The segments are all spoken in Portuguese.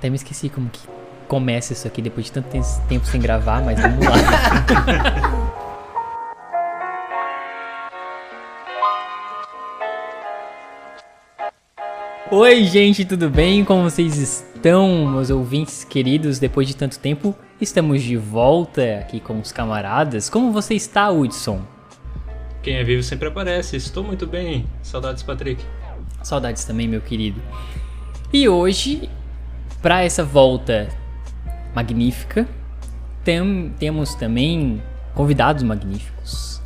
Até me esqueci como que começa isso aqui depois de tanto tempo sem gravar, mas vamos lá. Oi, gente, tudo bem? Como vocês estão, meus ouvintes queridos? Depois de tanto tempo, estamos de volta aqui com os camaradas. Como você está, Hudson? Quem é vivo sempre aparece. Estou muito bem. Saudades, Patrick. Saudades também, meu querido. E hoje para essa volta magnífica, tem, temos também convidados magníficos,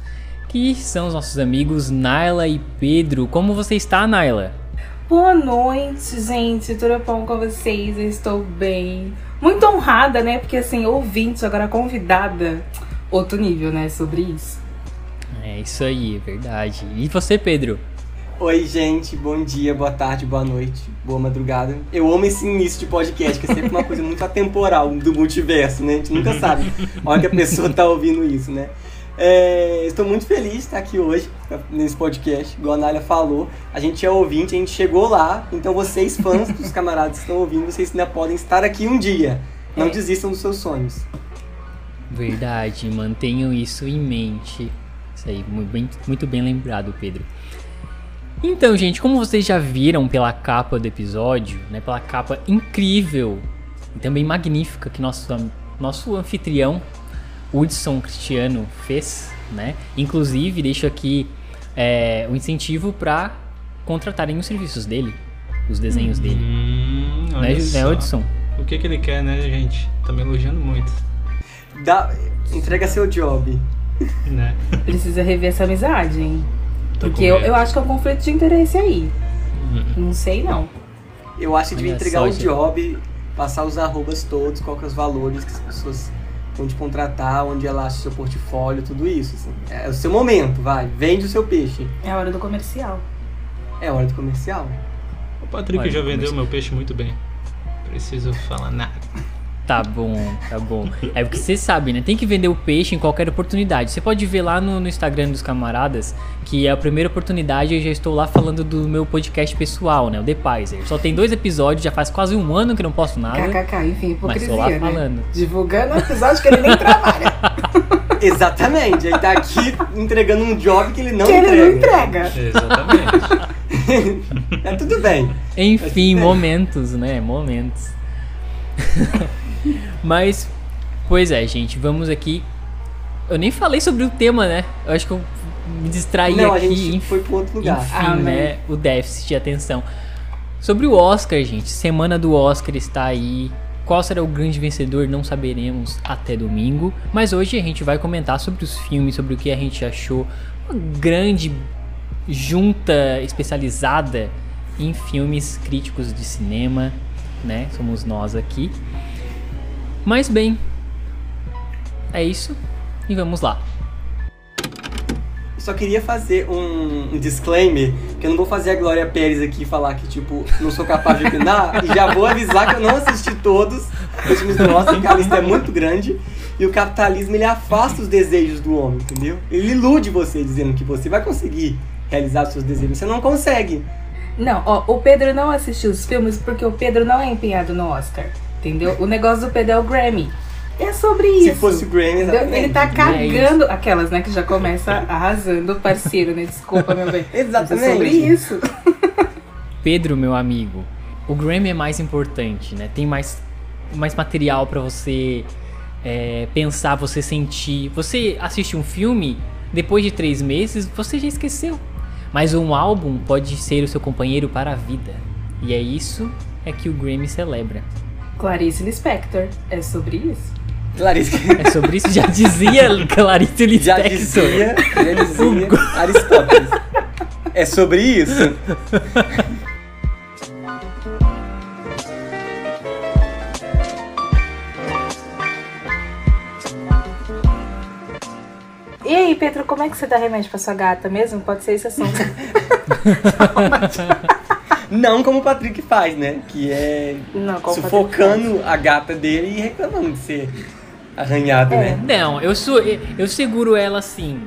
que são os nossos amigos Naila e Pedro. Como você está, Naila? Boa noite, gente. Tudo bom com vocês? Eu estou bem. Muito honrada, né? Porque assim, ouvinte, agora convidada. Outro nível, né? Sobre isso. É isso aí, é verdade. E você, Pedro? Oi, gente, bom dia, boa tarde, boa noite, boa madrugada. Eu amo esse início de podcast, que é sempre uma coisa muito atemporal do multiverso, né? A gente nunca sabe a que a pessoa tá ouvindo isso, né? É, estou muito feliz de estar aqui hoje nesse podcast, igual a Nália falou. A gente é ouvinte, a gente chegou lá, então vocês, fãs dos camaradas que estão ouvindo, vocês ainda podem estar aqui um dia. Não é. desistam dos seus sonhos. Verdade, mantenham isso em mente. Isso aí, muito bem, muito bem lembrado, Pedro. Então, gente, como vocês já viram pela capa do episódio, né, pela capa incrível e também magnífica que nosso, nosso anfitrião, Hudson Cristiano, fez, né? Inclusive, deixo aqui é, o incentivo para contratarem os serviços dele, os desenhos hum, dele. Né, né, Hudson? O que, que ele quer, né, gente? Tá me elogiando muito. Dá, entrega seu job. Né? Precisa rever essa amizade, hein? Porque eu, eu acho que é um conflito de interesse aí. Uhum. Não sei, não. Eu acho que devia entregar o job, passar os arrobas todos, qual que é os valores que as pessoas vão te contratar, onde ela acha o seu portfólio, tudo isso. Assim. É o seu momento, vai. Vende o seu peixe. É a hora do comercial. É a hora do comercial. O Patrick já vendeu meu peixe muito bem. Preciso falar nada. Tá bom, tá bom. É porque você sabe, né? Tem que vender o peixe em qualquer oportunidade. Você pode ver lá no, no, Instagram dos camaradas que é a primeira oportunidade eu já estou lá falando do meu podcast pessoal, né? O The Pfizer. Só tem dois episódios, já faz quase um ano que não posto nada. KKK, enfim, hipocrisia, mas lá né? falando. Divulgando um episódio que ele nem trabalha. Exatamente. Ele tá aqui entregando um job que ele não que entrega. ele não entrega. Exatamente. é tudo bem. Enfim, momentos, né? Momentos. Mas, pois é, gente, vamos aqui. Eu nem falei sobre o tema, né? Eu acho que eu me distraí Não, aqui. A gente foi para outro lugar. Enfim, ah, né? O déficit de atenção. Sobre o Oscar, gente. Semana do Oscar está aí. Qual será o grande vencedor? Não saberemos até domingo. Mas hoje a gente vai comentar sobre os filmes, sobre o que a gente achou. Uma grande junta especializada em filmes críticos de cinema, né? Somos nós aqui. Mas bem, é isso e vamos lá. Só queria fazer um, disclaimer, que eu não vou fazer a Glória Pérez aqui e falar que, tipo, não sou capaz de opinar, e já vou avisar que eu não assisti todos os filmes do Oscar, que a lista é muito grande, e o capitalismo, ele afasta os desejos do homem, entendeu? Ele ilude você dizendo que você vai conseguir realizar os seus desejos, você não consegue. Não, ó, o Pedro não assistiu os filmes porque o Pedro não é empenhado no Oscar. Entendeu? O negócio do Pedro é o Grammy. É sobre isso. Se fosse o Grammy, exatamente. Ele tá cagando. É aquelas, né, que já começa arrasando o parceiro, né? Desculpa, meu bem. exatamente. é sobre isso. Pedro, meu amigo, o Grammy é mais importante, né? Tem mais, mais material para você é, pensar, você sentir. Você assiste um filme, depois de três meses, você já esqueceu. Mas um álbum pode ser o seu companheiro para a vida. E é isso é que o Grammy celebra. Clarice Lispector. É sobre isso? Clarice. É sobre isso? Já dizia Clarice Lispector. Já dizia, já dizia Aristóteles. É sobre isso? E aí, Pedro, como é que você dá remédio pra sua gata mesmo? Pode ser esse assunto. Não como o Patrick faz, né? Que é Não, sufocando a gata dele e reclamando de ser arranhado, é. né? Não, eu sou eu seguro ela assim.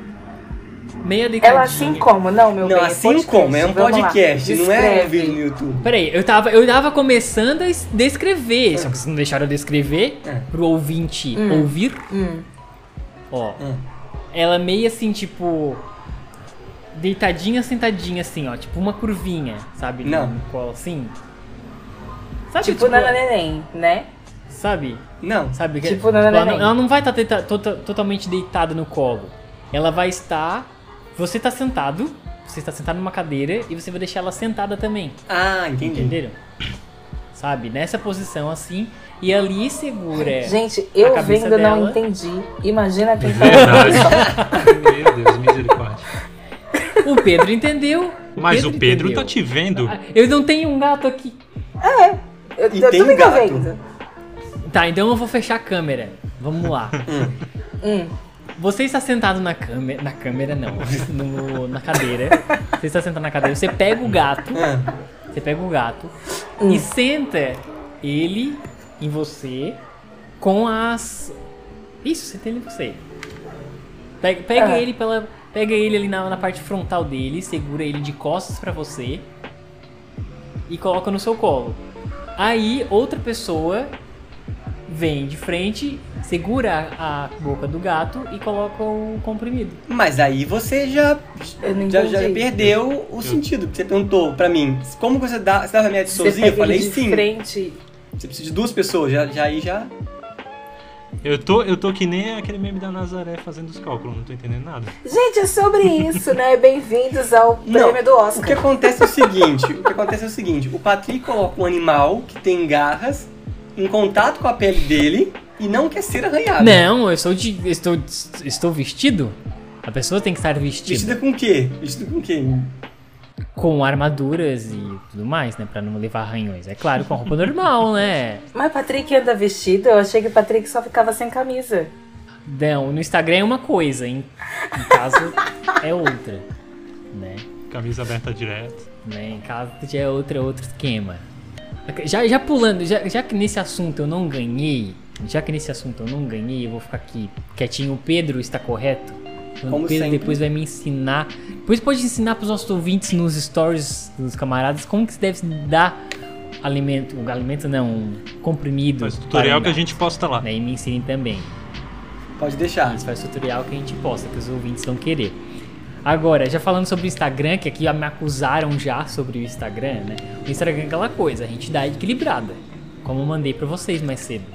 Meia deitadinha. Ela assim como? Não, meu Não, bem. assim podcast. como? É um podcast, não é um vídeo no YouTube. Peraí, eu tava, eu tava começando a es- descrever, só que vocês não deixaram eu descrever É. pro ouvinte Hum. ouvir. Hum. Ó, Hum. ela meio assim, tipo. Deitadinha, sentadinha, assim, ó. Tipo uma curvinha, sabe? no- Não. No colo, assim. Sabe, Tipo Nana Neném, né? Sabe? Não. Sabe? que- Tipo Nana ela, não, Neném. ela não vai estar totalmente deitada no colo. Ela vai estar. Você tá sentado. Você está sentado numa cadeira e você vai deixar ela sentada também. Ah, entendi. Entenderam? Sabe? Nessa posição assim. E ali segura. Gente, eu vendo não dela. entendi. Imagina quem tá. Meu Deus, misericórdia. O Pedro entendeu. Mas o Pedro entendeu. tá te vendo. Eu não tenho um gato aqui. Eu, E eu tem também tô gato. vendo. Tá, então eu vou fechar a câmera. Vamos lá. Hum. Você está sentado na câmera. Na câmera não. no- na cadeira. Você está sentado na cadeira. Você pega o gato. Ah, Você pega o gato Hum. e senta ele em você com as. Isso, senta ele em você. Pega, pega Ah. ele pela. Pega ele ali na, na parte frontal dele, segura ele de costas pra você e coloca no seu colo. Aí outra pessoa vem de frente, segura a boca do gato e coloca o comprimido. mas aí você já, já, já perdeu o sentido. Você perguntou pra mim, como você dá, você dá remédio sozinho? Eu falei de sim. frente. Você precisa de duas pessoas, já, já aí já. Eu tô, eu tô que nem aquele meme da Nazaré fazendo os cálculos, não tô entendendo nada. Gente, é sobre isso, né? Bem-vindos ao Não, prêmio do O que Oscar. acontece é o seguinte, o que acontece é o seguinte, o Patrick coloca um animal que tem garras em contato com a pele dele e não quer ser arranhado. Não, eu sou de. Estou, estou vestido? A pessoa tem que estar vestida. Vestida com o quê? Vestida com o quê? Com armaduras e tudo mais, né? Pra não levar arranhões. É claro, com a roupa normal, né? Mas Patrick anda vestido? Eu achei que o Patrick só ficava sem camisa. Não, no Instagram é uma coisa, em, em casa é outra, né? Camisa aberta direto. né? Em casa já é outra, outro esquema. Já, já pulando, já, já que nesse assunto eu não ganhei, já que nesse assunto eu não ganhei, eu vou ficar aqui quietinho. O Pedro está correto? O Como Pedro sempre. depois vai me ensinar. Depois pode ensinar para os nossos ouvintes nos stories dos camaradas como que se deve dar alimento, o alimento não, um comprimido. Faz tutorial para que a gente posta lá. né? E me ensinem também. Pode deixar. Isso faz tutorial que a gente posta, que os ouvintes vão querer. Agora, já falando sobre o Instagram, que aqui me acusaram já sobre o Instagram, né? O Instagram é aquela coisa, a gente dá equilibrada. Como eu mandei pra vocês mais cedo.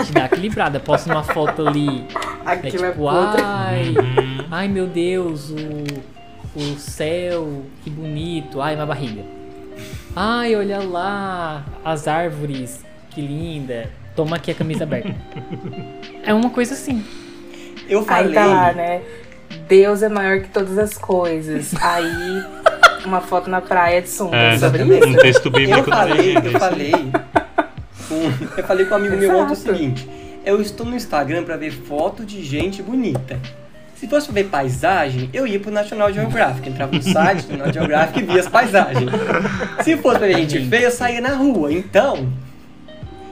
Gente dá equilibrada, posta uma foto ali, né, Aquilo é tipo, podre. ai, Uhum. ai meu Deus, o, o céu, que bonito, ai, minha barriga. Ai, olha lá, as árvores, que linda. Toma aqui a camisa aberta. É uma coisa assim. Eu Aí falei. tá lá, né? Deus é maior que todas as coisas. Aí, uma foto na praia de sunga. É, sobre exatamente. isso? um texto Eu bíblico na falei, eu aí. falei. Com- eu falei com um amigo meu ontem o seguinte: eu estou no Instagram pra ver foto de gente bonita. Se fosse pra ver paisagem, eu ia pro National Geographic. Entrava no site do National Geographic e via as paisagens. Se fosse pra ver gente feia, eu saía na rua. Então,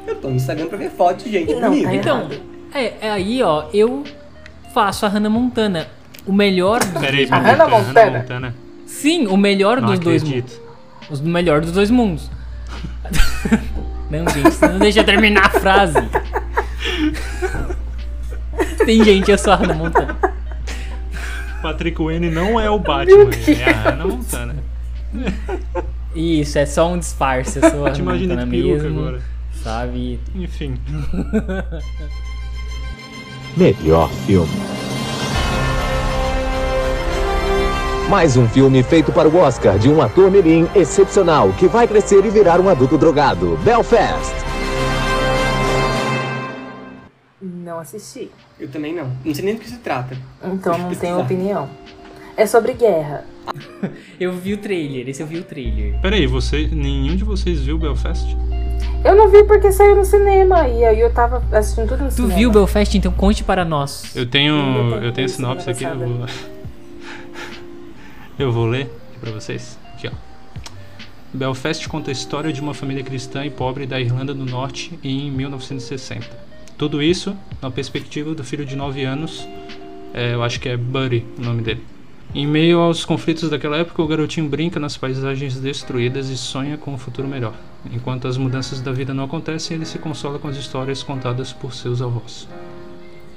eu tô no Instagram pra ver foto de gente Não, bonita. tá Então, é, é aí, ó, eu faço a Hannah Montana. O melhor dos Peraí, A Montana, Hannah Montana? Montana. Sim, o melhor Não dos dois mundos. acredito. Os do melhor dos dois mundos. não, gente, você não deixa eu terminar a frase. Tem gente, eu sou a Hannah Montana. Patrick Wayne não é o Batman, é a Hannah Montana. Isso, é só um disfarce, eu sou a Hannah imagina Montana mesmo. agora. Sabe? Enfim. Melhor filme. Mais um filme feito para o Oscar de um ator mirim excepcional que vai crescer e virar um adulto drogado. Belfast. Não assisti. Eu também não. Não sei nem do que se trata. Então não tenho opinião. É sobre guerra. Eu vi o trailer, esse eu vi o trailer. Peraí, você, nenhum de vocês viu Belfast? Eu não vi porque saiu no cinema. E aí eu tava assistindo tudo no Tu cinema. viu Belfast, então conte para nós. Eu tenho, eu tenho a isso sinopse aqui, eu vou... eu vou ler aqui pra vocês. Aqui, ó. Belfast conta a história de uma família cristã e pobre da Irlanda do Norte em 1960. Tudo isso na perspectiva do filho de 9 anos, é, eu acho que é Buddy o nome dele. Em meio aos conflitos daquela época, o garotinho brinca nas paisagens destruídas e sonha com um futuro melhor. Enquanto as mudanças da vida não acontecem, ele se consola com as histórias contadas por seus avós.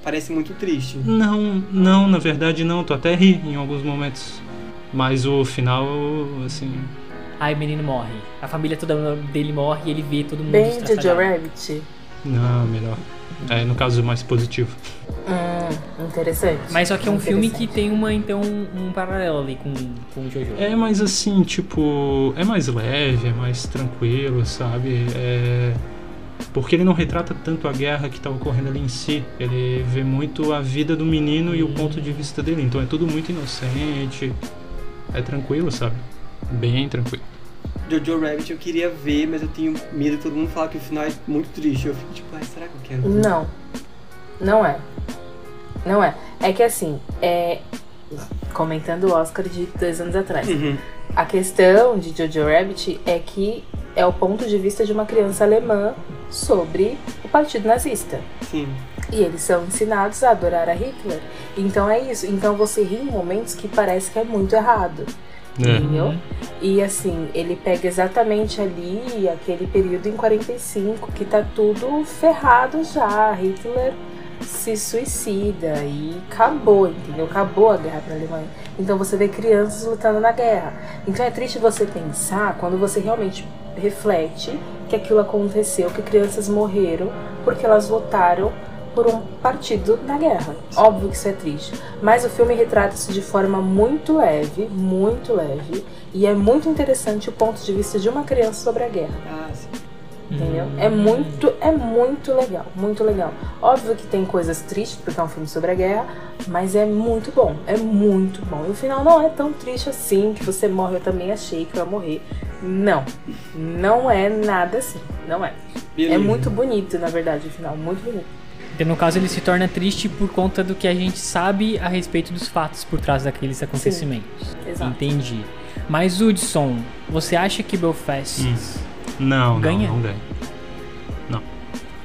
Parece muito triste. Não, não, na verdade não. Tu até ri em alguns momentos. Mas o final, assim. Aí o menino morre. A família toda dele morre e ele vê todo mundo Bem Jojo. Rabbit. Não, melhor. É, no caso, mais positivo. Hum, interessante. Mas só que é um filme que tem uma, então, um paralelo ali com, com o Jojo. É, mas assim, tipo, é mais leve, é mais tranquilo, sabe? É. Porque ele não retrata tanto a guerra que tá ocorrendo ali em si. Ele vê muito a vida do menino e o ponto de vista dele. Então é tudo muito inocente. É tranquilo, sabe? Bem tranquilo. Jojo Rabbit eu queria ver, mas eu tenho medo de todo mundo falar que o final é muito triste. Eu fico tipo, ai, será que eu quero ver? Não. Não é. Não é. É que assim, é. Comentando o Oscar de dois anos atrás. Uhum. A questão de Jojo Rabbit é que é o ponto de vista de uma criança alemã sobre o partido nazista. Sim. E eles são ensinados a adorar a Hitler. Então é isso. Então você ri em momentos que parece que é muito errado. É. Entendeu? E assim, ele pega exatamente ali aquele período em 45 que tá tudo ferrado já. Hitler se suicida e acabou, entendeu? Acabou a guerra pra Alemanha. Então você vê crianças lutando na guerra. Então é triste você pensar quando você realmente reflete que aquilo aconteceu, que crianças morreram porque elas votaram por um partido na guerra. Óbvio que isso é triste. Mas o filme retrata isso de forma muito leve, muito leve. E é muito interessante o ponto de vista de uma criança sobre a guerra. Ah, sim. Entendeu? É muito, é muito legal, muito legal. Óbvio que tem coisas tristes, porque é um filme sobre a guerra, mas é muito bom, é muito bom. E o final não é tão triste assim, que você morre, eu também achei que eu ia morrer. Não, não é nada assim, não é. É Beleza. muito bonito, na verdade, o final, muito bonito. No caso, ele se torna triste por conta do que a gente sabe a respeito dos fatos por trás daqueles acontecimentos. Exato. Entendi. Mas, Hudson, você acha que Belfast Hum. Não, Ganha? não, não ganha.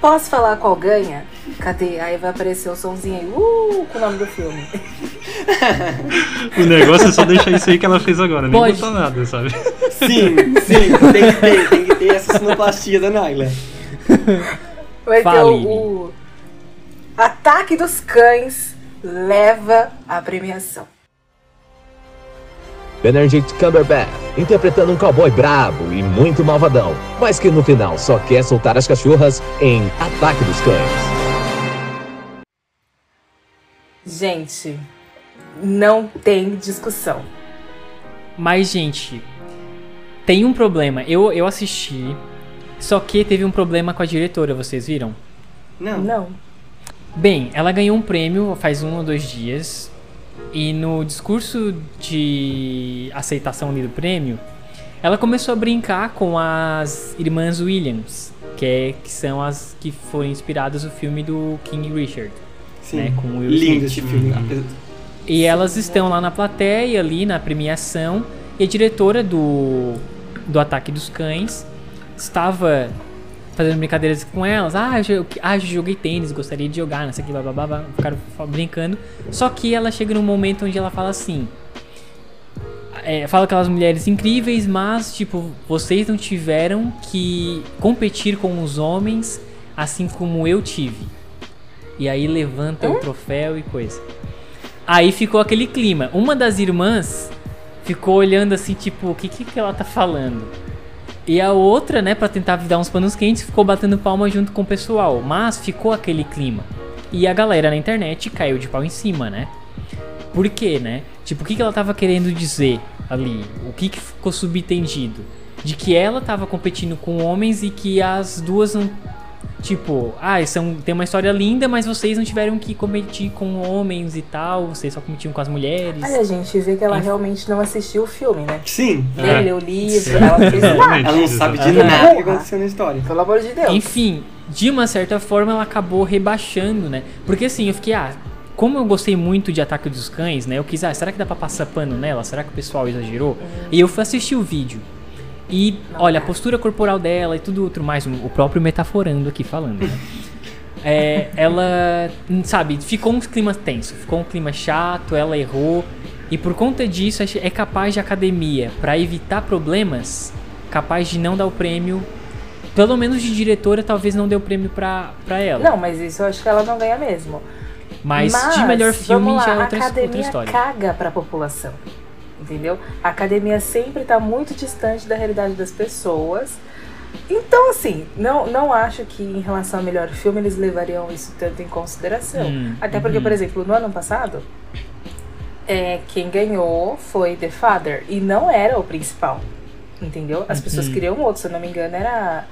Posso falar qual ganha? Cadê? Aí vai aparecer o somzinho aí, uh, com o nome do filme. O negócio é só deixar isso aí que ela fez agora, nem Pode. botar nada, sabe? Sim, sim, tem que ter, tem que ter essa sinoplastia da Naila. Vai ter Fale. o, o Ataque dos Cães leva a premiação. Benedict Cumberbatch, interpretando um cowboy brabo e muito malvadão, mas que no final só quer soltar as cachorras em Ataque dos Cães. Gente, não tem discussão. Mas, gente, tem um problema. Eu, eu assisti, só que teve um problema com a diretora, vocês viram? Não. Não. Bem, ela ganhou um prêmio faz um ou dois dias. E no discurso de aceitação ali do prêmio, ela começou a brincar com as irmãs Williams, que, é, que são as que foram inspiradas no filme do King Richard. Sim. né, com o Will Lindo Smith. esse filme. Uhum. E elas estão lá na plateia, ali na premiação, e a diretora do, do Ataque dos Cães estava fazendo brincadeiras com elas. Ah, eu, ah, eu joguei tênis, gostaria de jogar, não sei o que, blá, blá, blá. Ficaram brincando. Só que ela chega num momento onde ela fala assim. é, fala aquelas mulheres incríveis, mas, tipo, vocês não tiveram que competir com os homens assim como eu tive. E aí levanta o troféu e coisa. Aí ficou aquele clima. Uma das irmãs ficou olhando assim, tipo, o que que ela tá falando? E a outra, né, pra tentar dar uns panos quentes, ficou batendo palma junto com o pessoal. Mas ficou aquele clima. E a galera na internet caiu de pau em cima, né? Por quê, né? Tipo, o que, que ela tava querendo dizer ali? O que, que ficou subentendido? De que ela tava competindo com homens e que as duas não. Tipo, ah, são, tem uma história linda, mas vocês não tiveram que competir com homens e tal, vocês só competiam com as mulheres. Aí a gente vê que ela Enfim. realmente não assistiu o filme, né? Sim. Nem É. leu o livro, Sim. ela fez nada. Ela não sabe de nada que aconteceu na história. Pelo amor de Deus. Enfim, de uma certa forma ela acabou rebaixando, né? Porque assim, eu fiquei, ah, como eu gostei muito de Ataque dos Cães, né? Eu quis, ah, será que dá pra passar pano nela? Será que o pessoal exagerou? E eu fui assistir o vídeo. E, olha, a postura corporal dela e tudo outro mais, o próprio metaforando aqui falando, né? É, ela, sabe, ficou um clima tenso, ficou um clima chato, ela errou. E por conta disso, é capaz de academia, para evitar problemas, capaz de não dar o prêmio. Pelo menos de diretora, talvez não dê o prêmio pra, pra ela. Não, mas isso eu acho que ela não ganha mesmo. Mas, mas de melhor filme lá, já é outra, a academia outra história. caga pra população. Entendeu? A academia sempre tá muito distante da realidade das pessoas. Então, assim, não, não acho que em relação ao melhor filme eles levariam isso tanto em consideração. Hum, Até porque, uhum. por exemplo, no ano passado, é, quem ganhou foi The Father. E não era o principal. Entendeu? As pessoas Uhum. queriam outro, se eu não me engano, era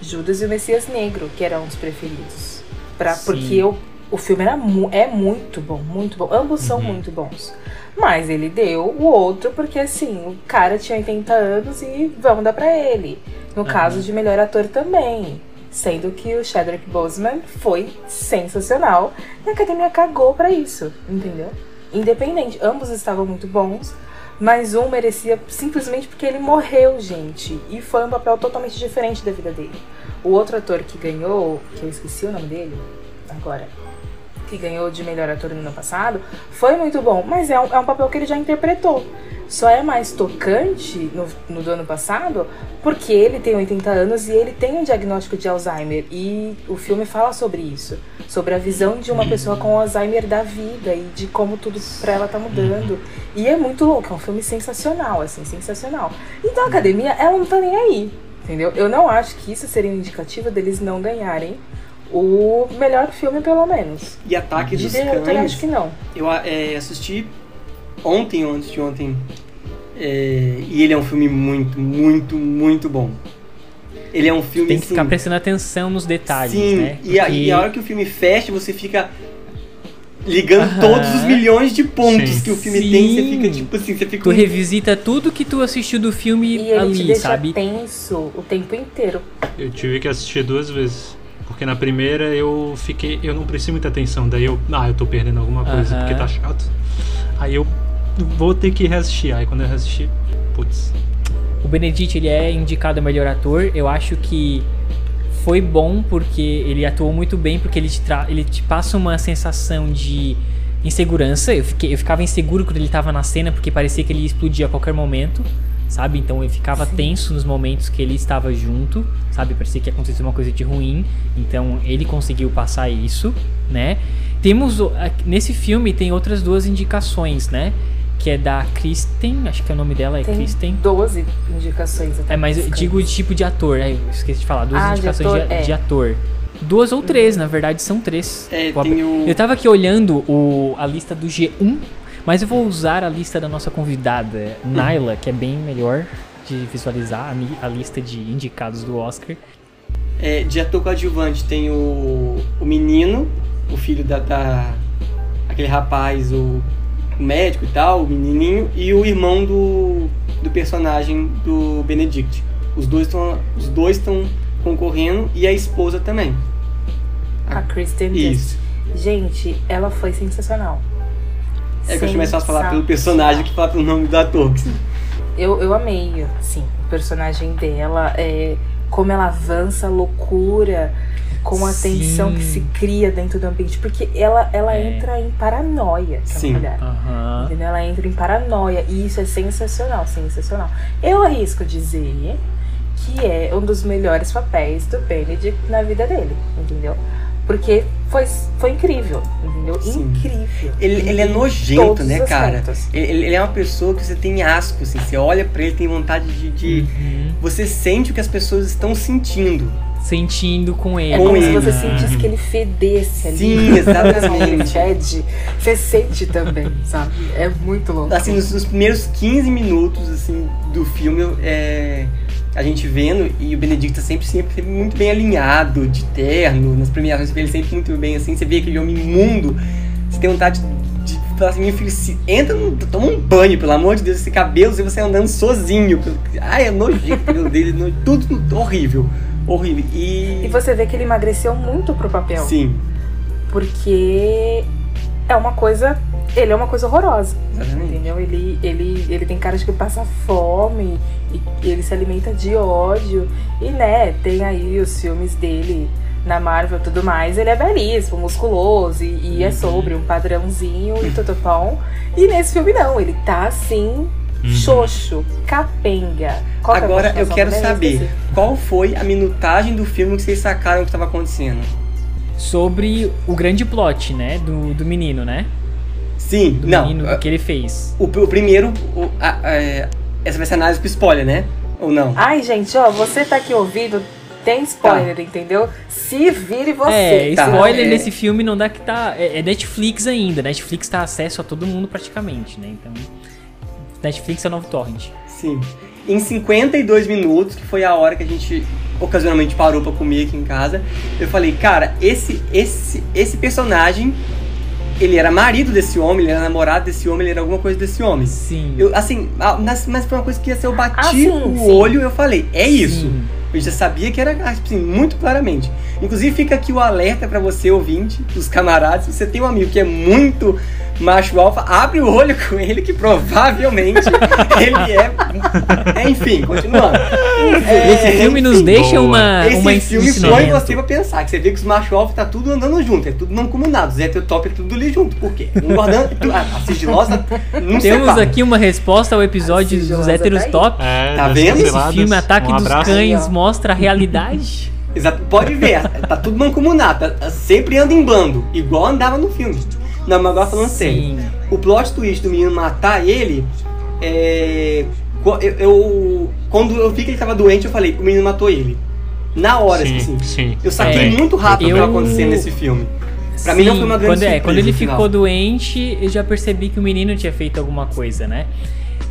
Judas e o Messias Negro, que eram os preferidos. Pra, Sim. porque o, o filme era mu- é muito bom, muito bom. Ambos são Uhum. muito bons. Mas ele deu o outro porque, assim, o cara tinha 80 anos e vamos dar pra ele. No Uhum. caso de melhor ator também. Sendo que o Chadwick Boseman foi sensacional e a academia cagou pra isso, entendeu? Independente, ambos estavam muito bons, mas um merecia simplesmente porque ele morreu, gente. E foi um papel totalmente diferente da vida dele. O outro ator que ganhou, que eu esqueci o nome dele agora, que ganhou de melhor ator no ano passado, foi muito bom, mas é um, é um papel que ele já interpretou. Só é mais tocante no, no do ano passado porque ele tem 80 anos e ele tem um diagnóstico de Alzheimer. E o filme fala sobre isso. Sobre a visão de uma pessoa com Alzheimer da vida e de como tudo pra ela tá mudando. E é muito louco, é um filme sensacional, assim, sensacional. Então a academia, ela não tá nem aí, entendeu? Eu não acho que isso seria um indicativo deles não ganharem o melhor filme, pelo menos. E Ataque De dos Cães, acho que não. eu é, assisti ontem ou antes de ontem. é, e ele é um filme muito, muito, muito bom. Ele é um filme Tem que assim, ficar prestando atenção nos detalhes, Sim, né? e, a, Porque- e a hora que o filme fecha, você fica ligando Aham. todos os milhões de pontos Sim. que o filme tem. Você Sim. fica tipo assim, você fica. Tu revisita tudo que tu assistiu do filme E ele te ali, deixa sabe? tenso o tempo inteiro. Eu tive que assistir duas vezes. Porque na primeira eu fiquei. Eu não prestei muita atenção. Daí eu. Ah, eu tô perdendo alguma coisa Aham. porque tá chato. Aí eu vou ter que reassistir. Aí quando eu reassistir. Putz. O Benedict ele é indicado a melhor ator. Eu acho que foi bom porque ele atuou muito bem, porque ele te, ele te passa uma sensação de insegurança. Eu, fiquei, eu ficava inseguro quando ele tava na cena, porque parecia que ele ia explodir a qualquer momento, sabe? Então eu ficava tenso nos momentos que ele estava junto, sabe? Parecia que ia acontecer uma coisa de ruim. Então ele conseguiu passar isso, né? Temos nesse filme tem outras duas indicações, né? Que é da Kristen, acho que é o nome dela é Tem Kristen. 12 indicações até. É, mas eu digo de tipo de ator, é, eu esqueci de falar, duas Ah, de indicações ator, de, é. de ator. Duas ou três, na verdade são três. É, o- Eu tava aqui olhando o, a lista do G1, mas eu vou usar a lista da nossa convidada, Naila, que é bem melhor de visualizar a, a lista de indicados do Oscar. É, de ator coadjuvante tem o, o menino, o filho da, da- aquele rapaz, o médico e tal, o menininho, e o irmão do, do personagem do Benedict. Os dois estão os dois estão concorrendo e a esposa também. A Kristen Dunst. Isso. Gente, ela foi sensacional. É que eu acho mais fácil falar pelo personagem que falar pelo nome do ator. Eu, eu amei, assim, o personagem dela, é, como ela avança a loucura, com a Sim. tensão que se cria dentro do ambiente, porque ela, ela É. entra em paranoia, essa Sim. mulher. Entendeu? Ela entra em paranoia e isso é sensacional, sensacional. Eu arrisco dizer que é um dos melhores papéis do Benedict na vida dele, entendeu? Porque foi, foi incrível, entendeu? Sim. Incrível. Ele, ele é nojento, né, cara? Ele, ele é uma pessoa que você tem asco, assim. Você olha pra ele tem vontade de. de- Uhum. Você sente o que as pessoas estão sentindo. Sentindo com ele. É Com como se ele. você sentisse que ele fedesse ali. Sim, exatamente. Ele fede, você sente também, sabe? É muito louco. Assim, nos, nos primeiros 15 minutos, assim, do filme, é, a gente vendo, e o Benedicto sempre, sempre muito bem alinhado, de terno, nas premiações ele sempre muito bem, assim, você vê aquele homem imundo, você tem vontade de falar assim, meu filho, se, entra, no, toma um banho, pelo amor de Deus, esse cabelo, e você andando sozinho. Ai, é nojento o cabelo dele, no- tudo horrível, horrível. E E, você vê que ele emagreceu muito pro papel. sim, Porque é uma coisa. Ele é uma coisa horrorosa. exatamente. Entendeu? Ele, ele, ele tem cara de que passa fome e, e ele se alimenta de ódio. E né, tem aí os filmes dele na Marvel e tudo mais, ele é belíssimo, musculoso e, e é sobre um padrãozinho e tudo bom. E nesse filme não, ele tá assim, xoxo, capenga. Qual é Agora eu quero saber qual foi a minutagem do filme que vocês sacaram que estava acontecendo. Sobre o grande plot, né? Do, do menino, né? Sim, Do não. menino, do que ele fez. O, o primeiro, o- a- a- é, essa vai ser análise com spoiler, né? Ou não? Ai, gente, ó, você tá aqui ouvindo, tem spoiler, entendeu? Se vire você. É, Tá, spoiler é. nesse filme não dá que tá. É, é Netflix ainda. Netflix tá acesso a todo mundo praticamente, né? Então. Netflix é o novo torrent. Sim. Em 52 minutos, que foi a hora que a gente ocasionalmente parou pra comer aqui em casa, eu falei, cara, esse esse esse personagem, ele era marido desse homem, ele era namorado desse homem, ele era alguma coisa desse homem. Sim. Eu, assim, ah, mas, mas foi uma coisa que assim, eu bati Ah, sim, o sim. olho e eu falei, é isso. Sim. Eu já sabia que era assim, muito claramente. Inclusive fica aqui o alerta pra você, ouvinte, dos camaradas, se você tem um amigo que é muito macho alfa, abre o olho com ele que provavelmente ele é... é, Enfim, continuando. Esse filme nos enfim. deixa boa. uma, Esse uma filme põe você pra pensar, que você vê que os macho alfa tá tudo andando junto, é tudo mancomunado, os heterotop é tudo ali junto, por quê? Um guardando, a sigilosa não Temos separa. aqui uma resposta ao episódio A dos héteros tá aí. top. É, Tá vendo? Esse. Filme Ataque um dos. Cães mostra a realidade. Exato, pode ver, tá tudo mancomunado, tá- sempre anda em bando, igual andava no filme. Não, mas agora falando sério. Sim. O plot twist do menino matar ele, é. Eu, eu- quando eu vi que ele tava doente, eu falei, o menino matou ele. Na hora, Sim, assim. sim. Eu saquei É, muito rápido o que eu- acontecendo nesse filme. Pra mim não Sim, foi uma grande quando, é, surpresa quando ele ficou doente, eu já percebi que o menino tinha feito alguma coisa, né?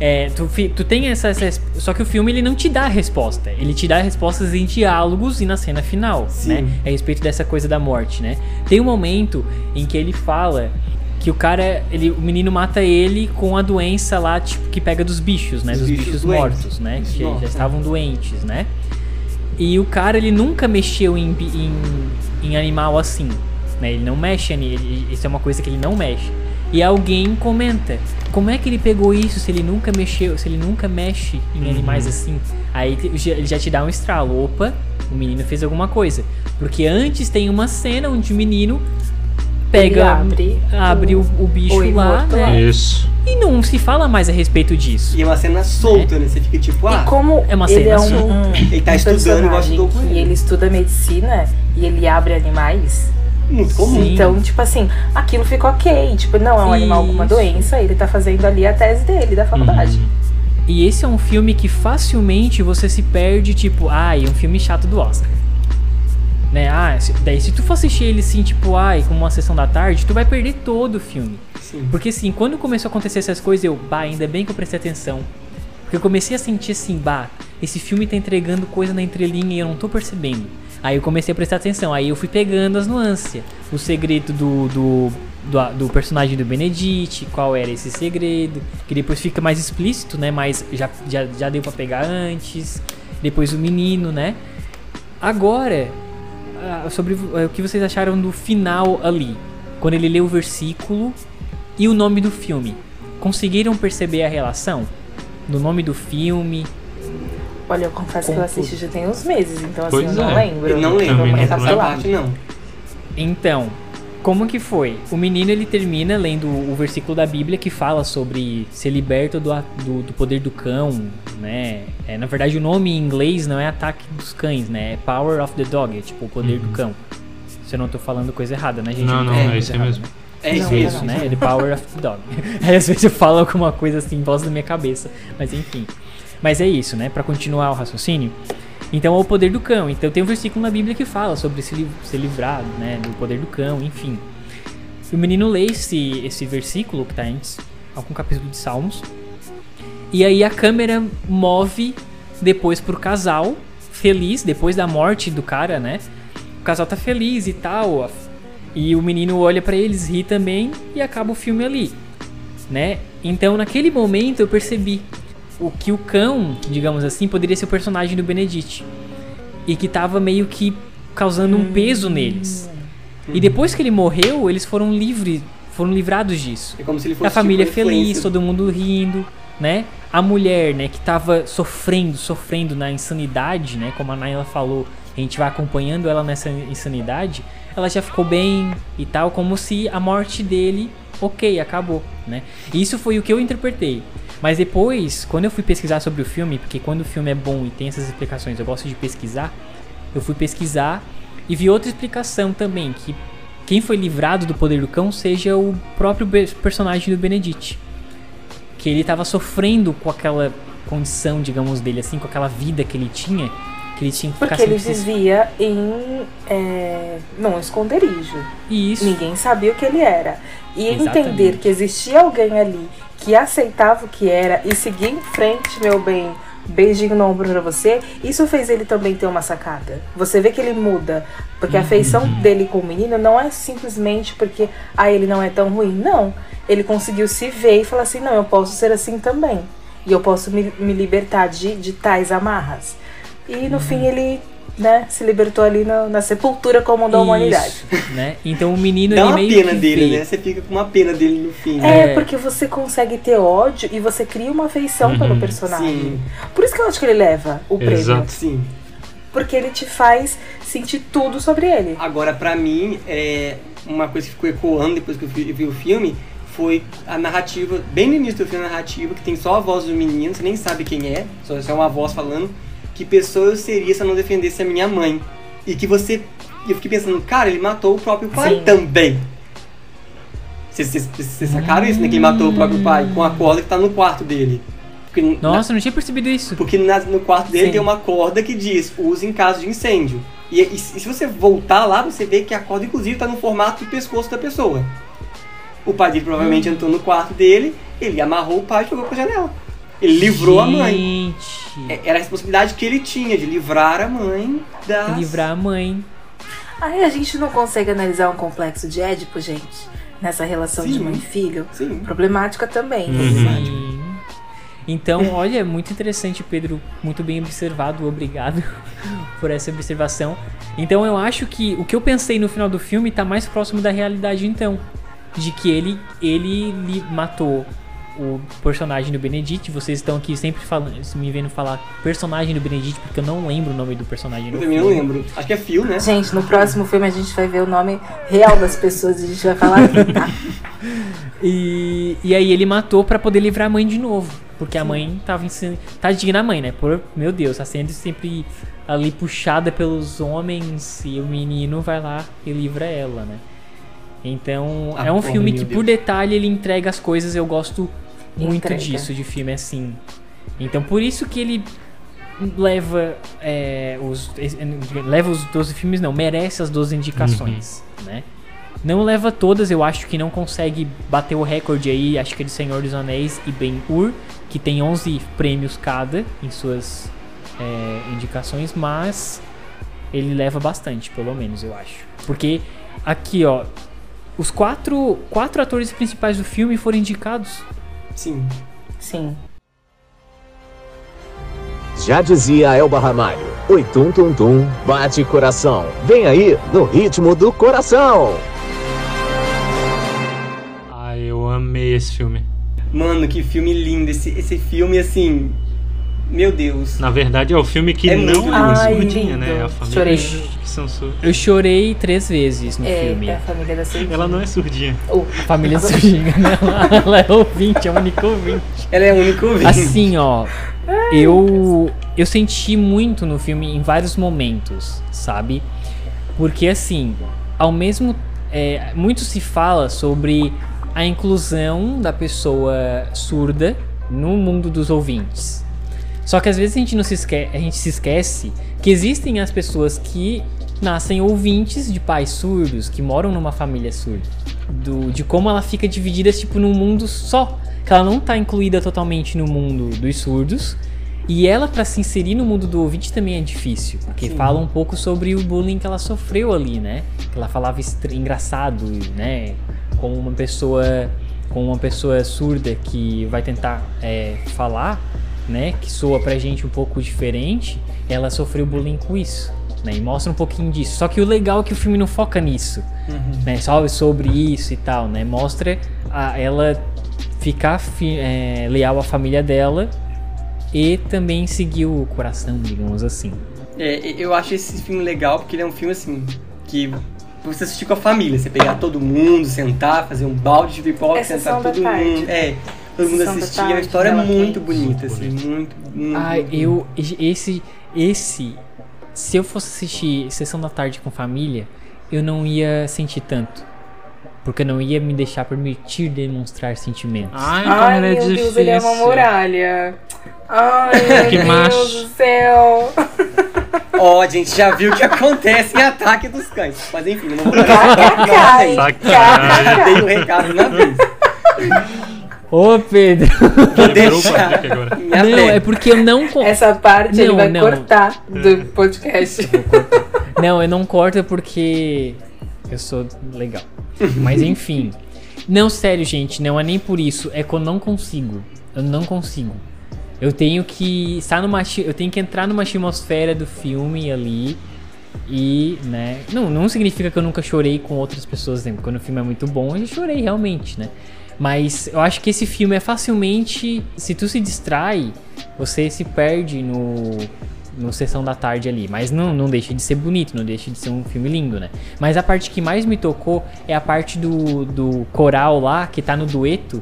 É, tu, tu tem essa, essa- Só que o filme ele não te dá a resposta. Ele te dá respostas em diálogos e na cena final, Sim. né? A respeito dessa coisa da morte, né? Tem um momento em que ele fala que o cara, ele, o menino mata ele com a doença lá, tipo, que pega dos bichos, né? Dos Dos bichos bichos, mortos, né? Bichos que já estavam doentes, né? E o cara, ele nunca mexeu em, em, em animal assim, né? Ele não mexe nele, isso é uma coisa que ele não mexe. E alguém comenta, como é que ele pegou isso se ele nunca mexeu, se ele nunca mexe em animais assim? Aí ele já te dá um estralo, opa, o menino fez alguma coisa. Porque antes tem uma cena onde o menino pega, abre abre o, o bicho o lá, né? Isso. E não se fala mais a respeito disso. E é uma cena solta, né? Você fica tipo, ah, E como É uma ele cena é um, um ele tá estudando e gosta que documento. ele estuda medicina e ele abre animais, Muito comum. Sim. então, tipo assim, aquilo fica ok. Tipo, não é um animal com uma Isso. doença, ele tá fazendo ali a tese dele, da faculdade. Uhum. E esse é um filme que facilmente você se perde, tipo, ai, é um filme chato do Oscar. Né? Ah, se- daí se tu for assistir ele assim, tipo, ai, como uma sessão da tarde, tu vai perder todo o filme. Sim. Porque assim, quando começou a acontecer essas coisas, eu, bah, ainda bem que eu prestei atenção. Porque eu comecei a sentir assim, bah, esse filme tá entregando coisa na entrelinha e eu não tô percebendo. Aí eu comecei a prestar atenção, aí eu fui pegando as nuances. O segredo do, do, do, do personagem do Benedict, qual era esse segredo, que depois fica mais explícito, né? Mas já, já, já deu pra pegar antes. Depois o menino, né? Agora, sobre eh, o que vocês acharam do final ali. Quando ele lê o versículo e o nome do filme. Conseguiram perceber a relação? Do nome do filme? Olha, eu confesso que eu assisti já tem uns meses, então assim, Pois eu não é. lembro. Eu não lembro, mas não essa lembro. parte não. Então, como que foi? O menino ele termina lendo o versículo da Bíblia que fala sobre ser liberto do, do, do poder do cão, né? É, na verdade, o nome em inglês não é ataque dos cães, né? É power of the dog, é tipo o poder do cão. Se eu não tô falando coisa errada, né, gente? Não, Eu tô não, é isso aí errada, mesmo. né? É isso Não, mesmo. Isso, né? The Power of the Dog. Aí às vezes eu falo alguma coisa assim, voz da minha cabeça. Mas enfim. Mas é isso, né? Pra continuar o raciocínio. Então é o poder do cão. Então tem um versículo na Bíblia que fala sobre se, li- ser livrado, né? Do poder do cão, enfim. E o menino lê esse, esse versículo que tá antes, algum capítulo de Salmos. E aí a câmera move depois pro casal, feliz, depois da morte do cara, né? O casal tá feliz e tal. E o menino olha pra eles, ri também e acaba o filme ali, né? Então naquele momento eu percebi o que o cão, digamos assim, poderia ser o personagem do Benedict e que tava meio que causando um peso neles. E depois que ele morreu, eles foram livres, foram livrados disso. É como se ele fosse A família tipo, feliz, todo mundo rindo, né? A mulher, né, que tava sofrendo, sofrendo na insanidade, né, como a Naila falou, a gente vai acompanhando ela nessa insanidade, ela já ficou bem e tal, como se a morte dele, ok, acabou, né? Isso foi o que eu interpretei. Mas depois, quando eu fui pesquisar sobre o filme, porque quando o filme é bom e tem essas explicações, eu gosto de pesquisar, eu fui pesquisar e vi outra explicação também, que quem foi livrado do poder do cão seja o próprio personagem do Benedict. Que ele estava sofrendo com aquela condição, digamos, dele, assim, com aquela vida que ele tinha, que ele tinha que ficar Porque ele vivia em. É, não, esconderijo. Isso. Ninguém sabia o que ele era. E Exatamente. entender que existia alguém ali que aceitava o que era e seguir em frente, meu bem, beijinho no ombro pra você, isso fez ele também ter uma sacada. Você vê que ele muda. Porque a Uhum. feição dele com o menino não é simplesmente porque ah, ele não é tão ruim. Não. Ele conseguiu se ver e falar assim: não, eu posso ser assim também. E eu posso me, me libertar de, de tais amarras. E Uhum. no fim ele né, se libertou ali na, na sepultura comum da humanidade. Né? Então o menino Dá ele uma meio pena que dele, vê- né? Você fica com uma pena dele no fim. É, É. porque você consegue ter ódio e você cria uma afeição pelo Uhum. personagem. Sim, Por isso que eu acho que ele leva o prêmio. Exato. sim. Porque ele te faz sentir tudo sobre ele. Agora, pra mim, é uma coisa que ficou ecoando depois que eu vi, o filme foi a narrativa, bem no início do filme, a narrativa, que tem só a voz do menino, você nem sabe quem é, só só é uma voz falando, que pessoa eu seria se eu não defendesse a minha mãe. E que você. Eu fiquei pensando, cara, ele matou o próprio pai Sim. também. Vocês- sacaram isso, né? Que ele matou o próprio pai com a corda que tá no quarto dele. Porque, na- Nossa, eu não tinha percebido isso. porque na- no quarto dele Sim. tem uma corda que diz use em caso de incêndio. E, e se e se você voltar lá, você vê que a corda, inclusive, está no formato de pescoço da pessoa. O pai dele provavelmente entrou no quarto dele, ele amarrou o pai e jogou pra janela. Ele livrou a mãe. Gente, É- Era a responsabilidade que ele tinha de livrar a mãe das... livrar a mãe. Aí a gente não consegue analisar um complexo de Édipo, gente, nessa relação de Sim. mãe e filho. Sim. Problemática também. Uhum. Sim. Então, olha, é muito interessante, Pedro. Muito bem observado, obrigado por essa observação. Então, eu acho que o que eu pensei no final do filme tá mais próximo da realidade, então. De que ele, ele matou o personagem do Benedict. Vocês estão aqui sempre falando, me vendo falar personagem do Benedict, porque eu não lembro o nome do personagem Eu também não lembro. Acho que é Phil, né? Gente, no próximo filme a gente vai ver o nome real das pessoas e a gente vai falar aqui, tá? E, e aí ele matou pra poder livrar a mãe de novo. Porque a mãe tava ensinando. Tadinha da mãe, né? Por, meu Deus, tá sendo sempre ali puxada pelos homens e o menino vai lá e livra ela, né? Então, Ah, é um porra, filme que por Deus. detalhe ele entrega as coisas, eu gosto muito Entrega. disso de filme assim. Então, por isso que ele leva é, os leva os 12 filmes não, merece as 12 indicações, né? Não leva todas, eu acho que não consegue bater o recorde aí, acho que é de Senhor dos Anéis e Ben-Hur, que tem 11 prêmios cada em suas é, indicações, mas ele leva bastante, pelo menos, eu acho. Porque aqui, ó, os quatro, quatro atores principais do filme foram indicados. Sim. Sim. Já dizia Elba Ramalho, oi tum tum tum, bate coração. Vem aí, no ritmo do coração. Ah, eu amei esse filme. Mano, que filme lindo. Esse, esse filme, assim... Meu Deus. Na verdade, é o filme que É não muito é né? A Ai, família chorei. que são sur... Eu chorei três vezes no É, filme. da família da Surdinha. Ela não é surdinha. Oh, A família surdinha, né? Ela, ela é ouvinte, é a única ouvinte. Ela é a única ouvinte. Assim, ó, eu eu senti muito no filme em vários momentos, sabe? Porque assim, ao mesmo é, muito se fala sobre a inclusão da pessoa surda no mundo dos ouvintes. Só que às vezes a gente não se esquece, a gente se esquece que existem as pessoas que nascem ouvintes de pais surdos, que moram numa família surda. Do, de como ela fica dividida tipo num mundo só, que ela não tá incluída totalmente no mundo dos surdos. E ela para se inserir no mundo do ouvinte também é difícil, porque Sim. fala um pouco sobre o bullying que ela sofreu ali, né? Que ela falava engraçado, né? Como uma pessoa, como uma pessoa surda que vai tentar é, falar, né? Que soa pra gente um pouco diferente, ela sofreu bullying com isso, né? E mostra um pouquinho disso. Só que o legal é que o filme não foca nisso, né? Só sobre isso e tal, né? Mostra a, ela ficar fi- é, leal à família dela e também seguir o coração, digamos assim. É, eu acho esse filme legal porque ele é um filme assim que você assistir com a família, você pegar todo mundo, sentar, fazer um balde de pipoca, É sentar todo tarde. mundo. É, todo mundo Sessão da assistir. É uma tarde, história tela muito bonita, assim, muito, muito. Ah, muito eu. Esse. Esse. Se eu fosse assistir Sessão da Tarde com família, eu não ia sentir tanto. Porque eu não ia me deixar permitir demonstrar sentimentos. Ai, como Ai, ele é meu difícil. Deus, ele é uma muralha. Ai, meu Que Deus macho. do céu. Ó, a gente já viu o que acontece em Ataque dos Cães. Mas enfim, eu não vou. Já dei o recado na vez. Ô, Pedro! Quebrou aqui agora. minha não, é porque eu não. co- Essa parte ele Não, vai não. cortar do podcast. Não, eu não corto porque eu sou legal. Mas enfim. Não, sério, gente, não é nem por isso. É que eu não consigo. Eu não consigo. Eu tenho que estar numa. Eu tenho que entrar numa atmosfera do filme ali. E, né? Não, não significa que eu nunca chorei com outras pessoas, né? Quando o filme é muito bom, eu já chorei realmente, né? Mas eu acho que esse filme é facilmente. Se tu se distrai, você se perde no. No Sessão da Tarde ali. Mas não, não deixa de ser bonito, não deixa de ser um filme lindo, né? Mas a parte que mais me tocou é a parte do, do coral lá, que tá no dueto.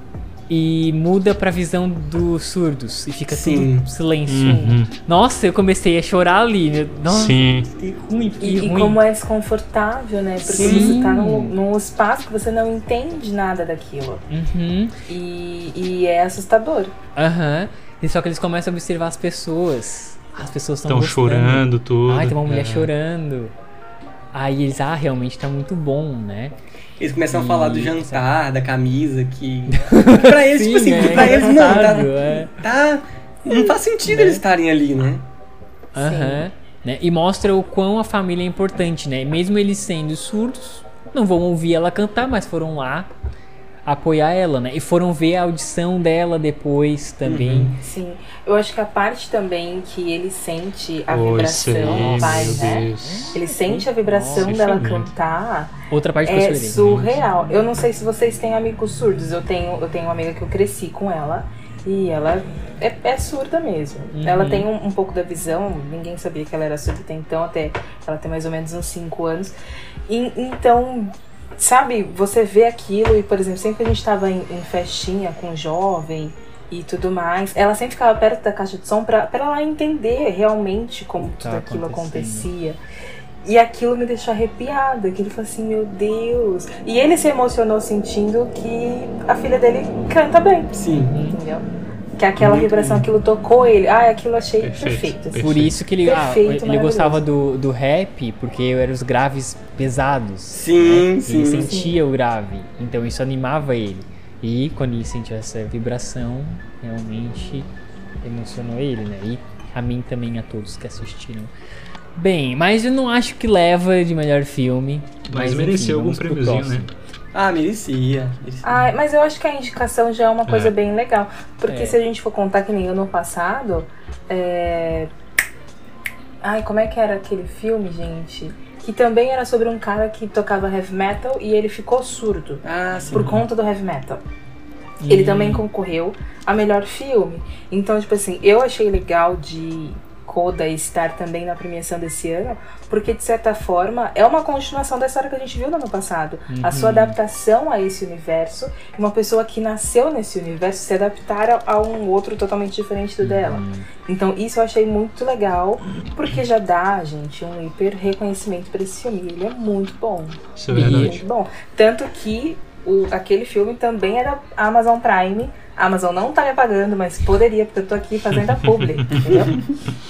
E muda pra visão dos surdos. E fica Sim. tudo silêncio. Uhum. Nossa, eu comecei a chorar ali. né? Nossa, Sim. que ruim, que E, e ruim. como é desconfortável, né? Porque Sim. você tá num, num espaço que você não entende nada daquilo. Uhum. E, e é assustador. Aham. E só que eles começam a observar as pessoas. As pessoas estão Estão chorando tudo. Ai, tem uma mulher É. chorando. Aí eles, ah, realmente tá muito bom, né? Eles começam a falar do jantar, da camisa, que. pra eles, tipo Sim, assim, é pra eles não, tá, é. tá. Não faz sentido eles estarem ali, né? Aham. Né? E mostra o quão a família é importante, né? Mesmo eles sendo surdos, não vão ouvir ela cantar, mas foram lá apoiar ela, né? E foram ver a audição dela depois também. Sim. Eu acho que a parte também que ele sente a Oi, vibração, meu né? Deus. Ele sente a vibração Nossa, dela é cantar. Outra parte É surreal. Eu não sei se vocês têm amigos surdos. Eu tenho, eu tenho uma amiga que eu cresci com ela. E ela é, é surda mesmo. Uhum. Ela tem um, um pouco da visão. Ninguém sabia que ela era surda até então. Até ela tem mais ou menos uns 5 anos. E, então, sabe, você vê aquilo. E, por exemplo, sempre que a gente tava em, em festinha com jovem e tudo mais, ela sempre ficava perto da caixa de som pra, pra ela entender realmente como Tá tudo aquilo acontecia. E aquilo me deixou arrepiada, que ele falou assim, meu Deus. E ele se emocionou sentindo que a filha dele canta bem, Sim. entendeu? Que aquela Muito vibração, bem. aquilo tocou ele. Ah, aquilo achei Perfeito, perfeito. assim. perfeito. Por isso que ele, ah, Perfeito, ele maravilhoso. gostava do, do rap, porque eram os graves pesados. Sim, né? sim. Ele sentia o grave, então isso animava ele. E quando ele sentiu essa vibração, realmente emocionou ele, né? E a mim também, a todos que assistiram. Bem, mas eu não acho que leva de melhor filme. Mas, enfim, mereceu algum vamos pro prêmiozinho, né? Ah, merecia. merecia. Ah, mas eu acho que a indicação já é uma coisa É. bem legal. Porque É. se a gente for contar que nem ano passado, é... Ai, como é que era aquele filme, gente? Que também era sobre um cara que tocava heavy metal e ele ficou surdo Ah, sim. por conta do heavy metal. Ele Hum. também concorreu a melhor filme. Então, tipo assim, eu achei legal de Coda estar também na premiação desse ano, porque de certa forma é uma continuação da história que a gente viu no ano passado. A sua Uhum. adaptação a esse universo, uma pessoa que nasceu nesse universo se adaptar a, um outro totalmente diferente do dela. Uhum. Então, isso eu achei muito legal, porque já dá, gente, um hiper reconhecimento pra esse filme. Ele é muito bom. Isso é verdade. Muito bom. Tanto que o, aquele filme também é da Amazon Prime. A Amazon não tá me pagando, mas poderia, porque eu tô aqui fazendo a publi, entendeu?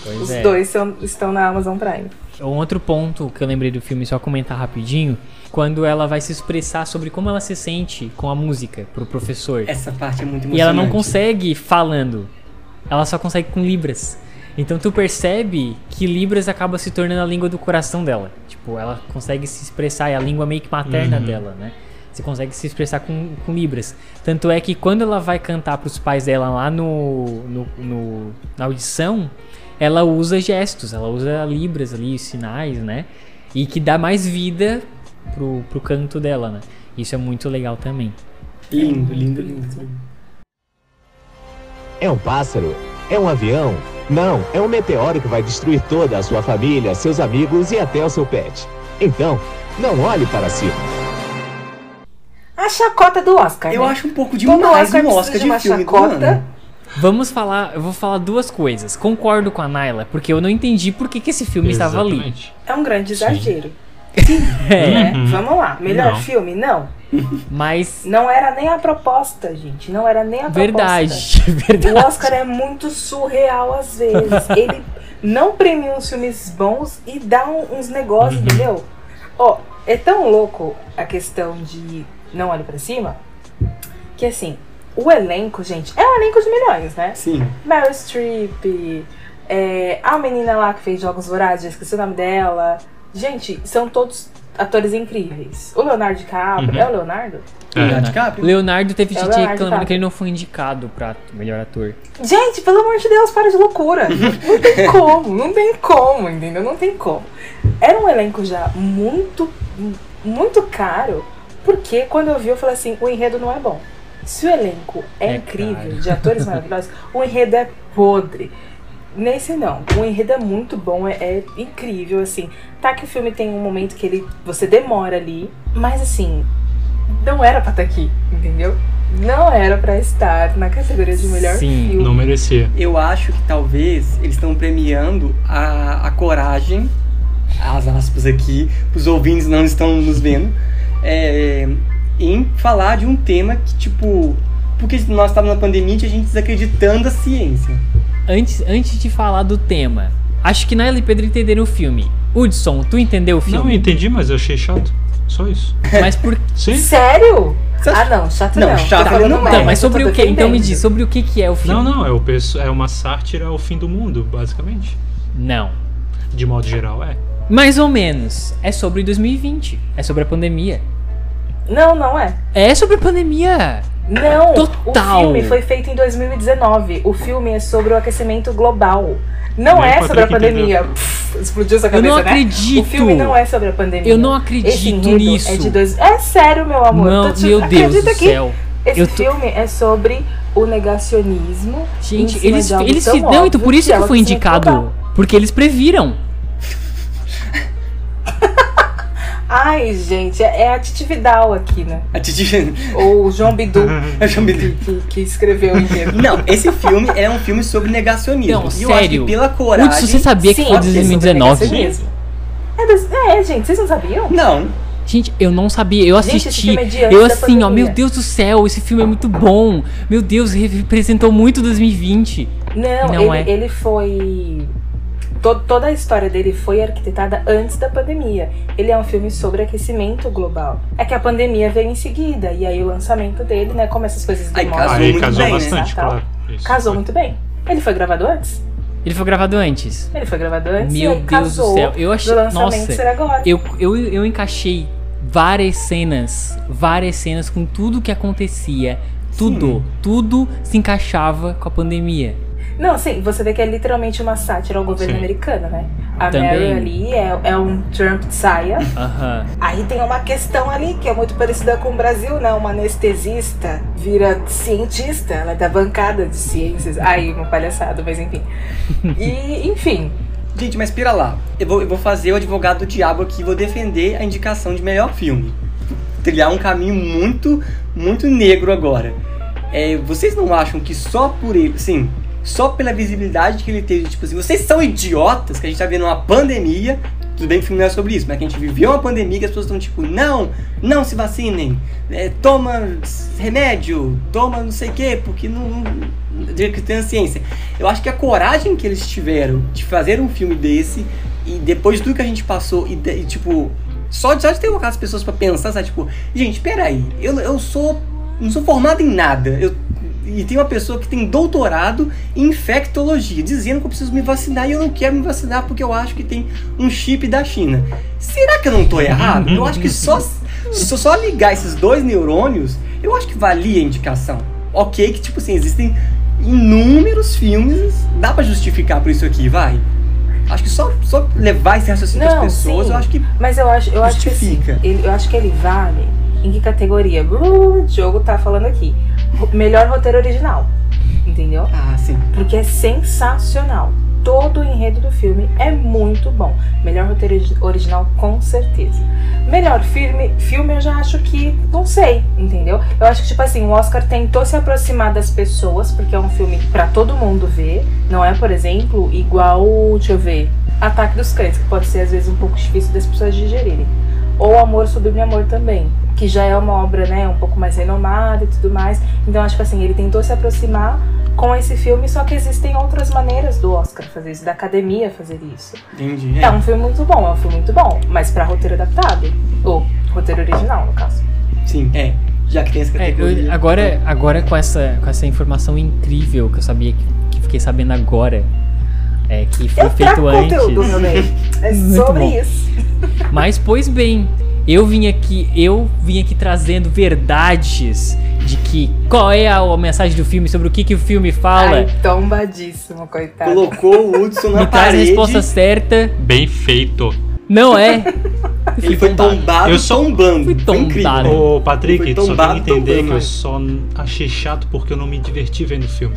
Pois Os é. dois são, estão na Amazon Prime. Um outro ponto que eu lembrei do filme, só comentar rapidinho, quando ela vai se expressar sobre como ela se sente com a música pro professor. Essa parte é muito emocionante. E ela não consegue falando. Ela só consegue com Libras. Então tu percebe que Libras acaba se tornando a língua do coração dela. Tipo, ela consegue se expressar, é a língua meio que materna Uhum. dela, né? Você consegue se expressar com, com Libras. Tanto é que quando ela vai cantar pros pais dela lá no, no, no- na audição, ela usa gestos, ela usa Libras ali, sinais, né? E que dá mais vida pro, pro canto dela, né? Isso é muito legal também. Lindo, lindo, lindo. É um pássaro? É um avião? Não, é um meteoro que vai destruir toda a sua família, seus amigos e até o seu pet. Então, não olhe para cima. A chacota do Oscar. Eu né? acho um pouco Todo demais Oscar um Oscar de uma de filme do chacota. ano. Vamos falar, eu vou falar duas coisas. Concordo com a Naila, porque eu não entendi por que, que esse filme estava ali. Exatamente. É um grande exagero. É, né? Uhum. Vamos lá. Melhor Não. filme? Não. mas Não era nem a proposta, gente. Não era nem a verdade, proposta. verdade. O Oscar é muito surreal às vezes. Ele não premia uns filmes bons e dá uns negócios, Uhum. entendeu? Ó, é tão louco a questão de não olhe pra cima, que assim, o elenco, gente, é um elenco de milhões, né? Sim. Meryl Streep, é, a menina lá que fez Jogos Vorazes, esqueci o nome dela. Gente, são todos atores incríveis. O Leonardo DiCaprio, Uhum. é o Leonardo? É. Leonardo DiCaprio? Leonardo teve É o gente Leonardo reclamando DiCaprio. que ele não foi indicado pra melhor ator. Gente, pelo amor de Deus, para de loucura. Não tem como, não tem como, entendeu? Não tem como. Era um elenco já muito, muito caro, porque quando eu vi, eu falei assim: o enredo não é bom. Se o elenco é, É incrível, caro. de atores maravilhosos, o enredo é podre. Nesse não, o enredo é muito bom, é, é incrível, assim. Tá que o filme tem um momento que ele você demora ali, mas assim, não era pra estar aqui, entendeu? Não era pra estar na categoria de melhor Sim, filme. Não merecia. Eu acho que talvez eles estão premiando a, a coragem, as aspas aqui, os ouvintes não estão nos vendo, é, em falar de um tema que, tipo, porque nós estávamos na pandemia e a gente desacreditando a ciência. Antes, antes de falar do tema, acho que Naila e Pedro entenderam o filme. Hudson, tu entendeu o Não, eu filme? entendi, mas eu achei chato. Só isso. Mas por Sim? Sério? Ah, não, chato Não, não. chato Tá não- merda, Então, mas tô sobre o que? Então me diz, sobre o que que é o filme? Não, não, é, o é uma sátira ao fim do mundo, basicamente. Não. De modo geral, é. Mais ou menos. É sobre 2020. É sobre a pandemia. Não, não é. É sobre a pandemia. Não, Total. o filme foi feito em 2019. O filme é sobre o aquecimento global. Não Nem é sobre a pandemia. Pff, explodiu Eu cabeça, não né? acredito. O filme não é sobre a pandemia. Eu não acredito nisso. É, de dois... é sério, meu amor. Não, Tô te- meu Deus acredita do que céu. Esse Eu tô- filme é sobre o negacionismo. Gente, eles, eles Não, então por isso é que o foi indicado. Porque eles previram. Ai, gente, é, é a Titi Vidal aqui, né? A Titi... Ou o João Bidu Eu chamo de- que, que escreveu o enredo. Não, esse filme é um filme sobre negacionismo. Não, e sério. que pela coragem... Hudson, você sabia que Sim, foi porque é sobre 2019? negacionismo. É, dos- é, gente, vocês não sabiam? Não, Gente, eu não sabia. Eu Gente, esse assisti. filme é de eu assim, ó, meu Deus do céu, esse filme é muito bom. Meu Deus, representou muito 2020. Não, Não ele, é. ele foi. To- toda a história dele foi arquitetada antes da pandemia. Ele é um filme sobre aquecimento global. É que a pandemia veio em seguida, e aí o lançamento dele, né? Como essas coisas Aí demoram. Casou Aí muito casou bem, né? bastante, Natal. claro. Isso. Casou muito bem. Ele foi gravado antes? Ele foi gravado antes. Ele foi gravado antes Meu e aí Deus casou do céu. Eu achei. Nossa, ser agora. eu, eu, eu encaixei várias cenas. Várias cenas com tudo que acontecia. Tudo. Tudo se encaixava com a pandemia. Não, sim, você vê que é literalmente uma sátira ao governo Sim. americano, né? A Também. Mary ali é, é um Trump de saia. Aham. Aí tem uma questão ali que é muito parecida com o Brasil, né? Uma anestesista vira cientista, ela é da bancada de ciências. Aí, uma palhaçada, mas enfim. E, enfim. Gente, mas pera lá. Eu vou, eu vou fazer o advogado do diabo aqui e vou defender a indicação de melhor filme. Trilhar um caminho muito, muito negro agora. É, vocês não acham que só por ele, sim, só pela visibilidade que ele teve, tipo assim, vocês são idiotas que a gente tá vendo uma pandemia. Tudo bem que o filme não é sobre isso, mas que a gente viveu uma pandemia que as pessoas estão tipo, não, não se vacinem, é, toma remédio, toma não sei o quê, porque não, não tem a ciência. Eu acho que a coragem que eles tiveram de fazer um filme desse e depois de tudo que a gente passou e, e, tipo só de, só de ter colocado as pessoas pra pensar, sabe, tipo, gente, peraí, eu, eu sou não sou formado em nada. Eu e tem uma pessoa que tem doutorado em infectologia, dizendo que eu preciso me vacinar e eu não quero me vacinar porque eu acho que tem um chip da China. Será que eu não tô errado? Eu acho que só, só, só ligar esses dois neurônios, eu acho que valia a indicação. Ok, que tipo assim, existem inúmeros filmes, dá pra justificar por isso aqui, vai. Acho que só, só levar esse raciocínio para as pessoas, sim. eu acho que Mas eu acho, eu acho que assim, Justifica. eu acho que ele vale em que categoria? Uh, o Diogo tá falando aqui. Melhor roteiro original. entendeu? Ah, sim. Porque é sensacional. Todo o enredo do filme é muito bom. Melhor roteiro ori- original, com certeza. Melhor filme, filme eu já acho que não sei, entendeu? Eu acho que, tipo assim, o Oscar tentou se aproximar das pessoas, porque é um filme pra todo mundo ver. Não é, por exemplo, igual, deixa eu ver, Ataque dos Cães, que pode ser às vezes um pouco difícil das pessoas digerirem. Ou Amor Sublime Amor também, que já é uma obra, né, um pouco mais renomada e tudo mais. Então, acho que assim, ele tentou se aproximar com esse filme, só que existem outras maneiras do Oscar fazer isso, da academia fazer isso. Entendi. É um filme muito bom, é um filme muito bom, mas pra roteiro adaptado, ou roteiro original, no caso. Sim, é. Já que tem essa É, eu- categoria. agora, agora com essa, com essa informação incrível que eu sabia que, que fiquei sabendo agora, é que foi Eu feito trago antes. conteúdo, meu bem. É sobre bom. isso. Mas pois bem, eu vim aqui, eu vim aqui trazendo verdades de que qual é a, a mensagem do filme, sobre o que, que o filme fala. Ai, tombadíssimo, coitado. Colocou o Hudson na me traz a parede. resposta certa. Bem feito. Não é? Ele foi tombado Eu só- tombando. Fui Foi tombado. Ô, Patrick, só tombado, tem que entender tombando, que eu só achei chato porque eu não me diverti vendo o filme.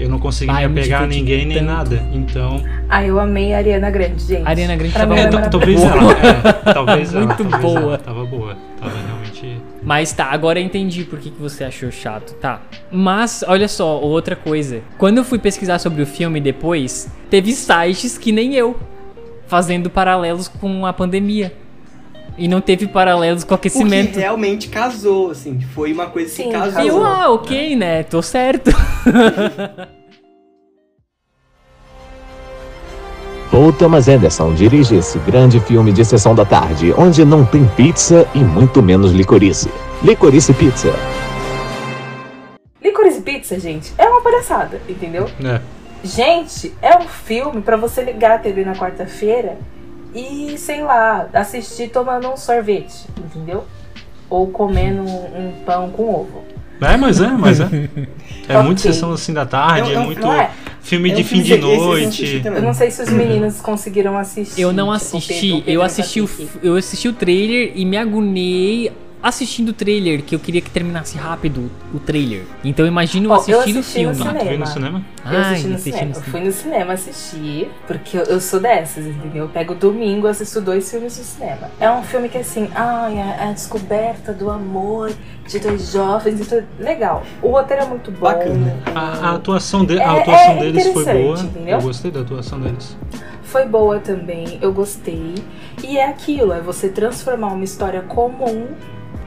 Eu não consegui Ah, me apegar a ninguém nem tanto. nada. Então. Ah, eu amei a Ariana Grande, gente. A Ariana Grande Pra tava É, talvez ela. É, talvez ela. Muito talvez boa. ela Tava boa. Tava realmente. Mas tá, agora eu entendi por que, que você achou chato, tá. Mas, olha só, outra coisa. Quando eu fui pesquisar sobre o filme depois, teve sites que nem eu, fazendo paralelos com a pandemia. E não teve paralelos com o O que aquecimento. realmente casou, assim. Foi uma coisa que Sim, casou. E ah, ok, né? Tô certo. Paul Thomas Anderson dirige esse grande filme de sessão da tarde, onde não tem pizza e muito menos licorice. Licorice Pizza. Licorice Pizza, gente, é uma palhaçada, entendeu? É. Gente, é um filme pra você ligar a TV na quarta-feira e, sei lá, assistir tomando um sorvete, entendeu? Ou comendo um, um pão com ovo. É, mas é, mas é. É Ok. muito sessão assim da tarde, É é, um- muito é? filme É um de fim de eu noite. Eu não sei se os meninos conseguiram assistir. Eu não tipo, assisti, Pedro- Pedro eu assisti o, eu assisti o trailer e me agonei assistindo o trailer, que eu queria que terminasse rápido o trailer. Então eu imagino Ó, eu assistindo o assisti no filme. Ah, no cinema. cinema? Eu assisti no assisti cinema. no Eu cinema. fui no cinema assistir, porque eu, eu sou dessas, entendeu? Eu pego domingo, assisto dois filmes no cinema. É um filme que assim, ai, a, a descoberta do amor de dois jovens e tudo. Legal. O roteiro é muito bom. Bacana. A, a atuação, de, É- a atuação é deles foi boa. entendeu? Eu gostei da atuação deles. Foi boa também, eu gostei. E é aquilo, é você transformar uma história comum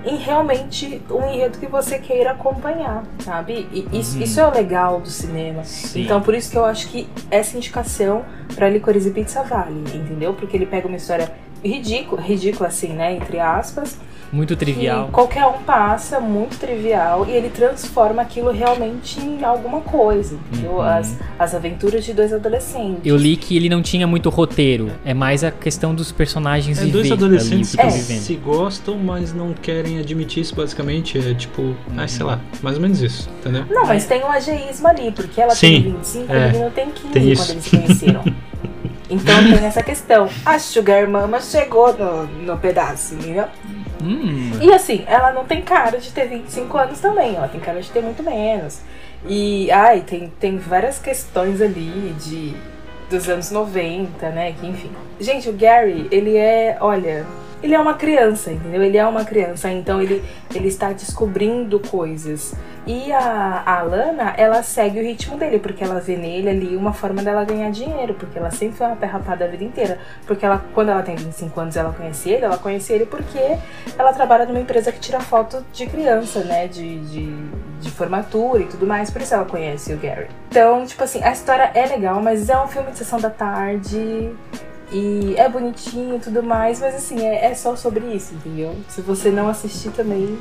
em realmente um enredo que você queira acompanhar, sabe? E isso, isso é o legal do cinema. Sim. Então por isso que eu acho que essa indicação pra Licorice Pizza vale, entendeu? Porque ele pega uma história ridícula, ridícula assim, né, entre aspas, Muito trivial. que qualquer um passa, muito trivial, e ele transforma aquilo realmente em alguma coisa, entendeu? Uhum. As, as aventuras de dois adolescentes. Eu li que ele não tinha muito roteiro. É mais a questão dos personagens É viver dois ali adolescentes o que É. estão vivendo. se gostam, mas não querem admitir isso, basicamente. É tipo, ah, sei lá, mais ou menos isso, entendeu? Não, mas tem um ageísmo ali, porque ela Sim, tem 25 é, e o menino tem 15 tem quando eles se conheceram. Então tem essa questão. A Sugar Mama chegou no, no pedaço, entendeu? Hum, E assim, ela não tem cara de ter 25 anos também, ela tem cara de ter muito menos. E, ai, tem, tem várias questões ali de dos anos 90, né? Que enfim. Gente, o Gary, ele é, olha, ele é uma criança, entendeu? Ele é uma criança, então ele, ele está descobrindo coisas. E a, a Lana, ela segue o ritmo dele, porque ela vê nele ali uma forma dela ganhar dinheiro, porque ela sempre foi uma perrapada a vida inteira. Porque ela, quando ela tem 25 anos ela conhece ele, ela conhece ele porque ela trabalha numa empresa que tira foto de criança, né? De, de, de formatura e tudo mais, por isso ela conhece o Gary. Então, tipo assim, a história é legal, mas é um filme de sessão da tarde. E é bonitinho e tudo mais, mas assim, é, é só sobre isso, entendeu? Se você não assistir também.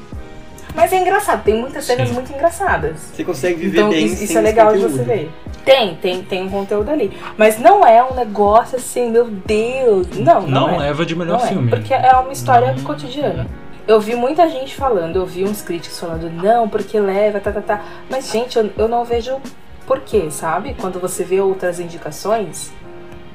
Mas é engraçado, tem muitas cenas Sim. muito engraçadas. Você consegue viver Então bem isso, isso é legal de você ver. Tem, tem, tem um conteúdo ali. Mas não é um negócio assim, meu Deus. Não, não, Não é. leva de melhor Não é, filme. porque é uma história Não. cotidiana. Eu vi muita gente falando, eu vi uns críticos falando, não, porque leva, tá, tá, tá. Mas, gente, eu, eu não vejo porquê, sabe? Quando você vê outras indicações,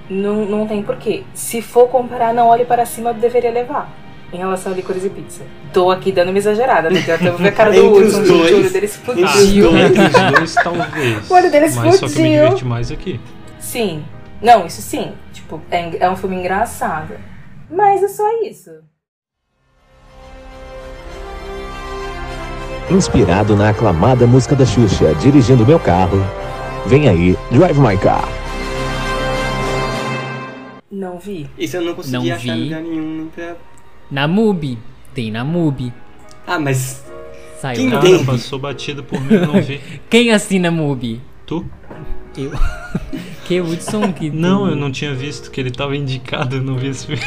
não, não tem porquê. Se for comparar, não olhe para cima, deveria levar. em relação a licores e pizza. Tô aqui dando uma exagerada, né? Até eu ver a cara do Hudson, o olho dele explodiu. Dois. Entre os dois, talvez. O olho dele Mas só que eu me explodiu. diverti mais aqui. Sim. Não, isso sim. Tipo, é, é um filme engraçado. Mas é só isso. Inspirado na aclamada música da Xuxa, dirigindo meu carro. Vem aí, Drive My Car. Não vi. Isso eu não consegui Não achar vi. lugar nenhum. nem pra- Na MUBI. Tem na MUBI. Ah, mas Saiu Quem na passou batido por mim, eu não vi. Quem assina MUBI? Tu? Eu. que Hudson que. Não, eu não tinha visto que ele tava indicado, eu não vi esse filme.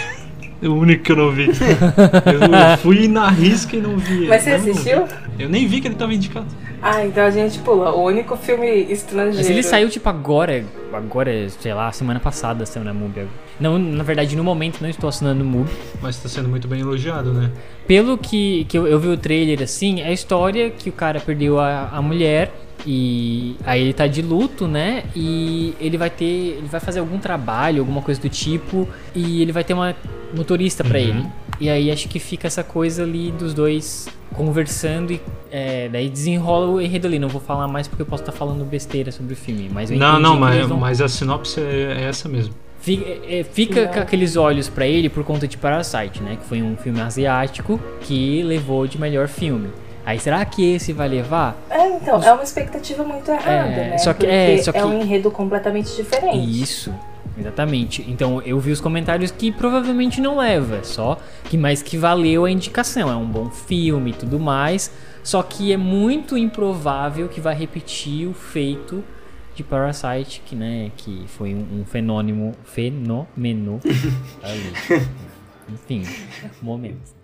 É o único que eu não vi. Eu, eu fui na risca e não vi. Mas você não assistiu? Eu nem vi que ele tava indicado. Ah, então a gente pula. O único filme estrangeiro. Mas ele saiu tipo agora, agora, sei lá, semana passada saiu na MUBI. Não, na verdade, no momento não estou assinando MUBI. Mas tá sendo muito bem elogiado, né? Pelo que, que eu, eu vi o trailer assim, é a história que o cara perdeu a, a mulher e aí ele tá de luto, né? E ele vai ter, ele vai fazer algum trabalho, alguma coisa do tipo e ele vai ter uma motorista pra Uhum. ele. E aí acho que fica essa coisa ali dos dois conversando e é, daí desenrola o enredo ali. Não vou falar mais porque eu posso estar falando besteira sobre o filme, mas eu Não, não, mas, vão- mas a sinopse é, é essa mesmo. Fica, é, fica Não. com aqueles olhos pra ele por conta de Parasite, né? Que foi um filme asiático que levou de melhor filme. Aí será que esse vai levar? É, então, é uma expectativa muito errada, É, né? só que- Porque é, só que- um enredo completamente diferente. Isso, exatamente. Então eu vi os comentários que provavelmente não leva, só que mais que valeu a indicação. É um bom filme e tudo mais. Só que é muito improvável que vai repetir o feito de Parasite, que, né, que foi um, um fenômeno, fenômeno ali. Enfim, momento.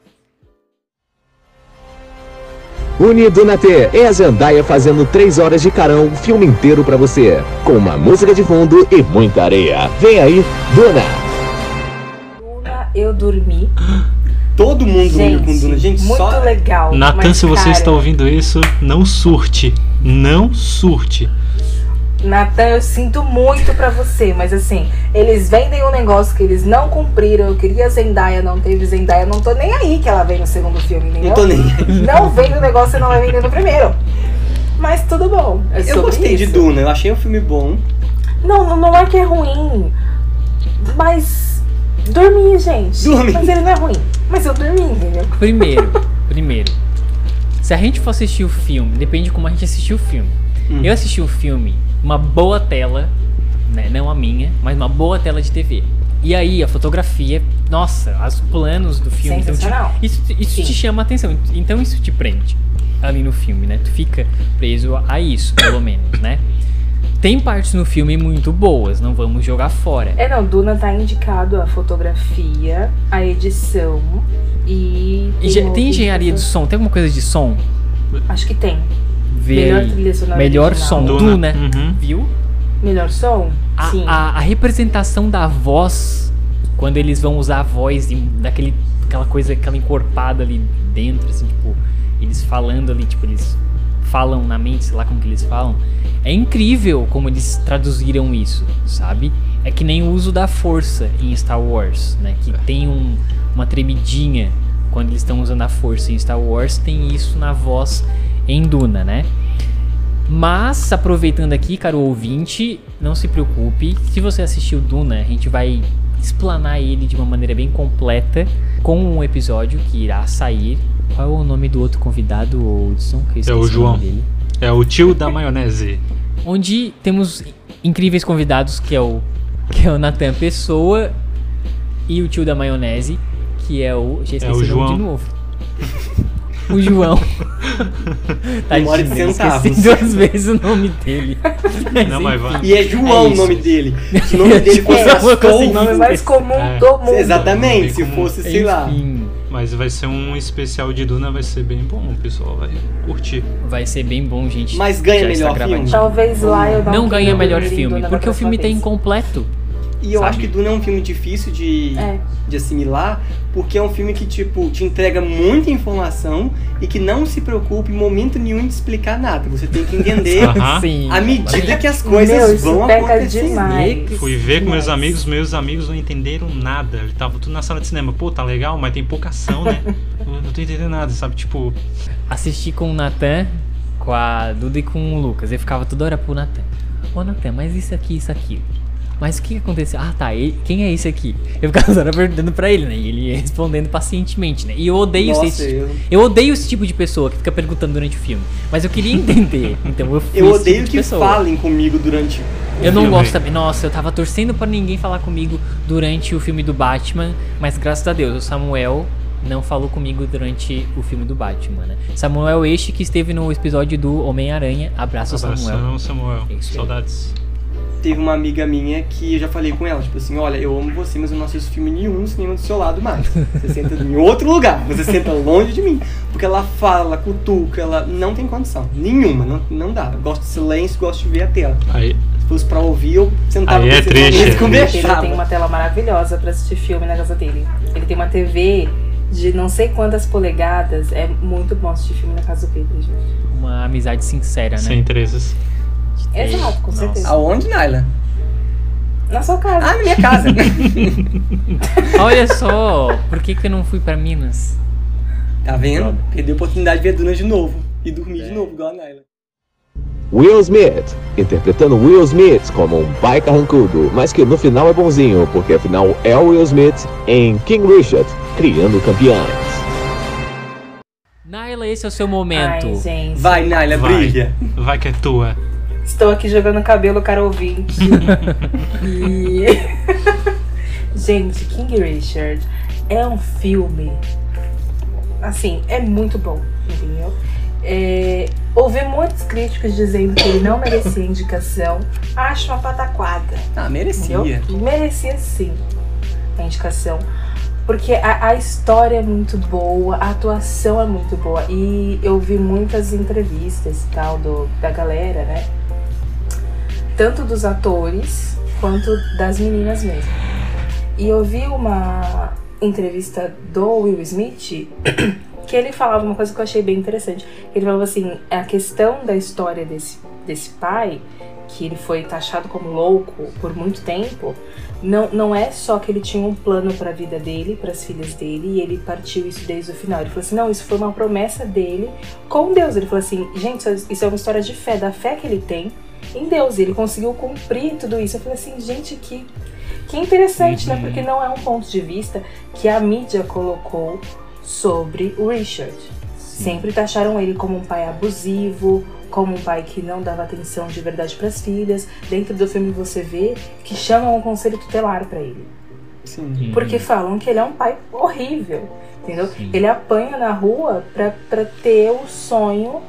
Unido na T é a Zendaya fazendo 3 horas de carão, o filme inteiro pra você. Com uma música de fundo e muita areia. Vem aí, Duna. Duna, eu dormi. todo mundo dormiu Gente, com Duna. Gente, muito só. legal. Natan, se você cara, está ouvindo isso, não surte. Não surte. Natan, eu sinto muito pra você, mas assim, eles vendem um negócio que eles não cumpriram. Eu queria Zendaya, não teve Zendaya. Não tô nem aí que ela vem no segundo filme, entendeu? Não tô nem aí. Não vem no negócio e não vai vender no primeiro. Mas tudo bom. É Eu gostei de isso. Duna, eu achei o filme bom. Não, não, não é que é ruim. Mas. Dormi, gente. Dormi. Mas ele não é ruim. Mas eu dormi, entendeu? Primeiro, primeiro, se a gente for assistir o filme, depende de como a gente assistiu o filme. Hum. Eu assisti o filme uma boa tela, né, não a minha, mas uma boa tela de TV. E aí a fotografia, nossa, os planos do filme, então, te- Sensacional. isso, isso te chama a atenção, então isso te prende ali no filme, né? Tu fica preso a isso, pelo menos, né? Tem partes no filme muito boas, não vamos jogar fora. É, não, Duna tá indicado a fotografia, a edição e. Engen- uma tem engenharia de som? Tem alguma coisa de som? Acho que tem. Vê Melhor trilha sonora Melhor original. som, Duna. Duna, Uhum. viu? Melhor som? A, Sim. a, a representação da voz, quando eles vão usar a voz daquele, aquela coisa, aquela encorpada ali dentro, assim, tipo, eles falando ali, tipo, eles falam na mente, sei lá como que eles falam. É incrível como eles traduziram isso, sabe? É que nem o uso da força em Star Wars, né? Que tem um- uma tremidinha quando eles estão usando a força em Star Wars, tem isso na voz em Duna, né? Mas, aproveitando aqui, caro ouvinte, não se preocupe. Se você assistiu Duna, a gente vai explanar ele de uma maneira bem completa com um episódio que irá sair. Qual é o nome do outro convidado, esqueci É o João. dele. É o tio da maionese. Onde temos incríveis convidados, que é o, que é o Natan Pessoa e o tio da maionese, que é o. Já esqueci o o, nome João. de novo. O João. Tadinho, eu esqueci duas vezes o nome dele. Não, mas vai. E é João É o nome dele. Se o nome dele fosse É, Astolfo, consegui- o nome mais comum É. do mundo. Exatamente, se fosse, sei lá. Mas vai ser um especial de Duna, vai ser bem bom, o pessoal vai curtir. vai ser bem bom, gente. Mas ganha melhor filme? Talvez lá eu não Não ganha melhor filme, porque o filme tá incompleto. E eu Sabe? acho que Duna é um filme difícil de, É. de assimilar, porque é um filme que, tipo, te entrega muita informação e que não se preocupa em momento nenhum de explicar nada. Você tem que entender. Sim. à medida que as coisas Meu, vão acontecendo. demais. Fui ver com meus amigos, meus amigos não entenderam nada. Eles estavam tudo na sala de cinema. Pô, tá legal, mas tem pouca ação, né? Eu não tô entendendo nada, sabe? Tipo, Assisti com o Natan, com a Duda e com o Lucas. Eu ficava toda hora pro Natan. Ô Natan, mas isso aqui, isso aqui. Mas o que aconteceu? Ah, tá. ele- quem é esse aqui? Eu ficava perguntando pra ele, né? E ele ia respondendo pacientemente, né? E eu odeio Nossa, esse eu- Eu odeio esse tipo de pessoa que fica perguntando durante o filme. Mas eu queria entender. Então eu fui Eu esse odeio tipo de que pessoa. falem comigo durante. Eu não filme. gosto também. Nossa, eu tava torcendo pra ninguém falar comigo durante o filme do Batman, mas graças a Deus, o Samuel não falou comigo durante o filme do Batman, né? Samuel este que esteve no episódio do Homem-Aranha. Abraço, Samuel. abração, Samuel. Isso aí. Saudades. Teve uma amiga minha que eu já falei com ela, tipo assim, olha, eu amo você, mas eu não assisto filme nenhum no cinema do seu lado mais. Você senta em outro lugar, você senta longe de mim. Porque ela fala, ela cutuca, ela não tem condição. Nenhuma, não, não dá. Eu gosto de silêncio, gosto de ver a tela. Aí, Se fosse pra ouvir, eu sentava Aí é triste, e é Ele conversava. tem uma tela maravilhosa pra assistir filme na casa dele. Ele tem uma TV de não sei quantas polegadas. É muito bom assistir filme na casa do Pedro, gente. Uma amizade sincera, né? sem interesses. Exato, com Nossa. certeza. Aonde, Naila? Na sua casa. Ah, na minha casa. Olha só, por que, que eu não fui pra Minas? tá vendo? Perdeu a oportunidade de ver Duna de novo. E dormir de novo, igual a Naila. Will Smith, interpretando Will Smith como um pai carrancudo, mas que no final é bonzinho, porque afinal é o Will Smith em King Richard, criando campeões. Naila, esse é o seu momento. Ai, gente. Vai, Naila, Vai. brilha. Vai que é tua. Estou aqui jogando cabelo, cara ouvinte. e... Gente, King Richard é um filme. Assim, é muito bom, entendeu? É, ouvi muitos críticos dizendo que ele não merecia indicação. Acho uma pataquada. Ah, merecia. Entendeu? Merecia sim a indicação. Porque a, a história é muito boa, a atuação é muito boa. E eu vi muitas entrevistas e tal do, da galera, né? Tanto dos atores quanto das meninas mesmo. E eu vi uma entrevista do Will Smith que ele falava uma coisa que eu achei bem interessante. Ele falava assim, a questão da história desse, desse pai, que ele foi taxado como louco por muito tempo, não, não é só que ele tinha um plano para a vida dele, para as filhas dele, e ele partiu isso desde o final. Ele falou assim: não, isso foi uma promessa dele com Deus. Ele falou assim: gente, isso é uma história de fé, da fé que ele tem em Deus. E ele conseguiu cumprir tudo isso. Eu falei assim: gente, que, que interessante, né? Uhum. Porque não é um ponto de vista que a mídia colocou sobre o Richard. Sempre taxaram ele como um pai abusivo, como um pai que não dava atenção de verdade para as filhas. Dentro do filme você vê que chamam um conselho tutelar para ele. Sim. Porque falam que ele é um pai horrível, entendeu? Sim. Ele apanha na rua pra ter o sonho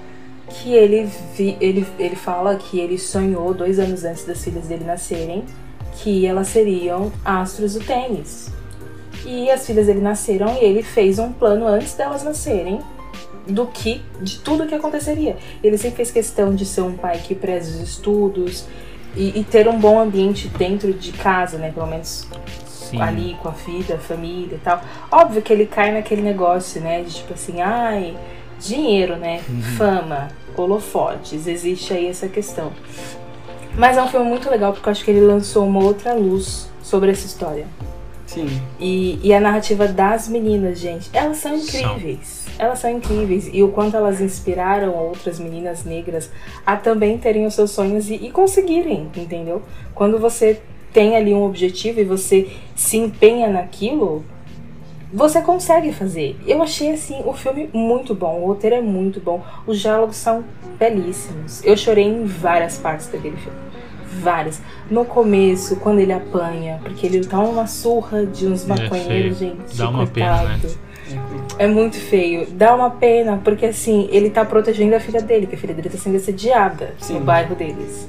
que ele, vi, ele ele fala que ele sonhou dois anos antes das filhas dele nascerem que elas seriam astros do tênis. E as filhas dele nasceram e ele fez um plano antes delas nascerem do que de tudo que aconteceria. Ele sempre fez questão de ser um pai que preza os estudos e, e ter um bom ambiente dentro de casa, né? Pelo menos Sim. ali com a filha, a família e tal. Óbvio que ele cai naquele negócio, né? De tipo assim, ai, dinheiro, né? Fama, holofotes, existe aí essa questão. Mas é um filme muito legal porque eu acho que ele lançou uma outra luz sobre essa história. Sim. E, e a narrativa das meninas, gente, elas são incríveis. Elas são incríveis. E o quanto elas inspiraram outras meninas negras a também terem os seus sonhos e, e conseguirem, entendeu? Quando você tem ali um objetivo e você se empenha naquilo, você consegue fazer. Eu achei assim o filme muito bom, o roteiro é muito bom, os diálogos são belíssimos. Eu chorei em várias partes daquele filme. Várias. No começo, quando ele apanha, porque ele toma uma surra de uns É maconheiros, gente. Dá uma pena, né? coitado. É muito feio. Dá uma pena, porque assim, ele tá protegendo a filha dele, que a filha dele tá sendo assediada Sim. no bairro deles.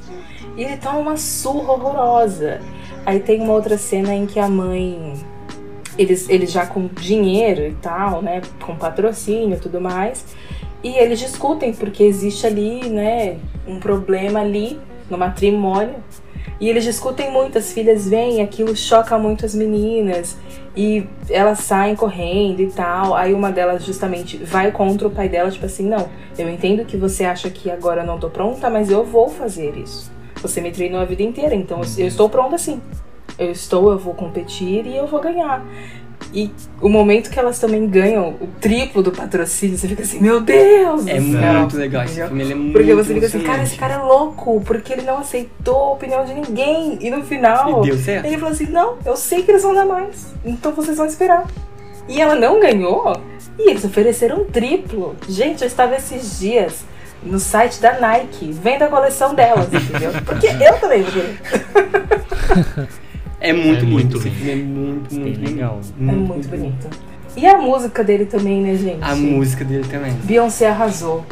E ele toma uma surra horrorosa. Aí tem uma outra cena em que a mãe. Eles, eles já com dinheiro e tal, né? Com patrocínio e tudo mais. E eles discutem, porque existe ali, né? Um problema ali no matrimônio. E eles discutem muito, as filhas vêm, aquilo choca muito as meninas. E elas saem correndo e tal. Aí uma delas justamente vai contra o pai dela, tipo assim, não, eu entendo que você acha que agora eu não tô pronta, mas eu vou fazer isso. Você me treinou a vida inteira, então eu estou pronta sim. Eu estou, eu vou competir e eu vou ganhar. E o momento que elas também ganham o triplo do patrocínio, você fica assim, meu Deus! É muito legal esse filme, ele é muito Porque você fica assim, cara, esse cara é louco, porque ele não aceitou a opinião de ninguém. E no final, E deu certo. ele falou assim: não, eu sei que eles vão dar mais, então vocês vão esperar. E ela não ganhou, e eles ofereceram um triplo. Gente, eu estava esses dias no site da Nike, vendo a coleção delas, entendeu? Porque eu também vou querer. É muito É lindo, muito lindo. filme é muito, Bem muito legal. lindo. É muito bonito. E a música dele também, né, gente? A música dele também. Beyoncé arrasou.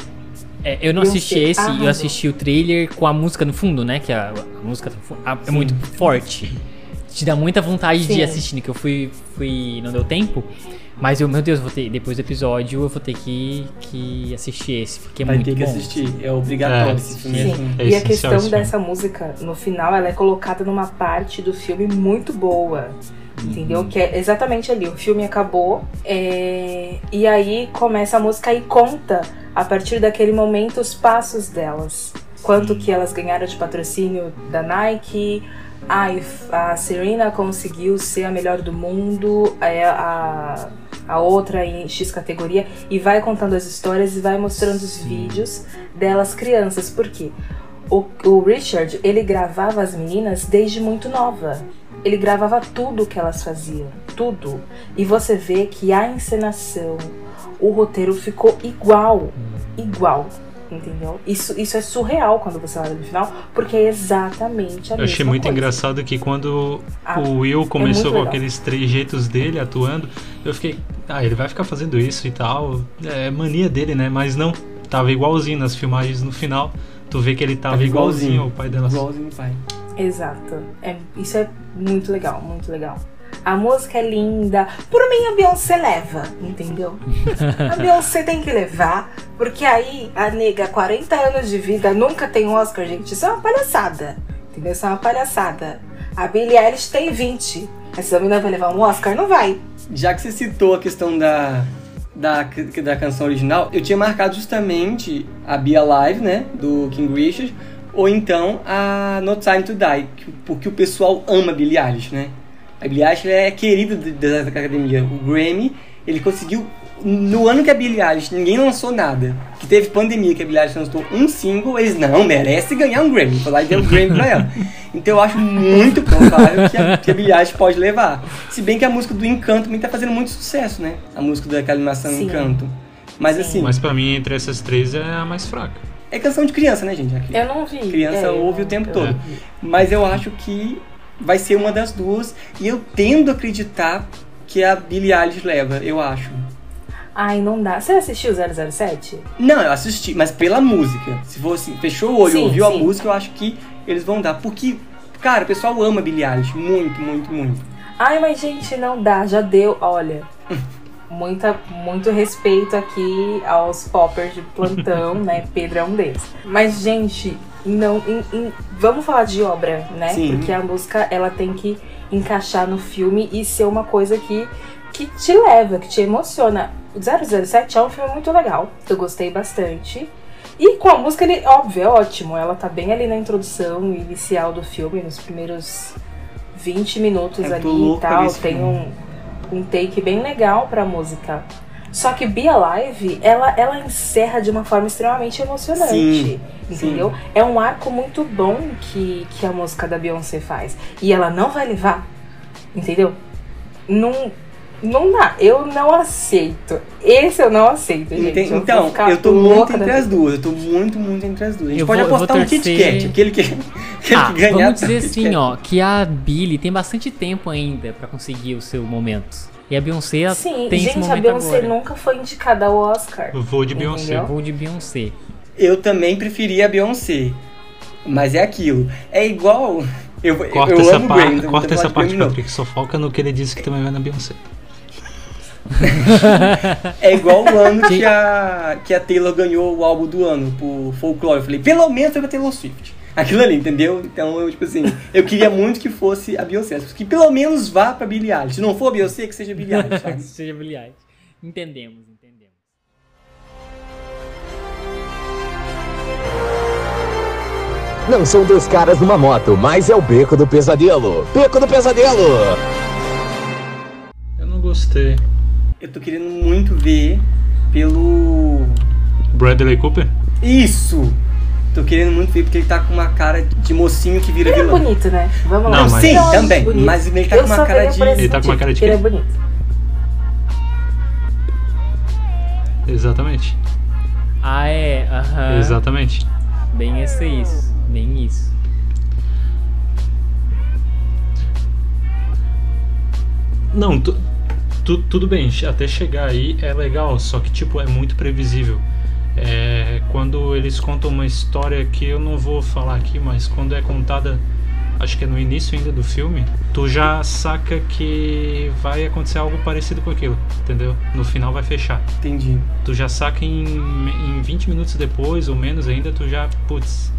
É, eu não Beyoncé assisti esse, eu arrasou. assisti o trailer com a música no fundo, né? Que a, a música a- é muito forte. Te dá muita vontade Sim. de assistir, né, que eu fui, fui. não deu tempo. Mas eu, meu Deus, vou ter, depois do episódio eu vou ter que, que assistir esse, porque é Vai muito ter que bom. assistir. É obrigatório É, esse filme. Sim. É e a questão dessa música, no final, ela é colocada numa parte do filme muito boa. Entendeu? Que é exatamente ali. O filme acabou é, e aí começa a música e conta, a partir daquele momento, os passos delas. Quanto que elas ganharam de patrocínio da Nike. A, a Serena conseguiu ser a melhor do mundo. é, A, a outra em X categoria. E vai contando as histórias e vai mostrando os vídeos delas crianças. Por quê? O, o Richard, ele gravava as meninas desde muito nova. Ele gravava tudo que elas faziam, tudo. E você vê que a encenação, o roteiro ficou igual, igual, entendeu? Isso, isso é surreal quando você olha no final, porque é exatamente a Eu mesma achei muito coisa. engraçado que quando Ah, o Will começou muito com legal. aqueles trejeitos dele atuando, eu fiquei, ah, ele vai ficar fazendo isso e tal. É mania dele, né? Mas não, tava igualzinho nas filmagens no final. Tu vê que ele tava, Tava igualzinho, igualzinho. ao pai dela. Igualzinho o pai. Exato. É, isso é muito legal, muito legal. A música é linda. Por mim, a Beyoncé leva, entendeu? A Beyoncé tem que levar, porque aí a nega, 40 anos de vida, nunca tem um Oscar, gente. Isso é uma palhaçada. Entendeu? Isso é uma palhaçada. A Billie Eilish tem 20. Essa menina vai levar um Oscar? Não vai. Já que você citou a questão da, da, da canção original, eu tinha marcado justamente a Be Alive, né? Do King Richard, ou então a No Time to Die, que- porque o pessoal ama Billie Eilish, né? A Billie Eilish é querida da academia. O Grammy, ele conseguiu. No ano que a Billie Eilish ninguém lançou nada, que teve pandemia, que a Billie Eilish lançou um single, eles não merece ganhar um Grammy. Foi lá e deu um Grammy pra ela. Então eu acho muito provável que a, que a Billie Eilish pode levar. Se bem que a música do Encanto também tá fazendo muito sucesso, né? A música daquela animação Sim. Encanto. Mas Sim. assim, Mas pra mim, entre essas três, é a mais fraca. é canção de criança, né, gente? Aqui. Eu não vi. Criança É, ouve não- o tempo todo. vi. Mas eu acho que vai ser uma das duas. E eu tendo a acreditar que a Billie Eilish leva, eu acho. Ai, não dá. Você assistiu 007? Não, eu assisti, mas pela música. Se fosse, fechou o olho Sim, ouviu a sim. música, eu acho que eles vão dar. Porque, cara, o pessoal ama Billie Eilish. Muito, muito, muito. Ai, mas gente, não dá, já deu. Olha, muita, muito respeito aqui aos poppers de plantão, né? Pedro é um deles. Mas, gente, não. em- em- vamos falar de obra, né? Sim. Porque a música ela tem que encaixar no filme e ser uma coisa que, que te leva, que te emociona. O 007 é um filme muito legal. Eu gostei bastante. E com a música, ele, óbvio, é ótimo. Ela tá bem ali na introdução inicial do filme, nos primeiros 20 minutos tô ali e tal. Tem um, um take bem legal pra música. Só que Be Alive, ela, ela encerra de uma forma extremamente emocionante. Sim, entendeu? É um arco muito bom que, que a música da Beyoncé faz. E ela não vai levar. Entendeu? Não, não dá. Eu não aceito. Esse eu não aceito, gente. Ente- Eu então, eu tô muito entre as duas. Eu tô muito, muito entre as duas. A gente Eu pode vou- apostar um Kit torcer- Kat. Aquele que, aquele Ah, que ganhar. vamos dizer assim, ó, que a Billy tem bastante tempo ainda pra conseguir o seu momento. E a Beyoncé Sim, tem esse gente, a momento Beyoncé agora. nunca foi indicada ao Oscar. Eu vou de Beyoncé. Entendeu? Eu vou de Beyoncé. Eu também preferia a Beyoncé. Mas é aquilo. É igual. Eu, Corta eu essa, amo par- Grammy, então corta essa parte. Patrick. Só foca no que ele disse que também vai na Beyoncé. É igual o ano que a, que a Taylor ganhou o álbum do ano por Folklore. Eu falei, pelo menos foi pra Taylor Swift. aquilo ali, entendeu? Então eu, tipo assim, eu queria muito que fosse a Beyoncé. Que pelo menos vá pra Billie Eilish. Se não for a Beyoncé, que seja a Billie Eilish, sabe? Seja Billie Eilish. Entendemos, entendemos. Não são dois caras numa moto, mas é o Beco do Pesadelo. Beco do Pesadelo! Eu não gostei. Eu tô querendo muito ver pelo. Bradley Cooper? Isso! Tô querendo muito ver porque ele tá com uma cara de mocinho que vira Ele é vilão. bonito, né? Vamos Não, lá. mas- Sim, Eu acho também. bonito. Mas ele tá Eu com uma cara de. esse Ele tá com uma cara de Ele é bonito. Exatamente. Ah, é. Aham. Exatamente. Bem isso, isso. Bem isso. Não, tu, tu- tudo bem, até chegar aí é legal, só que tipo, é muito previsível. É, quando eles contam uma história que eu não vou falar aqui, mas quando é contada, acho que é no início ainda do filme, tu já saca que vai acontecer algo parecido com aquilo, entendeu? No final vai fechar. Entendi. Tu já saca em, em 20 minutos depois, ou menos ainda, tu já, putz,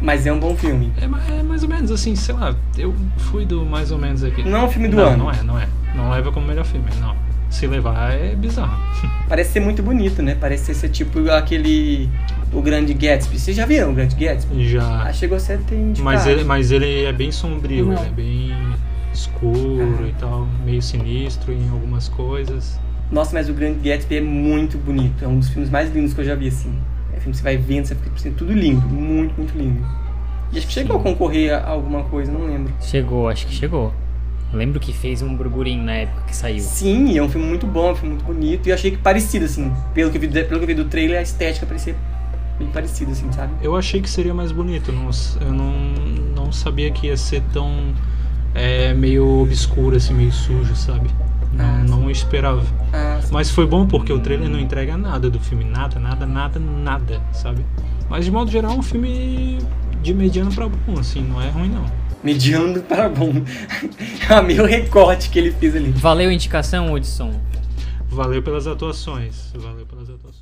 Mas é um bom filme. é, é mais ou menos assim, sei lá, eu fui do mais ou menos aqui. Não é um filme do não, ano. Não é, não é. Não leva como melhor filme, não. Se levar é bizarro. Parece ser muito bonito, né? Parece ser tipo aquele. O Grande Gatsby. Vocês já viram o Grande Gatsby? Já. Ah, chegou a ser até indicado. Mas ele, mas ele é bem sombrio, Não. ele é bem escuro e tal, meio sinistro em algumas coisas. Nossa, mas o Grande Gatsby é muito bonito. É um dos filmes mais lindos que eu já vi, assim. É filme que você vai vendo, você fica assim, tudo lindo. Muito, muito lindo. E acho que chegou a concorrer a alguma coisa, não lembro. Chegou, acho que chegou. Lembro que fez um burburinho na época que saiu. Sim, é um filme muito bom, é um filme muito bonito. E eu achei que parecido, assim. Pelo que eu vi, pelo que eu vi do trailer, a estética parecia bem parecida, assim, sabe? Eu achei que seria mais bonito, não, eu não, não sabia que ia ser tão é, meio obscuro, assim, meio sujo, sabe? Não, Ah, não esperava. Ah, Mas foi bom porque o trailer não entrega nada do filme, nada, nada, nada, nada, sabe? Mas de modo geral é um filme de mediano pra bom, assim, não é ruim não. mediano para bom. é o meu recorte que ele fez ali. Valeu a indicação, Hudson? Valeu pelas atuações, valeu pelas atuações.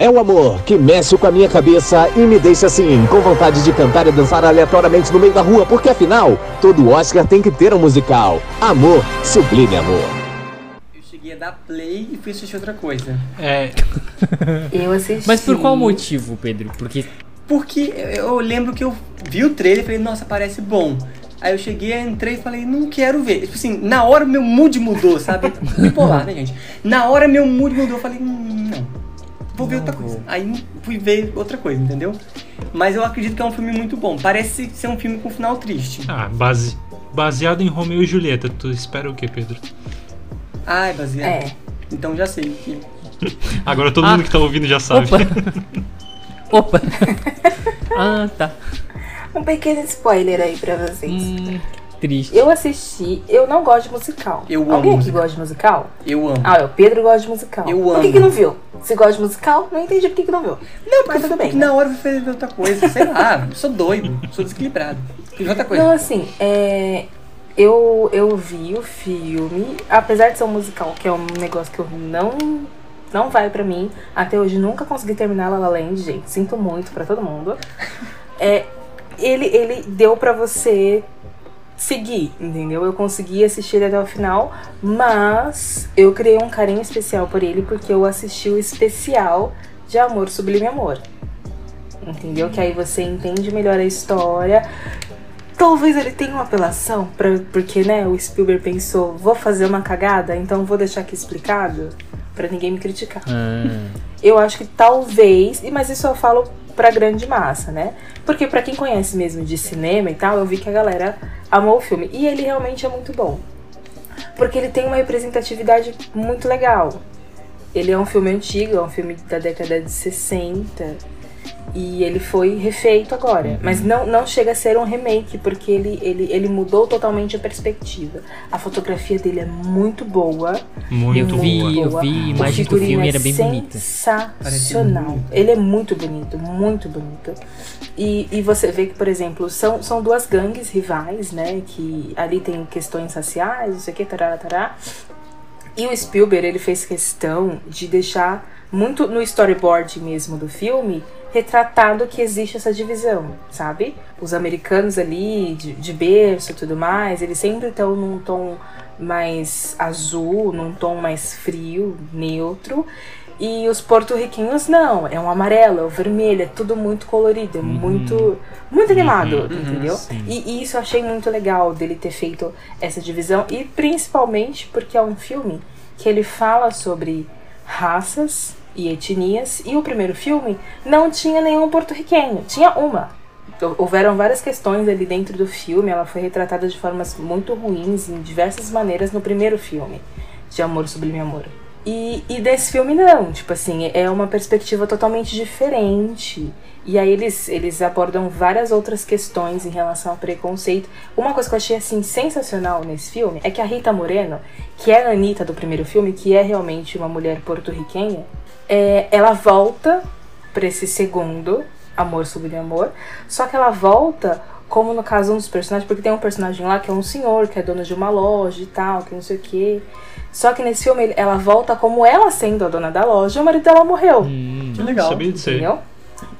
É o amor que mexe com a minha cabeça e me deixa assim, com vontade de cantar e dançar aleatoriamente no meio da rua, porque afinal, todo Oscar tem que ter um musical. Amor, sublime amor. Eu cheguei a dar play e fui assistir outra coisa. É, Eu assisti. Mas por qual motivo, Pedro? Porque Porque eu lembro que eu vi o trailer e falei, nossa, parece bom. Aí eu cheguei, entrei e falei, não quero ver. Tipo assim, na hora meu mood mudou, sabe? Bipolar, né, gente? Na hora meu mood mudou, eu falei, hum, não. Vou ver outra coisa. Aí fui ver outra coisa, entendeu? Mas eu acredito que é um filme muito bom. Parece ser um filme com final triste. ah, base, baseado em Romeu e Julieta, tu espera o que, Pedro? Ah, é baseado. É. Então já sei. que- Agora todo Ah. mundo que tá ouvindo já sabe. Opa! Opa! ah, tá. Um pequeno spoiler aí pra vocês. Hum, triste. Eu assisti, eu não gosto de musical. Eu amo Alguém aqui musical. gosta de musical? Eu amo. Ah, é, o Pedro gosta de musical. Eu Por amo. que, que não viu? Se gosta de musical, não entendi por que, que não viu. Não, porque tudo bem. na hora eu fui ver outra coisa. Sei lá, sou doido, sou desequilibrado. Ver outra coisa. Não, assim, é, eu, eu vi o filme, apesar de ser um musical, que é um negócio que eu não não vai pra mim. Até hoje nunca consegui terminar La La Land, gente. Sinto muito pra todo mundo. É, ele, ele deu pra você seguir, entendeu? Eu consegui assistir ele até o final, mas eu criei um carinho especial por ele porque eu assisti o especial de Amor Sublime Amor. Entendeu? Que aí você entende melhor a história. Talvez ele tenha uma apelação, pra, porque né, o Spielberg pensou, vou fazer uma cagada, então vou deixar aqui explicado pra ninguém me criticar. Ah, Eu acho que talvez, e- mas isso eu falo pra grande massa, né? Porque pra quem conhece mesmo de cinema e tal, eu vi que a galera amou o filme. E ele realmente é muito bom. Porque ele tem uma representatividade muito legal. Ele é um filme antigo, é um filme da década de 60. E ele foi refeito agora. Mas não, não chega a ser um remake, porque ele, ele, ele mudou totalmente a perspectiva. A fotografia dele é muito boa. Muito Eu vi, boa. eu vi O imagens do filme, é era bem bonita. Sensacional. bonito. Ele é muito bonito, muito bonito. E, e você vê que, por exemplo, são, são duas gangues rivais, né? Que ali tem questões raciais, não sei o que, tarará, tará. E o Spielberg, ele fez questão de deixar muito no storyboard mesmo do filme retratado que existe essa divisão, sabe? Os americanos ali, de, de berço e tudo mais, eles sempre estão num tom mais azul, num tom mais frio, neutro. E os porto-riquenhos não, é um amarelo, é um vermelho, é tudo muito colorido, é muito muito animado, Uhum, entendeu? sim. E, e isso eu achei muito legal dele ter feito essa divisão e principalmente porque é um filme que ele fala sobre raças e etnias e o primeiro filme não tinha nenhum porto-riquenho, tinha uma. Hou- Houveram várias questões ali dentro do filme, ela foi retratada de formas muito ruins em diversas maneiras no primeiro filme, de Amor Sublime Amor. E, e desse filme não, tipo assim, é uma perspectiva totalmente diferente. E aí eles, eles abordam várias outras questões em relação ao preconceito. Uma coisa que eu achei assim sensacional nesse filme é que a Rita Moreno, que é a Anitta do primeiro filme, que é realmente uma mulher porto-riquenha, é, ela volta pra esse segundo, Amor Sublime Amor, só que ela volta como no caso um dos personagens, porque tem um personagem lá que é um senhor, que é dono de uma loja e tal, que não sei o quê. Só que nesse filme ela volta como ela sendo a dona da loja e o marido dela morreu. Hum, Que legal. Sabia disso aí. Entendeu?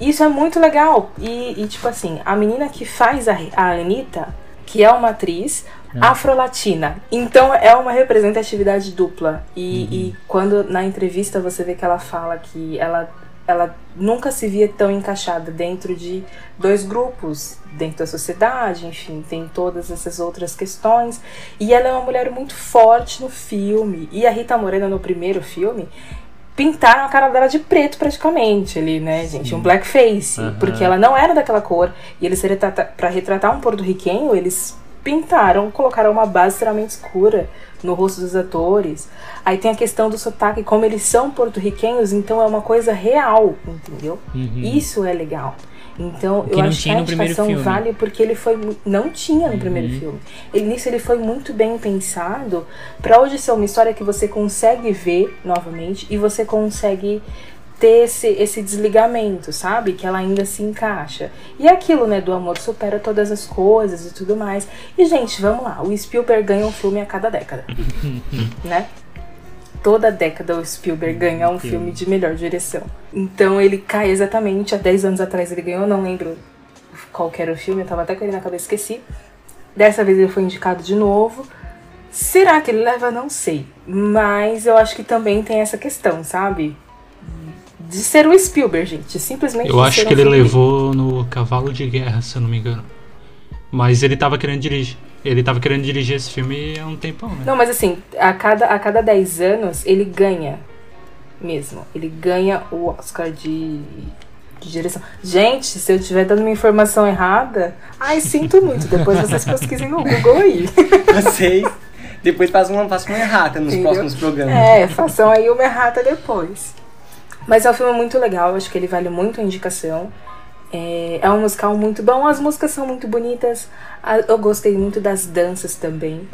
Isso é muito legal. E, e, tipo assim, a menina que faz a, a Anitta, que é uma atriz afrolatina. Então é uma representatividade dupla. E, e quando na entrevista você vê que ela fala que ela, ela nunca se via tão encaixada dentro de dois grupos, dentro da sociedade, enfim, tem todas essas outras questões. E ela é uma mulher muito forte no filme. E a Rita Moreno no primeiro filme pintaram a cara dela de preto praticamente ali, né, gente? Um blackface. Aham. Porque ela não era daquela cor. E eles, pra retratar um porto-riquenho, eles pintaram, colocaram uma base extremamente escura no rosto dos atores. Aí tem a questão do sotaque, como eles são porto-riquenhos, então é uma coisa real, entendeu? Uhum. Isso é legal. Então, que eu acho que a primeiro indicação vale porque ele foi não tinha no primeiro Uhum. filme. Ele, nisso ele foi muito bem pensado para hoje ser uma história que você consegue ver novamente e você consegue ter esse, esse desligamento, sabe? Que ela ainda se encaixa. E é aquilo, né, do amor supera todas as coisas e tudo mais. E, gente, vamos lá. O Spielberg ganha um filme a cada década. né? Toda década o Spielberg ganha um filme de melhor direção. Então ele cai exatamente, há 10 anos atrás ele ganhou, não lembro qual que era o filme, eu tava até com ele na cabeça, esqueci. Dessa vez ele foi indicado de novo. Será que ele leva? Não sei. Mas eu acho que também tem essa questão, sabe? De ser o Spielberg, gente. Simplesmente Eu de acho ser que um ele filme levou no Cavalo de Guerra, se eu não me engano. Mas ele tava querendo dirigir. Ele tava querendo dirigir esse filme há um tempão, né? Não, mas assim, a cada, a cada 10 anos ele ganha mesmo. Ele ganha o Oscar de, de direção. Gente, se eu estiver dando uma informação errada, ai, sinto muito. Depois vocês pesquisem no Google aí. Vocês depois fazem uma, façam uma errata nos Entendeu? próximos programas. É, façam aí uma errata depois. Mas é um filme muito legal, acho que ele vale muito a indicação. É, é um musical muito bom, as músicas são muito bonitas. Eu gostei muito das danças também.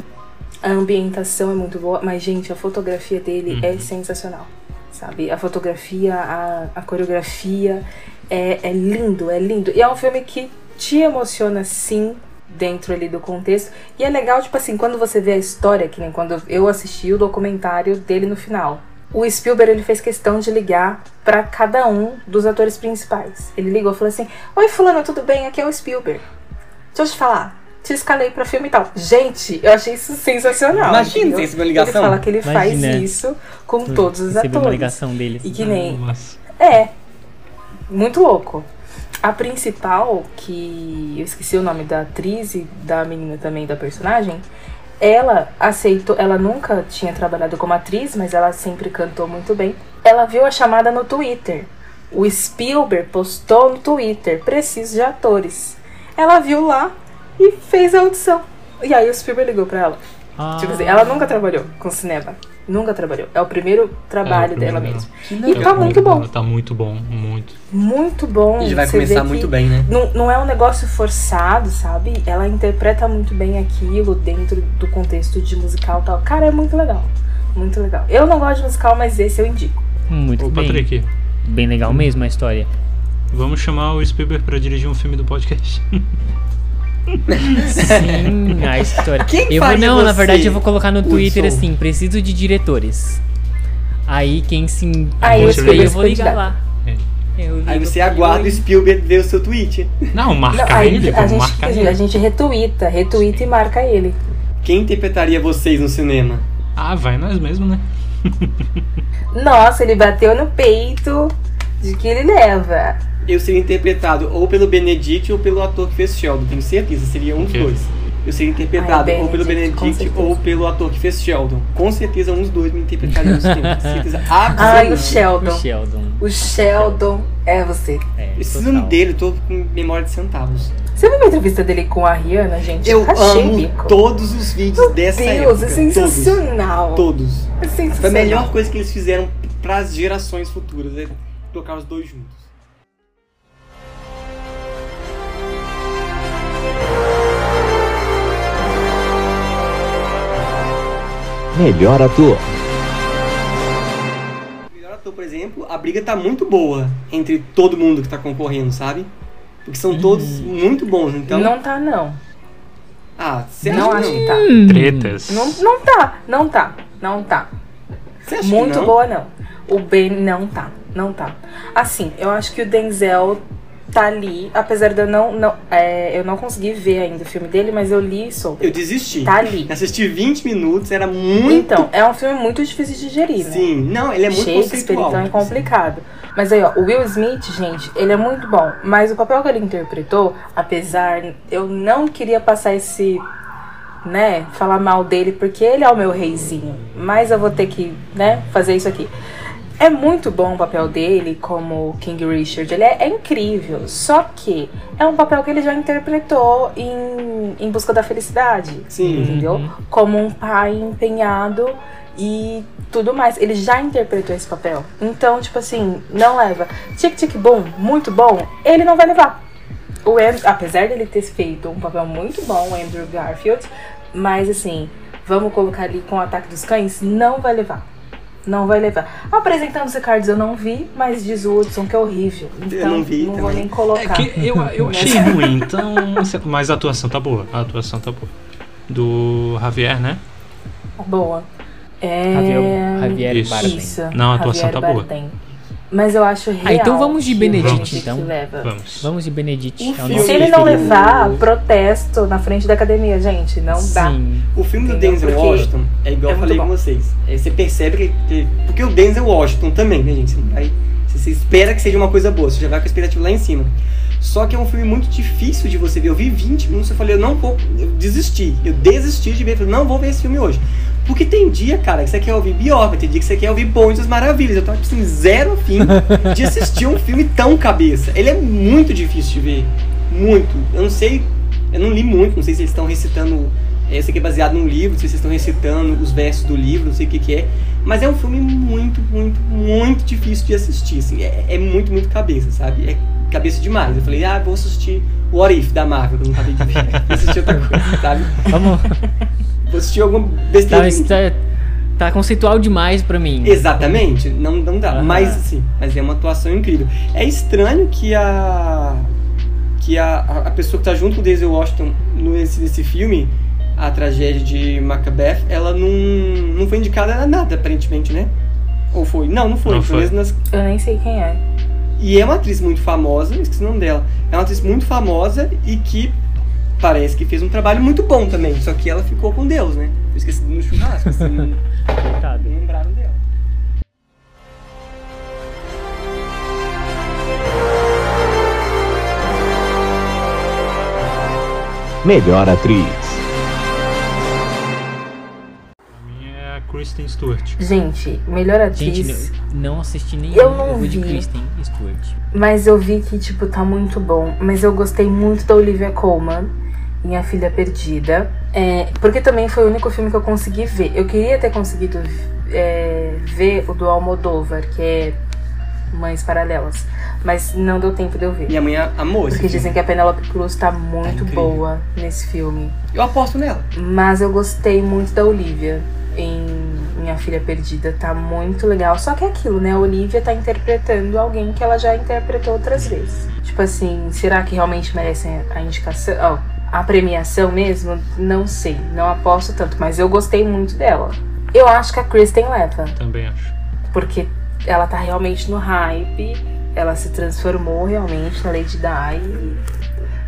A ambientação é muito boa, mas, gente, a fotografia dele é sensacional. Sabe? A fotografia, a, a coreografia é, é lindo, é lindo. E é um filme que te emociona sim dentro ali do contexto. E é legal, tipo assim, quando você vê a história, que nem quando eu assisti o documentário dele no final. O Spielberg ele fez questão de ligar pra cada um dos atores principais. Ele ligou e falou assim: Oi, Fulano, tudo bem? Aqui é o Spielberg. Deixa eu te falar. Te escalei pra filme e tal. Gente, eu achei isso sensacional. Imagina se uma ligação. Ele fala que ele faz Imagina. isso com todos os Receber uma atores. ligação deles. E que nem. Nossa. É. Muito louco. A principal, que eu esqueci o nome da atriz e da menina também da personagem, ela aceitou, ela nunca tinha trabalhado como atriz, mas ela sempre cantou muito bem. Ela viu a chamada no Twitter. O Spielberg postou no Twitter, preciso de atores. Ela viu lá e fez a audição. E aí o Spielberg ligou pra ela. Ah, Tipo assim, ela nunca trabalhou com cinema. Nunca trabalhou. É o primeiro trabalho É o dela mesmo. E tá muito bom. Tá muito bom, muito. Muito bom. E vai começar muito bem, né? Não, não é um negócio forçado, sabe? Ela interpreta muito bem aquilo dentro do contexto de musical e tal. Cara, é muito legal. Muito legal. Eu não gosto de musical, mas esse eu indico. Muito Ô, bem. Patrick, Bem legal mesmo a história. vamos chamar o Spielberg pra dirigir um filme do podcast. Sim, a história. Quem eu vou, não, na verdade eu vou colocar no Twitter Hudson? assim, preciso de diretores. Aí quem se Aí eu eu, escolho eu vou ligar lá. É. Aí você aguarda o. Spielberg ver o seu tweet. Não, Não, marca aí ele, a vamos gente, marcar a ele. gente retuita, retuita e marca ele. Quem interpretaria vocês no cinema? Ah, vai nós mesmo, né? Nossa, ele bateu no peito de que ele leva. Eu seria interpretado ou pelo Benedict ou pelo ator que fez Sheldon, tenho certeza, seria um dos Ok. dois. Eu seria interpretado Ai, ou pelo Benedict, ou pelo ator que fez Sheldon. Com certeza um dos dois me interpretariam certeza Ai, o absoluta. O Sheldon. Sheldon. O Sheldon é você. É, Preciso total. dele, tô com memória de centavos. Você viu a entrevista dele com a Rihanna, gente? Eu Rachei amo bico. todos os vídeos Meu dessa Deus, época. é sensacional. Todos. todos. É Foi a sensacional. melhor coisa que eles fizeram para as gerações futuras, é tocar os dois juntos. Melhor ator. Melhor ator, por exemplo, a briga tá muito boa entre todo mundo que tá concorrendo, sabe? Porque são todos muito bons, então. Não tá, não. Ah, você Não acha que tá. Tretas. Não, não tá, não tá, não tá. Você acha Muito que não? boa, não. O Ben não tá, não tá. Assim, eu acho que o Denzel tá ali, apesar de eu não, não é, eu não consegui ver ainda o filme dele, mas eu li sobre. Eu desisti. Tá ali. Assisti 20 minutos, era muito. Então, é um filme muito difícil de digerir, né? Sim, não, ele é muito Shakespeare, então é complicado. Mas aí, ó, o Will Smith, gente, ele é muito bom. Mas o papel que ele interpretou, apesar, eu não queria passar esse, né, falar mal dele, porque ele é o meu reizinho. Mas eu vou ter que, né, fazer isso aqui. É muito bom o papel dele como King Richard, ele é, é incrível. Só que é um papel que ele já interpretou em, em Busca da Felicidade Sim. entendeu? Como um pai empenhado e tudo mais. Ele já interpretou esse papel. Então, tipo assim, não leva. Tic Tic Boom, muito bom, ele não vai levar. O Andrew, apesar dele ter feito um papel muito bom, o Andrew Garfield, mas assim, vamos colocar ali com o ataque dos cães, não vai levar. Não vai levar. Apresentando os Ricardos eu não vi, mas diz o Hudson que é horrível. Então, não vi vou também. nem É colocar. que eu, eu achei ruim, então. Mas a atuação tá boa. A atuação tá boa. Do Javier, né? Boa. É... Javier, Javier Isso. Bardem. Não, a atuação Javier tá boa. Bardem. Mas eu acho real. Ah, então vamos de Benedict, então. leva. Vamos. Vamos de Benedict. É Se ele não levar, protesto na frente da academia, gente. Não dá. Sim. O filme do Entendeu? Denzel Porque Washington é igual é eu falei bom. com vocês. É, você percebe que, que- Porque o Denzel Washington também, né, gente? Você, não vai- você- você espera que seja uma coisa boa, você já vai com a expectativa lá em cima. Só que é um filme muito difícil de você ver. Eu vi 20 minutos e falei, eu não vou. Eu desisti. Eu desisti de ver. Eu falei, não vou ver esse filme hoje. Porque tem dia, cara, que você quer ouvir Bjork, tem dia que você quer ouvir Bons das Maravilhas. Eu tava, tipo assim, zero afim de assistir um filme tão cabeça. Ele é muito difícil de ver. Muito. Eu não sei. Eu não li muito, não sei se eles estão recitando. Esse aqui é baseado num livro, não sei se eles estão recitando os versos do livro, não sei o que, que é. Mas é um filme muito, muito, muito difícil de assistir. Assim. É, é muito, muito cabeça, sabe? É cabeça demais. Eu falei, ah, vou assistir What If da Marvel, que eu não acabei de ver. Vou assistir outra coisa, sabe? Vamos. Vou assistir alguma Tá, besteira. isso tá, tá conceitual demais pra mim. Exatamente, não, não dá. Mas assim, mas é uma atuação incrível. É estranho que a que a, a pessoa que tá junto com o Denzel Washington nesse, nesse filme, a tragédia de Macbeth, ela não, não foi indicada a nada, aparentemente, né? Ou foi? Não, não foi. Não foi. nas- Eu nem sei quem é. E é uma atriz muito famosa, esqueci o nome dela. É uma atriz muito famosa e que parece que fez um trabalho muito bom também. Só que ela ficou com Deus, né? Eu esqueci no churrasco, assim, não lembraram dela. Melhor atriz. Kristen Stewart. Gente, melhor atriz. Gente, não, não assisti nenhum. Eu não vou de vi. Kristen Stewart. Mas eu vi que, tipo, tá muito bom. Mas eu gostei muito da Olivia Colman em A Filha Perdida. É, porque também foi o único filme que eu consegui ver. Eu queria ter conseguido é, ver o do Almodóvar, que é Mães Paralelas. Mas não deu tempo de eu ver. Minha mãe amou esse Porque filme. dizem que a Penelope Cruz tá muito incrível. boa nesse filme. Eu aposto nela. Mas eu gostei muito da Olivia em Minha Filha Perdida. Tá muito legal. Só que é aquilo, né? A Olivia tá interpretando alguém que ela já interpretou outras vezes. Tipo assim, será que realmente merece a indicação? Ó, a premiação mesmo, não sei, não aposto tanto, mas eu gostei muito dela. Eu acho que a Kristen leva, Também acho. porque ela tá realmente no hype, ela se transformou realmente na Lady Di e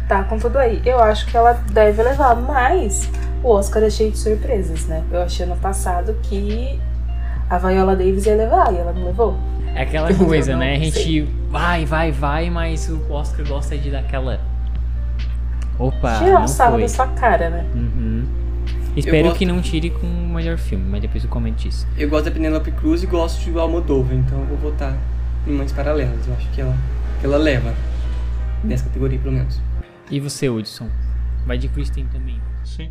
tá com tudo aí. Eu acho que ela deve levar, mas o Oscar é cheio de surpresas, né? Eu achei ano passado que a Viola Davis ia levar e ela não levou. É aquela coisa, né? A gente vai, vai, vai, mas o Oscar gosta de dar aquela. Opa, Tirar não um sarro da sua cara, né? Uhum. Espero gosto- que não tire com o melhor filme, mas depois eu comento isso. Eu gosto da Penelope Cruz e gosto de Almodóvar, então eu vou votar em Mães Paralelas. Eu acho que ela, que ela leva. Nessa categoria, pelo menos. E você, Hudson? Vai de Kristen também. Sim.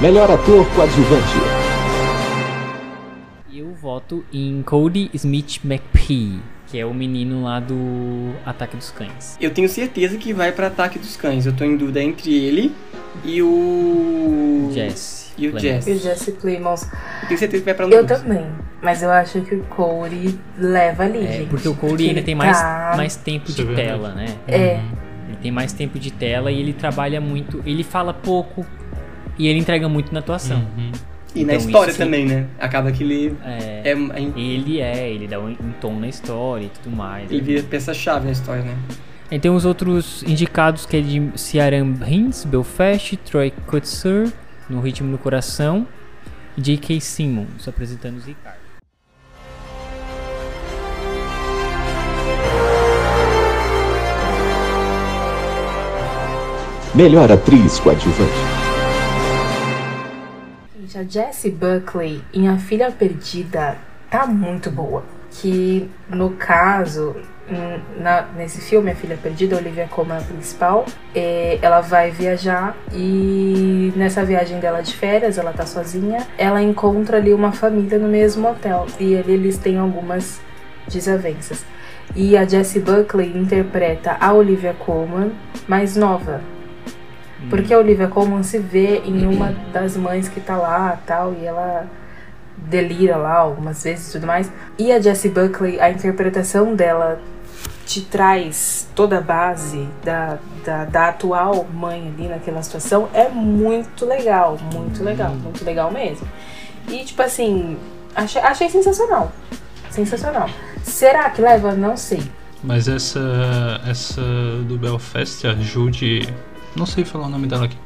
Melhor ator coadjuvante. Eu voto em Cody Smith McPhee, que é o menino lá do Ataque dos Cães. Eu tenho certeza que vai pra Ataque dos Cães. Eu tô em dúvida entre ele e o. Jesse. E o. Jesse. E o Jesse Plemons. Eu tenho certeza que vai pra um Eu também. Mas eu acho que o Corey leva ali, É, gente. porque o Cody ainda tem mais, tá- mais tempo Isso de é tela, né? É. Ele tem mais tempo de tela e ele trabalha muito. Ele fala pouco e ele entrega muito na atuação. Uhum. E na Então, história isso- também, né? Acaba que ele É, é. é- Ele é, ele dá um, um tom na história e tudo mais. Ele vira peça-chave na história, né? Aí tem os outros indicados que é de Ciaran Hinds, Belfast, Troy Kutzer, No Ritmo do Coração, e J.K. Simmons, apresentando os Ricardo. Melhor atriz coadjuvante. Gente, a Jessie Buckley em A Filha Perdida tá muito boa. Que no caso, na- nesse filme, A Filha Perdida, Olivia Colman é a principal. é, ela vai viajar e nessa viagem dela de férias, ela tá sozinha, ela encontra ali uma família no mesmo hotel. E ali eles têm algumas desavenças. E a Jessie Buckley interpreta a Olivia Colman mais nova. Porque a Olivia Colman se vê em uma das mães que tá lá tal, e ela delira lá algumas vezes e tudo mais. E a Jessie Buckley, a interpretação dela te traz toda a base da, da, da atual mãe ali naquela situação é muito legal, muito legal, muito legal mesmo. E tipo assim, achei, achei sensacional. Sensacional. Será que leva? Não sei. Mas essa, essa do Belfast, a Jude. Não sei falar o nome dela aqui.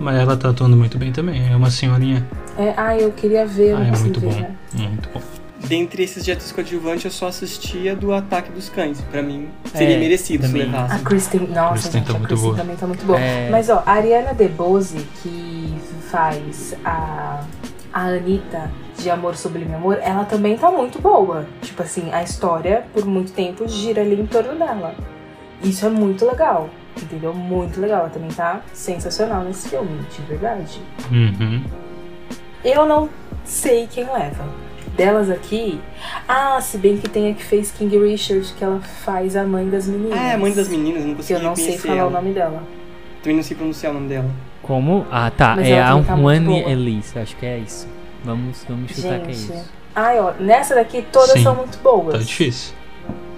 Mas ela tá atuando muito bem também. É uma senhorinha. É, ah, eu queria ver, Ah, é consegui muito ver, bom. né? Muito bom. Dentre esses jetos coadjuvantes, eu só assistia do Ataque dos Cães. Pra mim, seria É, merecido se também. levasse. A Kristen, nossa, Kristen gente, tá a muito Kristen boa. também tá muito boa. É. Mas ó, a Ariana DeBose, que faz a, a Anitta de Amor Sublime Amor, ela também tá muito boa. Tipo assim, a história, por muito tempo, gira ali em torno dela. Isso é muito legal, entendeu? Muito legal. Ela também tá sensacional nesse filme, de verdade. Uhum. Eu não sei quem leva. Delas aqui. Ah, se bem que tem a que fez King Richard, que ela faz a mãe das meninas. Ah, é a mãe das meninas, não Que consegui eu não sei falar ela. o nome dela. Também não sei pronunciar o nome dela. Como? Ah, tá. Mas é a tá Juane boa. Elise, acho que é isso. Vamos, vamos chutar que é Gente. isso. Ai, ó, nessa daqui todas Sim, são muito boas. Tá difícil.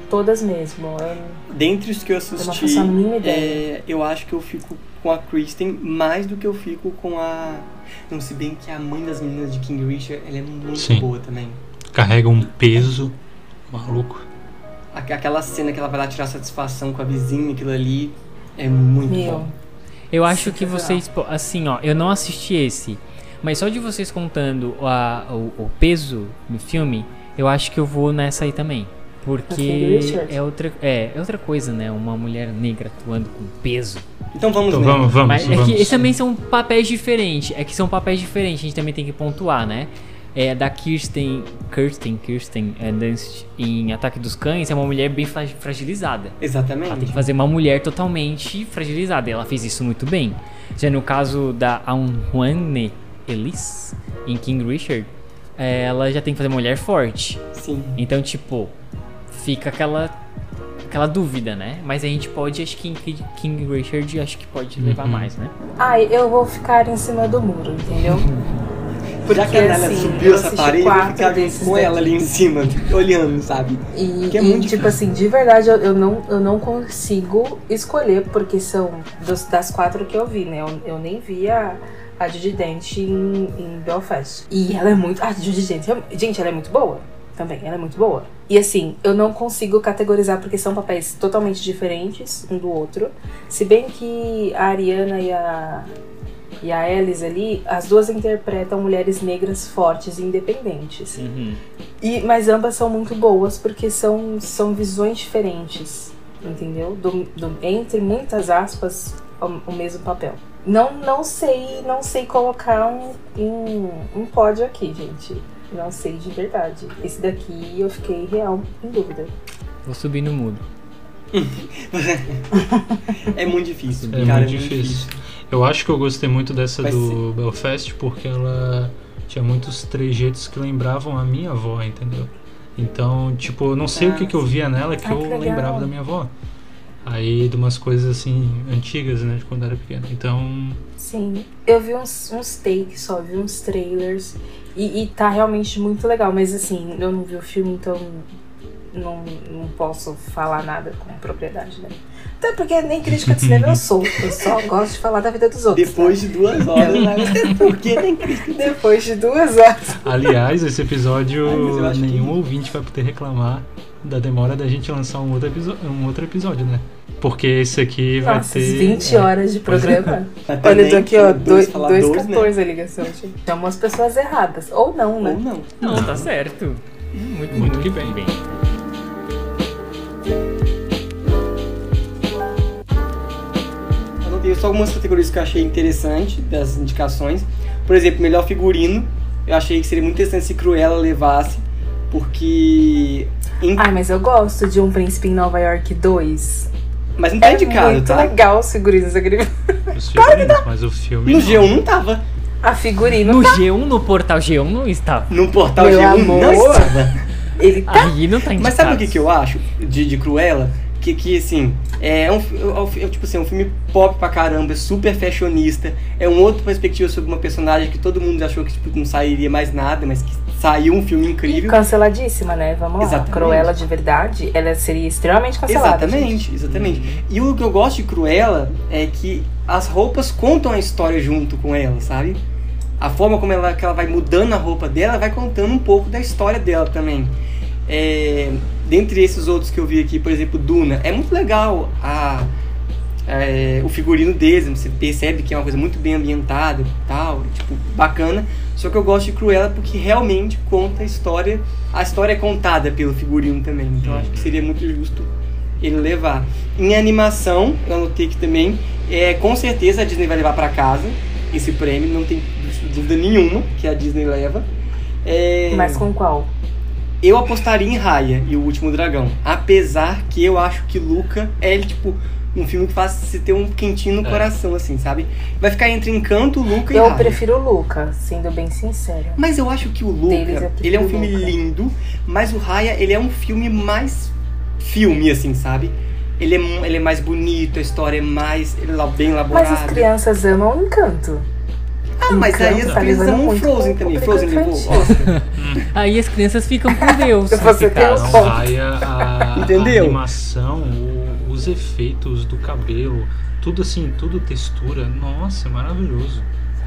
Todas mesmo. Eu- Dentre os que eu não assisti, faço a mínima ideia. é, eu acho que eu fico com a Kristen mais do que eu fico com a. Não, se bem que a mãe das meninas de King Richard, ela é muito Sim. boa também. Carrega um peso maluco. Aqu- Aquela cena que ela vai lá tirar satisfação com a vizinha, aquilo ali é muito Meu. bom. Eu acho que vocês, assim, ó, eu não assisti esse, mas só de vocês contando a- o, o peso do filme, eu acho que eu vou nessa aí também. Porque Richard? é outra, é, é outra coisa, né? Uma mulher negra atuando com peso. Então vamos Então vamos, vamos, Mas é vamos. que esses também são papéis diferentes. É que são papéis diferentes, a gente também tem que pontuar, né? É, da Kirsten, Kirsten, Kirsten é, Dunst em Ataque dos Cães é uma mulher bem fra- fragilizada. Ela tem Exatamente. que fazer uma mulher totalmente fragilizada. E ela fez isso muito bem. Já no caso da Anjuane Elise, em King Richard, é, ela já tem que fazer uma mulher forte. Sim. Então, tipo, fica aquela aquela dúvida, né? Mas a gente pode, acho que em King- King Richard, acho que pode levar Uhum. mais, né? Ai, eu vou ficar em cima do muro, entendeu? Porque, Já que a Nala assim, subiu eu essa parede, eu ficava com ela ali em cima, olhando, sabe? E, Que é e, muito tipo difícil. assim, de verdade eu, eu não, eu não consigo escolher, porque são dos- das quatro que eu vi, né? Eu, eu nem vi a, a Judy Dent em, em Belfast. E ela é muito. A Judy Dent, gente, ela é muito boa também, ela é muito boa. E assim, eu não consigo categorizar porque são papéis totalmente diferentes um do outro. Se bem que a Ariana e a, e a Alice ali, as duas interpretam mulheres negras fortes e independentes. Uhum. E, mas ambas são muito boas porque são, são visões diferentes, entendeu? Do, do- entre muitas aspas, o, o mesmo papel. Não, não sei, não sei colocar um, um, um pódio aqui, gente. Não sei de verdade. Esse daqui eu fiquei real em dúvida. Vou subir no mudo. É muito difícil, É cara. muito difícil. Eu acho que eu gostei muito dessa Vai do Belfast porque ela tinha muitos trejeitos que lembravam a minha avó, entendeu? Então, tipo, eu não sei o que, que eu via nela que Ah, eu que lembrava da minha avó. Aí, de umas coisas assim, antigas, né, de quando eu era pequeno. Então, Sim, eu vi uns, uns takes só, vi uns trailers e, e tá realmente muito legal, mas assim, eu não vi o filme, então não, não posso falar nada com propriedade, né? Até porque nem crítica de cinema eu sou, eu só gosto de falar da vida dos outros. Depois de duas horas, né? por que nem crítica? Depois de duas horas. aliás, esse episódio Ai, mas eu acho nenhum que- ouvinte vai poder reclamar da demora da gente lançar um outro, um outro episódio, né? Porque esse aqui vai Nossa, ter 20 é, horas de é. programa. Até Olha, eu tô aqui, ó, dois 2,14 faladores, né? a ligação. Chamam as pessoas erradas. Ou não, né? Ou não. Não, tá certo. Muito, Muito que bem. Anotei só algumas categorias que eu achei interessante das indicações. Por exemplo, melhor figurino. Eu achei que seria muito interessante se Cruella levasse, porque. Ai, mas eu gosto de Um Príncipe em Nova York 2. Mas não tá É indicado, muito tá? legal os figurinos daquele Os figurinos, mas o filme. No não. G1 não tava. A figurino No G1, no portal G1 não estava. No portal Meu G1 amor. não estava. Ele tá. Aí não tá indicado. Mas sabe o que, que eu acho de, de Cruella? Que, que assim, é um, é um- é, tipo assim, é um filme pop pra caramba, é super fashionista. É uma outra perspectiva sobre uma personagem que todo mundo achou que tipo, não sairia mais nada, mas que saiu um filme incrível. Canceladíssima, né? Vamos lá. Exatamente. Cruella de verdade, ela seria extremamente cancelada. gente. Exatamente, exatamente. E o que eu gosto de Cruella é que as roupas contam a história junto com ela, sabe? A forma como ela, que ela vai mudando a roupa dela vai contando um pouco da história dela também. É, dentre esses outros que eu vi aqui, por exemplo, Duna, é muito legal a, é, o figurino deles, você percebe que é uma coisa muito bem ambientada e tal, tipo, bacana. Só que eu gosto de Cruella porque realmente conta a história, a história é contada pelo figurino também, então acho que seria muito justo ele levar. Em animação, eu anotei que também, é, com certeza a Disney vai levar para casa esse prêmio, não tem dúvida nenhuma que a Disney leva. É, Mas com qual? Eu apostaria em Raya e o Último Dragão. Apesar que eu acho que Luca é, tipo, um filme que faz você ter um quentinho no É. coração, assim, sabe? Vai ficar entre Encanto, Luca e Eu Raya. prefiro o Luca, sendo bem sincera. Mas eu acho que o eu Luca, prefiro ele é um filme Luca. lindo, mas o Raya, ele é um filme mais filme, assim, sabe? Ele é, ele é mais bonito, a história é mais ele é bem elaborada. Mas as crianças amam o encanto. Ah, mas aí as crianças levando amam muito Frozen também. Frozen levou. Oscar. Aí as crianças ficam com Deus. Você tem um a, Entendeu? a animação, o- os efeitos do cabelo, tudo assim, tudo textura. Nossa, é maravilhoso.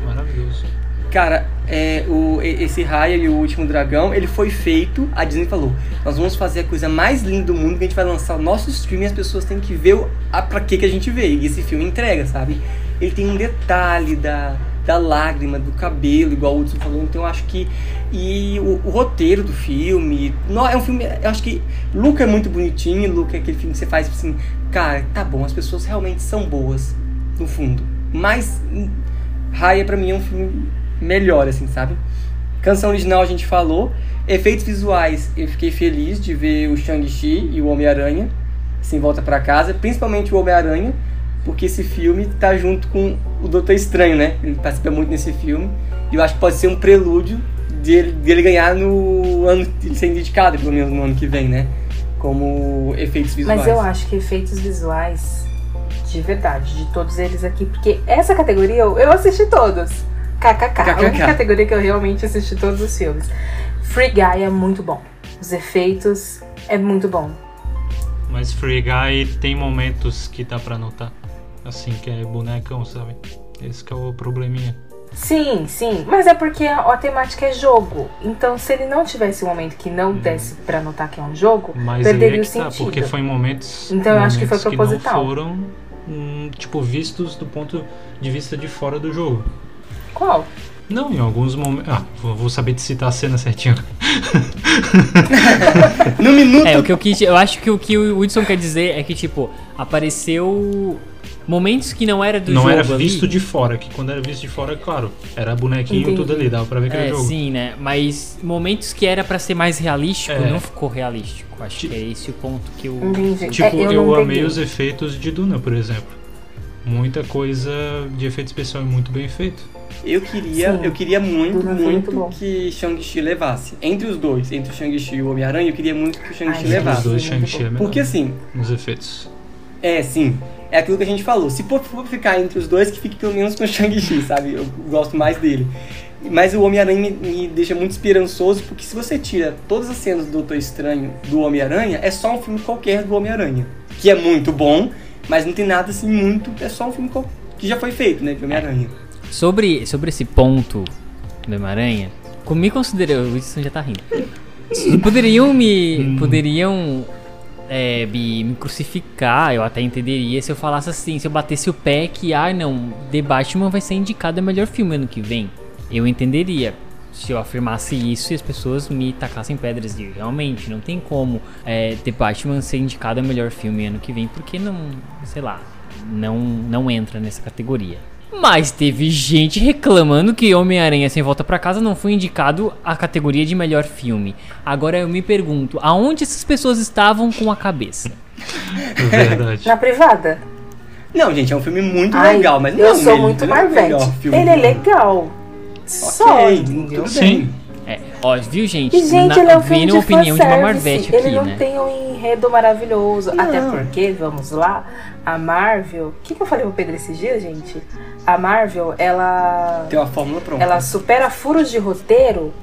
Maravilhoso. Cara, é, o, esse Raya e o Último Dragão, ele foi feito, a Disney falou, nós vamos fazer a coisa mais linda do mundo, que a gente vai lançar o nosso stream e as pessoas têm que ver o, a, pra que, que a gente veio. E esse filme entrega, sabe? Ele tem um detalhe da, da lágrima, do cabelo, igual o Hudson falou, então eu acho que... E o, o roteiro do filme, não, é um filme, eu acho que Luca é muito bonitinho, Luca é aquele filme que você faz assim, cara, tá bom, as pessoas realmente são boas, no fundo. Mas hum, Raya pra mim é um filme melhor, assim, sabe? Canção original a gente falou. Efeitos visuais, eu fiquei feliz de ver o Shang-Chi e o Homem-Aranha sem volta pra casa, principalmente o Homem-Aranha, porque esse filme tá junto com o Doutor Estranho, né? Ele participa muito nesse filme. E eu acho que pode ser um prelúdio dele, dele ganhar no ano, ele ser indicado, pelo menos no ano que vem, né? Como efeitos visuais. Mas eu acho que efeitos visuais, de verdade, de todos eles aqui, porque essa categoria eu, eu assisti todos. KKK. A única KKK. categoria que eu realmente assisti todos os filmes. Free Guy é muito bom. Os efeitos é muito bom. Mas Free Guy tem momentos que dá pra notar. Assim, que é bonecão, sabe? Esse que é o probleminha. Sim, sim. Mas é porque a, a temática é jogo. Então, se ele não tivesse um momento que não desse pra notar que é um jogo, Mas aí perderia é o que tá, sentido. porque foi em momentos. Então, eu acho que foi momentos proposital. não foram, hum, tipo, vistos do ponto de vista de fora do jogo. Qual? Não, em alguns momentos. Ah, vou vou saber te citar a cena certinho. No minuto. É, o que eu quis. Eu acho que o que o Hudson quer dizer é que, tipo, apareceu momentos que não era do não jogo. era ali. visto de fora, que quando era visto de fora, claro, era bonequinho Entendi. tudo ali, dava pra ver que era É, jogo. sim, né? Mas momentos que era pra ser mais realístico, É. não ficou realístico. Acho Ti- que é esse o ponto que eu. Entendi. Tipo, É, eu, eu, não amei os efeitos de Duna, por exemplo. Muita coisa de efeito especial e muito bem feito. Eu queria, Sim. eu queria muito, Duna foi muito muito que Shang-Chi levasse. Entre os dois, entre o Shang-Chi e o Homem-Aranha, eu queria muito que o Shang-Chi Ai, Os levasse. dois Sim, Shang-Chi é muito melhor Porque assim, nos efeitos. é sim, é aquilo que a gente falou. Se for, ficar entre os dois, que fique pelo menos com o Shang-Chi, sabe? Eu gosto mais dele. Mas o Homem-Aranha me, me deixa muito esperançoso, porque se você tira todas as cenas do Doutor Estranho do Homem-Aranha, é só um filme qualquer do Homem-Aranha. Que é muito bom, mas não tem nada assim muito. É só um filme que já foi feito, né? De Homem-Aranha. Sobre, sobre esse ponto do Homem-Aranha, como me considerou. O Wilson já tá rindo. Poderiam me. Poderiam. É, me, crucificar, eu até entenderia se eu falasse assim, se eu batesse o pé que, ah não, The Batman vai ser indicado a melhor filme ano que vem. Eu entenderia se eu afirmasse isso e as pessoas me tacassem pedras de realmente, não tem como é, The Batman ser indicado a melhor filme ano que vem, porque não, sei lá, não, não entra nessa categoria. Mas teve gente reclamando que Homem-Aranha Sem Volta Pra Casa não foi indicado à categoria de melhor filme. Agora eu me pergunto, aonde essas pessoas estavam com a cabeça? É verdade. Na privada. Não, gente, é um filme muito Ai, legal, mas não eu é sou muito é Marvete. Ele é mundo. legal. Só, Ok, entendeu? tudo Sim. bem. É, ó, viu gente? E, gente, Na- ele é um filme de a opinião de uma. Marvete Ele aqui, não né? tem um enredo maravilhoso. Até Não. porque, vamos lá, a Marvel... O que, que eu falei pro Pedro esses dias, gente? A Marvel, ela... Tem uma fórmula pronta. Ela supera furos de roteiro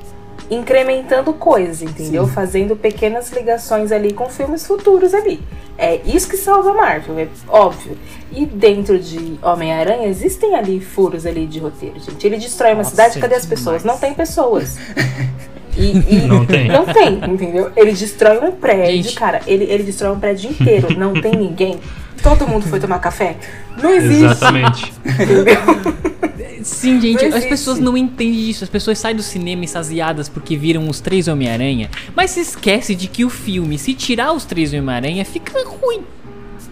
incrementando coisas, entendeu? Sim. Fazendo pequenas ligações ali com filmes futuros ali. É isso que salva a Marvel, é óbvio. E dentro de Homem-Aranha existem ali furos ali de roteiro, gente. Ele destrói uma Nossa, cidade, cadê as demais. pessoas? Não tem pessoas. E, e- Não tem. Não tem, entendeu? Ele destrói um prédio, Gente. cara. Ele, ele destrói um prédio inteiro. Não tem ninguém. Todo mundo foi tomar café? Não existe. Exatamente. Sim, gente, as pessoas não entendem isso. As pessoas saem do cinema extasiadas porque viram os três Homem-Aranha, mas se esquece de que o filme, se tirar os três Homem-Aranha, fica ruim.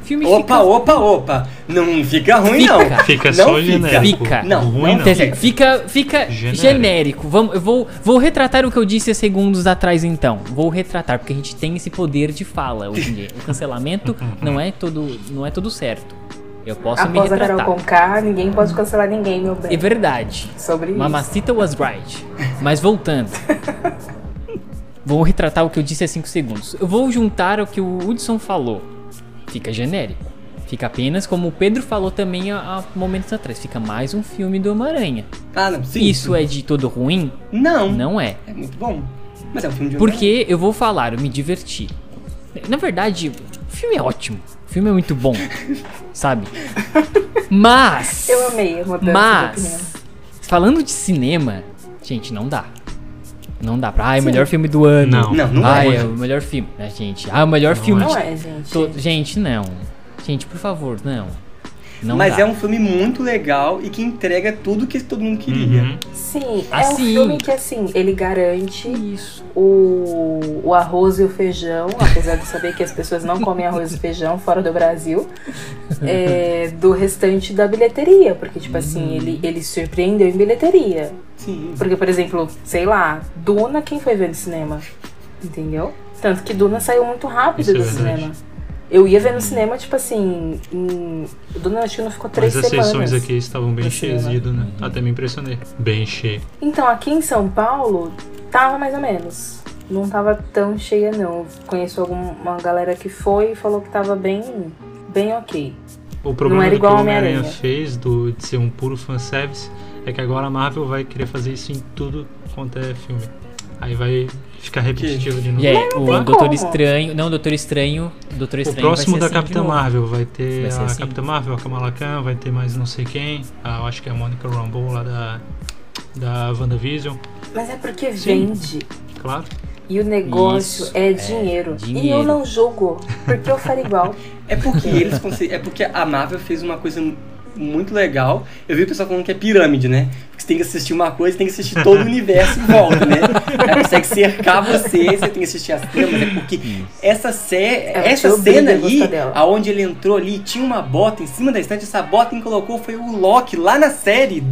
Filme Opa, fica opa, opa. Não fica ruim, Fica. não. Fica Não só fica. genérico. Fica. Não, Ruim não não. Fica, fica, fica Genérico. genérico. Vamos, eu vou, vou retratar o que eu disse há segundos atrás, então. Vou retratar, porque a gente tem esse poder de fala hoje em dia. O cancelamento não é todo, não é tudo certo. Eu posso me Após a Carol retratar. Conká, ninguém pode cancelar ninguém, meu bem. É verdade. Sobre isso. Mamacita was right. Mas voltando. Vou retratar o que eu disse há 5 segundos. Eu vou juntar o que o Hudson falou. Fica genérico. Fica apenas como o Pedro falou também há, há momentos atrás. Fica mais um filme do Homem-Aranha. Ah, não. Sim. Isso é de todo ruim? Não. Não é. É muito bom. Mas é um filme de Porque eu vou falar, eu me diverti. Na verdade, o filme é ótimo. O filme é muito bom. sabe? Mas. Eu amei a mudança. Mas, falando de cinema, gente, não dá. Não dá pra. Ai, o melhor filme do ano. Não. Não, não Ai, é. é o melhor filme. né, gente? Ah, o melhor filme. Não de é, gente. to- Gente, não. Gente, por favor, não. Não Mas dá. é um filme muito legal e que entrega tudo que todo mundo queria. Uhum. Sim, é um Assim. filme que, assim, ele garante Isso. o, o arroz e o feijão, apesar de saber que as pessoas não comem arroz e feijão fora do Brasil, é, do restante da bilheteria. Porque, tipo assim, ele, ele surpreendeu em bilheteria. Sim. Porque, por exemplo, sei lá, Duna, quem foi ver no cinema? Entendeu? Tanto que Duna saiu muito rápido Isso é do verdade. cinema. Eu ia ver no cinema, tipo assim, em... Acho que não ficou três Mas as semanas. sessões aqui estavam bem cheias de Duna. Até me impressionei. Bem cheio. Então, aqui em São Paulo, tava mais ou menos. Não tava tão cheia, não. Conheço alguma galera que foi e falou que tava bem, bem ok. O problema era do que o igual Homem-Aranha. fez do, de ser um puro fanservice é que agora a Marvel vai querer fazer isso em tudo quanto é filme. Aí vai ficar repetitivo de novo. E é, o Doutor como. Estranho. Não, Doutor Estranho. Doutor O Estranho próximo vai da assim Capitã. Marvel vai ter Vai a assim. Capitã Marvel, a Kamala Khan, vai ter mais não sei quem. Ah, eu acho que é a Monica Rambeau lá da, da WandaVision, Mas é porque Sim. vende. claro. E o negócio Isso, é, é, dinheiro. E dinheiro. eu não julgo, porque eu faria igual. É porque eles É porque a Marvel fez uma coisa muito legal. Eu vi o pessoal falando que é pirâmide, né? Tem que assistir uma coisa, tem que assistir todo o universo em volta, né? Ela consegue cercar você, você tem que assistir as tramas, é porque essa, sé Ela essa cena a gostar aí, dela. aonde ele entrou ali, tinha uma bota em cima da estante, essa bota quem colocou foi o Loki lá na série,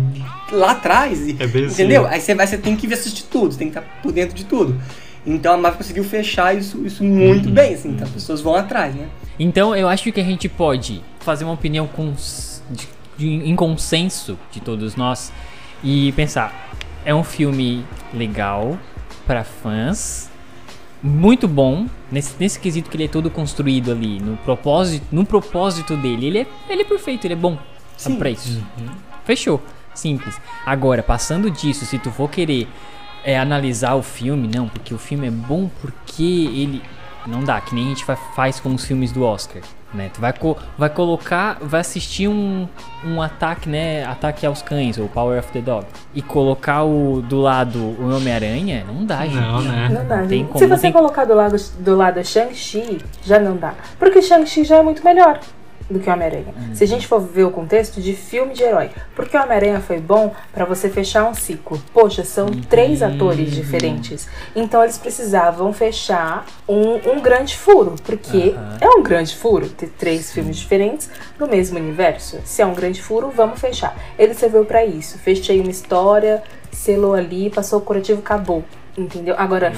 lá atrás. É assim. entendeu? Aí você, vai, você tem que assistir tudo, você tem que estar por dentro de tudo. Então a Marvel conseguiu fechar isso, isso muito bem, assim, então as pessoas vão atrás, né? Então eu acho que a gente pode fazer uma opinião cons- de- de- em consenso de todos nós e pensar: é um filme legal para fãs, muito bom nesse, nesse quesito que ele é todo construído ali no propósito, no propósito dele. Ele é, ele é perfeito, ele é bom Sim. pra isso. Fechou, simples. Agora passando disso, se tu for querer é, analisar o filme, não, porque o filme é bom porque ele. Não dá, que nem a gente fa- faz com os filmes do Oscar. Né? Tu vai, co- vai colocar, vai assistir um, um ataque, né? Ataque aos cães, ou Power of the Dog. E colocar o do lado o Homem-Aranha, não dá, gente. Não, né? Não dá, gente. como, Se você tem- colocar do lado, do lado Shang-Chi, já não dá. Porque Shang-Chi já é muito melhor do que o Homem-Aranha. Se a gente for ver o contexto de filme de herói. Porque o Homem-Aranha foi bom pra você fechar um ciclo. Poxa, são três atores diferentes. Então eles precisavam fechar um, um grande furo. Porque Aham. é um grande furo ter três filmes diferentes no mesmo universo. Se é um grande furo, vamos fechar. Ele serviu pra isso. Fechei uma história, selou ali, passou o curativo, acabou. Entendeu? Agora,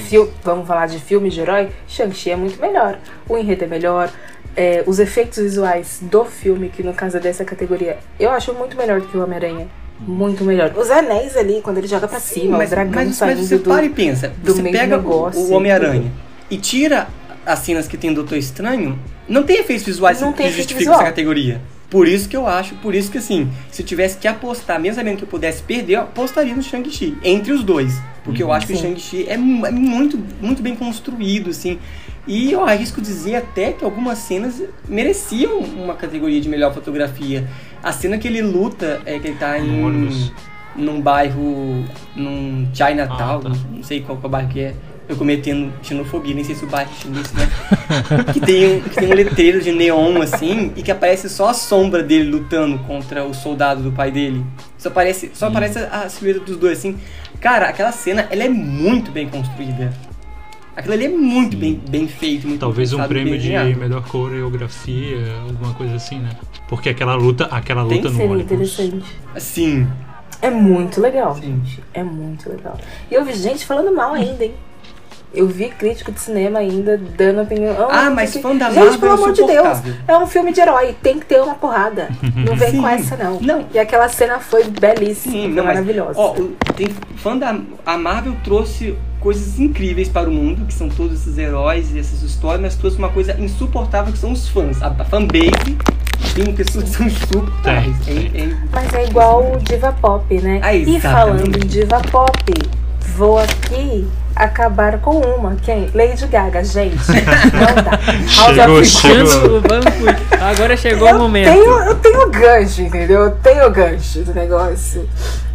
vamos falar de filme de herói? Shang-Chi é muito melhor. O enredo é melhor. É, os efeitos visuais do filme, que no caso é dessa categoria, eu acho muito melhor do que o Homem-Aranha. Muito melhor. Os anéis ali, quando ele joga pra cima, o mas, dragão mas, saindo mas você do... para e pensa. do Você pega o- negócio o Homem-Aranha e tira as cenas que tem o Doutor Estranho, não tem efeitos visuais Não que justificam essa categoria. Por isso que eu acho, por isso que assim, se eu tivesse que apostar, mesmo sabendo que eu pudesse perder, eu apostaria no Shang-Chi, entre os dois. Porque eu acho que o Sim. Shang-Chi é, é muito, muito bem construído, assim. E eu arrisco dizer até que algumas cenas mereciam uma categoria de melhor fotografia. A cena que ele luta, é que ele tá em ônibus. num bairro, num Chinatown, Ah, tá. não sei qual, qual bairro que é. Eu cometendo xenofobia, nem sei se o bairro é chinês, né? que, tem um, que tem um letreiro de neon assim e que aparece só a sombra dele lutando contra o soldado do pai dele. Só aparece, só aparece a, silhueta dos dois assim. Cara, aquela cena, ela é muito bem construída. Aquilo ali é muito bem, bem feito, muito Talvez um prêmio de melhor coreografia, alguma coisa assim, né? Porque aquela luta, aquela Tem luta no Seria ônibus. interessante. Assim, É muito legal, Sim. gente. É muito legal. E eu vi gente falando mal ainda, hein? Eu vi crítico de cinema ainda dando opinião. Ah, mas que- fã da Gente, Marvel pelo é amor de Deus, é um filme de herói, tem que ter uma porrada. Não vem Sim. com essa, não. Não. E aquela cena foi belíssima, Sim, foi não, mas, maravilhosa. Ó, o- tem fã da a Marvel trouxe coisas incríveis para o mundo, que são todos esses heróis e essas histórias, mas trouxe uma coisa insuportável que são os fãs. A, a fanbase tem pessoas que são insuportáveis. Tem, É- é- Mas é igual o Diva Pop, né? Ah, e falando em Diva Pop, vou aqui acabar com uma. Quem? Lady Gaga, gente. Não dá. House Chegou, of chegou. Agora chegou o eu momento. Tenho, eu tenho gancho, entendeu? Eu tenho gancho do negócio.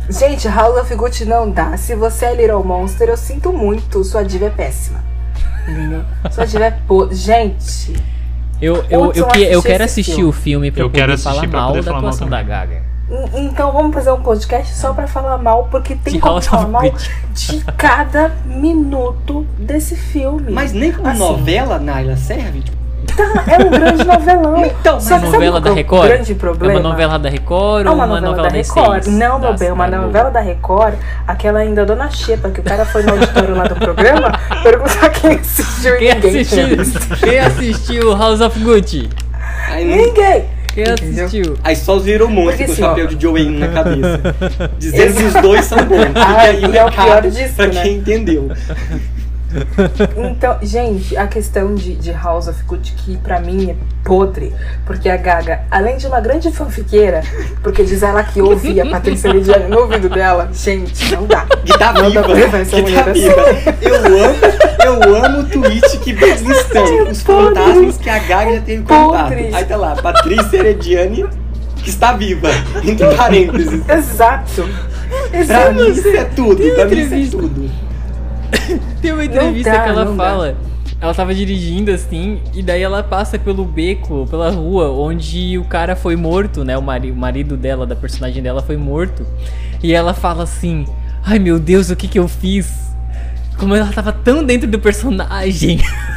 Gente, House of Gucci não dá. Se você é Little Monster, eu sinto muito. Sua diva é péssima. Entendeu? Sua diva é po... Gente, Eu, eu, Hudson eu, que- eu quero assistir filme. o filme pra Eu poder quero assistir falar pra mal poder da falar mal atuação da. Gaga. En- então vamos fazer um podcast só pra falar mal, porque tem como falar of mal de cada minuto desse filme. Mas nem como Assim. novela, Naila, serve? Tipo, Tá, é um grande novelão. Então, Só mas que novela da é o Record? grande É problema? uma novela da Record É ou uma uma novela, da Record. Não, meu bem, uma da Globo? novela da Record, aquela ainda Dona Xepa, que o cara foi no auditório lá do programa, perguntar quem assistiu Quem ninguém assistiu, quem assistiu House of Gucci? Ninguém! Quem Entendeu? assistiu? aí só os Little Monsters Porque com o assim, ó. chapéu de Joanne na cabeça. Dizendo que os dois são bons. Ah, aí e é o pior disso, pra né? quem entendeu. Então, gente, a questão de, de House of Good, que pra mim é podre, porque a Gaga, além de uma grande fanfiqueira, porque diz ela que ouvia a Patrícia Lidiane no ouvido dela, gente, não dá. Que tá Não dá viva. pra levar essa Que tá assim. viva. Eu amo, eu amo o tweet que diz listando os podre. fantasmas que a Gaga já teve Podre. contato. Aí tá lá, Patrícia Herediane, que está viva. Entre parênteses. Exato. Pra mim Exato. isso é tudo. Pra mim isso é tudo. Tem uma entrevista dá, que ela não dá. fala. Ela tava dirigindo assim, e daí ela passa pelo beco, pela rua, onde o cara foi morto, né? O, mari o marido dela, da personagem dela, foi morto. E ela fala assim: Ai meu Deus, o que que eu fiz? Como ela tava tão dentro do personagem.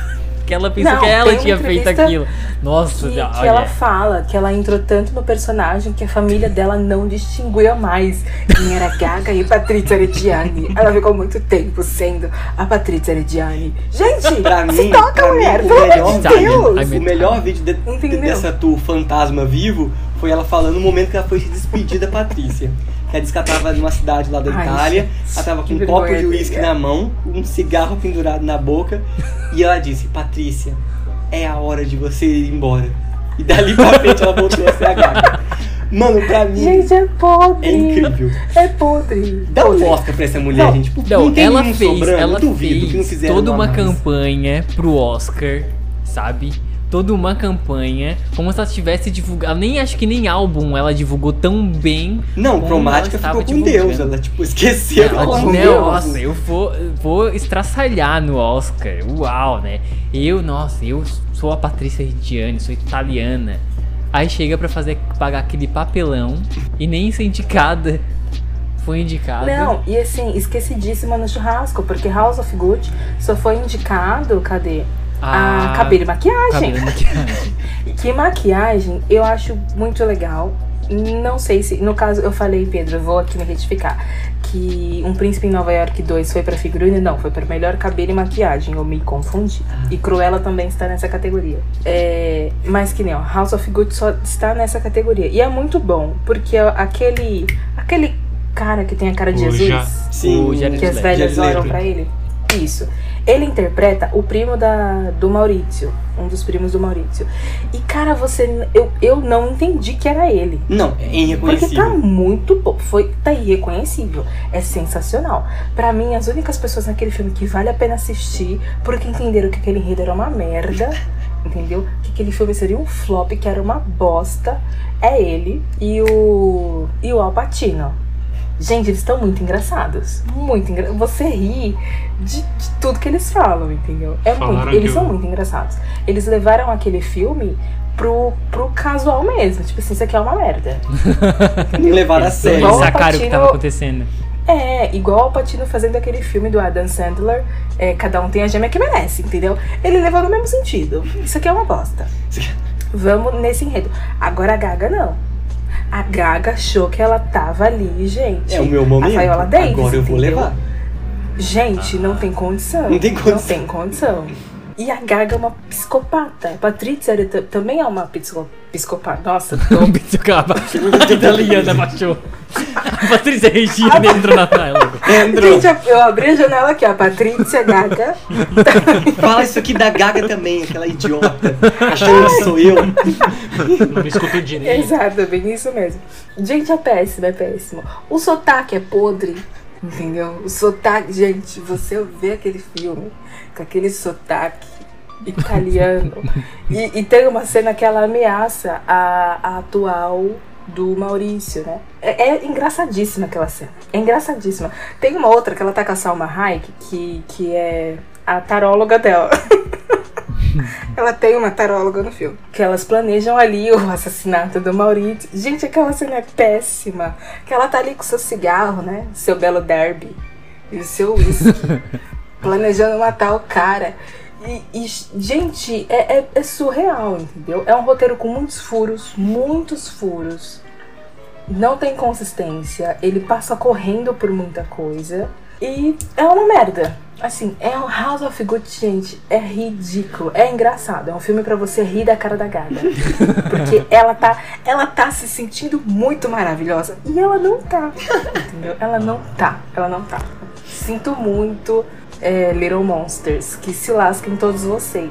que ela pensou Não, que ela tinha feito aquilo. Nossa, Que, que olha. ela fala que ela entrou tanto no personagem que a família dela não distinguia mais quem era Gaga e Patrícia Herediani. Ela ficou muito tempo sendo a Patrícia Herediani. Gente, Pra se mim, toca, pra mim, mulher, o pelo amor melhor, de Deus. o melhor vídeo de- dessa tour fantasma vivo foi ela falando no momento que ela foi se despedir da Patrícia. Que ela disse que ela tava numa cidade lá da Ai, Itália, ela tava com um copo de uísque na mão, um cigarro pendurado na boca, e ela disse, Patrícia, é a hora de você ir embora. E dali pra frente ela voltou a ser a Gaga. Mano, pra mim Gente, é podre. é incrível. É podre. Dá um. Oscar pra essa mulher, Não, gente. Tipo, Não, tem ela fez, sobrando, ela duvido que não fez fizeram toda uma mais. campanha pro Oscar, sabe? Toda uma campanha, como se ela tivesse divulgado. Nem acho que nem álbum ela divulgou tão bem. Não, cromática ela ficou estava com Deus. divulgando. Ela, tipo, esqueceu. Ela ela né, Deus. nossa, eu vou, vou estraçalhar no Oscar. Uau, né? Eu, nossa, eu sou a Patrícia Reggiani, sou italiana. Aí chega pra fazer pagar aquele papelão e nem ser indicada. Foi indicada. Não, e assim, esquecidíssima no churrasco, porque House of Good só foi indicado, cadê? Ah, a cabelo e maquiagem. Cabelo e maquiagem. Que maquiagem eu acho muito legal. Não sei se. No caso, eu falei, Pedro, eu vou aqui me retificar. Que Um Príncipe em Nova York 2 foi pra figurine. Não, foi pra melhor cabelo e maquiagem. Eu me confundi. E Cruella também está nessa categoria. É, mas que nem, ó, House of Good só está nessa categoria. E é muito bom, porque aquele. Aquele cara que tem a cara de O Jesus. Ja- Sim, O que as velhas Leto. pra ele. Isso. Ele interpreta o primo da, do Maurício. Um dos primos do Maurício. E, cara, você. Eu, eu não entendi que era ele. Não, é Porque tá irreconhecível. muito bom. Foi, tá irreconhecível. É sensacional. Pra mim, as únicas pessoas naquele filme que vale a pena assistir, porque entenderam que aquele enredo era uma merda, entendeu? Que aquele filme seria um flop, que era uma bosta, é ele e o. e o Al Pacino. Gente, eles estão muito engraçados. Muito engra... Você ri de, de tudo que eles falam, entendeu? É Falaram muito, eles que são muito engraçados. Eles levaram aquele filme pro, pro casual mesmo. Tipo assim, isso aqui é uma merda. Me levaram a Eles sério. Igual- sacaram o que tava acontecendo. É, igual o Patino fazendo aquele filme do Adam Sandler, é, Cada um tem a gêmea que merece, entendeu? Ele levou no mesmo sentido. Isso aqui é uma bosta. Vamos nesse enredo. Agora a Gaga não. A Gaga achou que ela tava ali, gente. É o meu momento. A Viola Davis, Agora eu vou entendeu? levar. Gente, não tem condição. Não tem condição. Não tem condição. E a Gaga é uma psicopata. A Patrícia também é uma psico- psicopata. Nossa, tô. A italiana baixou. A Patrícia Regina entrou na tela. Gente, eu abri a janela aqui, ó. Patrícia Gaga. Fala isso aqui da Gaga também, aquela idiota. Achando que sou eu. Não me escutou direito. Exato, é bem isso mesmo. Gente, é péssimo, é péssimo. O sotaque é podre, entendeu? O sotaque, gente, você vê aquele filme com aquele sotaque italiano e, e tem uma cena que ela ameaça a, a atual do Maurício, né? É, é engraçadíssima aquela cena. É engraçadíssima. Tem uma outra que ela tá com a Salma Hayek, que, que é a taróloga dela. Ela tem uma taróloga no filme. Que elas planejam ali o assassinato do Maurício. Gente, aquela cena é péssima. Que ela tá ali com seu cigarro, né? Seu belo derby. E o seu uísque. planejando matar o cara. E, e, gente, é, é- é surreal, entendeu? É um roteiro com muitos furos, muitos furos. Não tem consistência. Ele passa correndo por muita coisa. E é uma merda. Assim, é um House of Good, gente. É ridículo. É engraçado. É um filme pra você rir da cara da Gaga. Porque ela tá, ela tá se sentindo muito maravilhosa. E ela não tá. Entendeu? Ela não tá. Ela não tá. Sinto muito. é, Little Monsters. Que se lasquem todos vocês.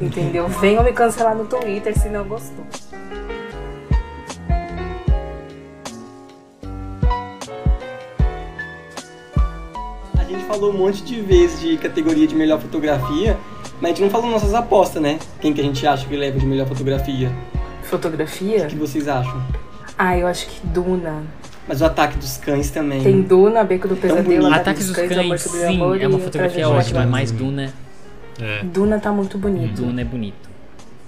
Entendeu? Venham me cancelar no Twitter se não gostou. Gente falou um monte de vezes de categoria de melhor fotografia, mas a gente não falou nossas apostas, né? Quem que a gente acha que leva de melhor fotografia? Fotografia? O que vocês acham? Ah, eu acho que Duna. Mas o Ataque dos Cães também. Tem Duna, Beco do Pesadelo, bonito. Ataque, Ataque dos Amor Cães, Sobre sim, Amor é uma fotografia ótima, Macbeth. mas Duna, É. Duna tá muito bonito. Duna é bonito.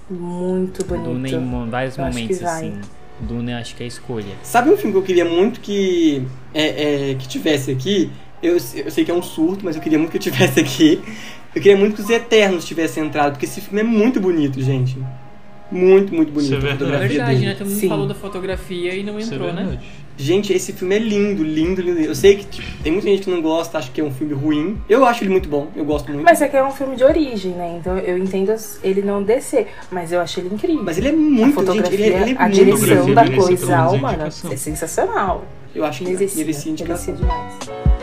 Muito bonito. Duna em vários Eu momentos, assim. Duna acho que é a escolha. Sabe um filme que eu queria muito que, é, é, que tivesse aqui? Eu, eu sei que é um surto, mas eu queria muito que eu tivesse aqui. Eu queria muito que os Eternos tivessem entrado, porque esse filme é muito bonito, gente. Muito, muito bonito. Isso é a verdade. É verdade, né? Todo mundo Sim. falou da fotografia e não é entrou, né? Gente, esse filme é lindo, lindo, lindo. Eu sei que tipo, tem muita gente que não gosta, acha que é um filme ruim. Eu acho ele muito bom, eu gosto muito. Mas é que é um filme de origem, né? Então eu entendo ele não descer. Mas eu acho ele incrível. Mas ele é a muito, fotografia, gente, ele, é- ele é a muito direção da coisa, a mano, é sensacional. Eu acho que Merecia, merecia indicação. merecia demais.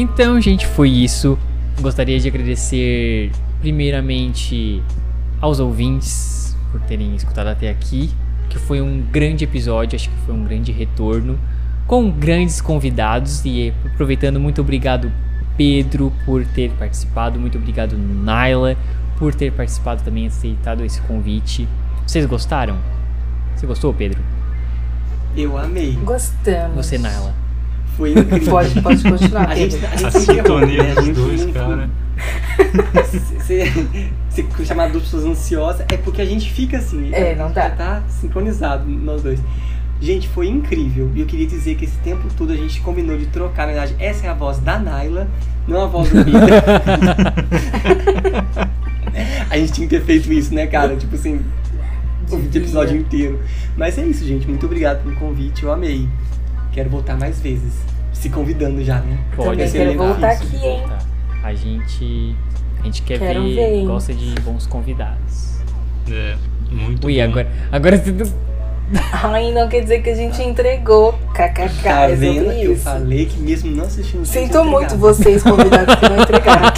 Então, gente, foi isso. Gostaria de agradecer primeiramente aos ouvintes por terem escutado até aqui, que foi um grande episódio, acho que foi um grande retorno com grandes convidados e aproveitando muito obrigado Pedro por ter participado, muito obrigado Naila por ter participado também, aceitado esse convite. Vocês gostaram? Você gostou, Pedro? Eu amei. Gostamos. Você, Naila? Foi incrível. Pode, pode continuar, A gente, a gente A sintonia né? A dos gente dois, não- cara. Se, se, se chamar duas pessoas ansiosas, é porque a gente fica assim. É, não dá. Já tá sincronizado nós dois. Gente, foi incrível. E eu queria dizer que esse tempo todo a gente combinou de trocar. Na verdade, essa é a voz da Naila, não a voz do Pedro. a gente tinha que ter feito isso, né, cara? Tipo assim, o episódio inteiro. Mas é isso, gente. Muito obrigado pelo convite. Eu amei. Quero voltar mais vezes. Se convidando já, né? Pode Também ser quero voltar Isso, aqui, hein? voltar. A gente, a gente quer ver, ver, gosta de bons convidados. É, muito Ui, bom. agora, agora tudo. Ai, não quer dizer que a gente entregou. KKK, Tá é vendo? Eu isso. falei que mesmo não assistindo. Sinto muito vocês, convidados, que não entregaram.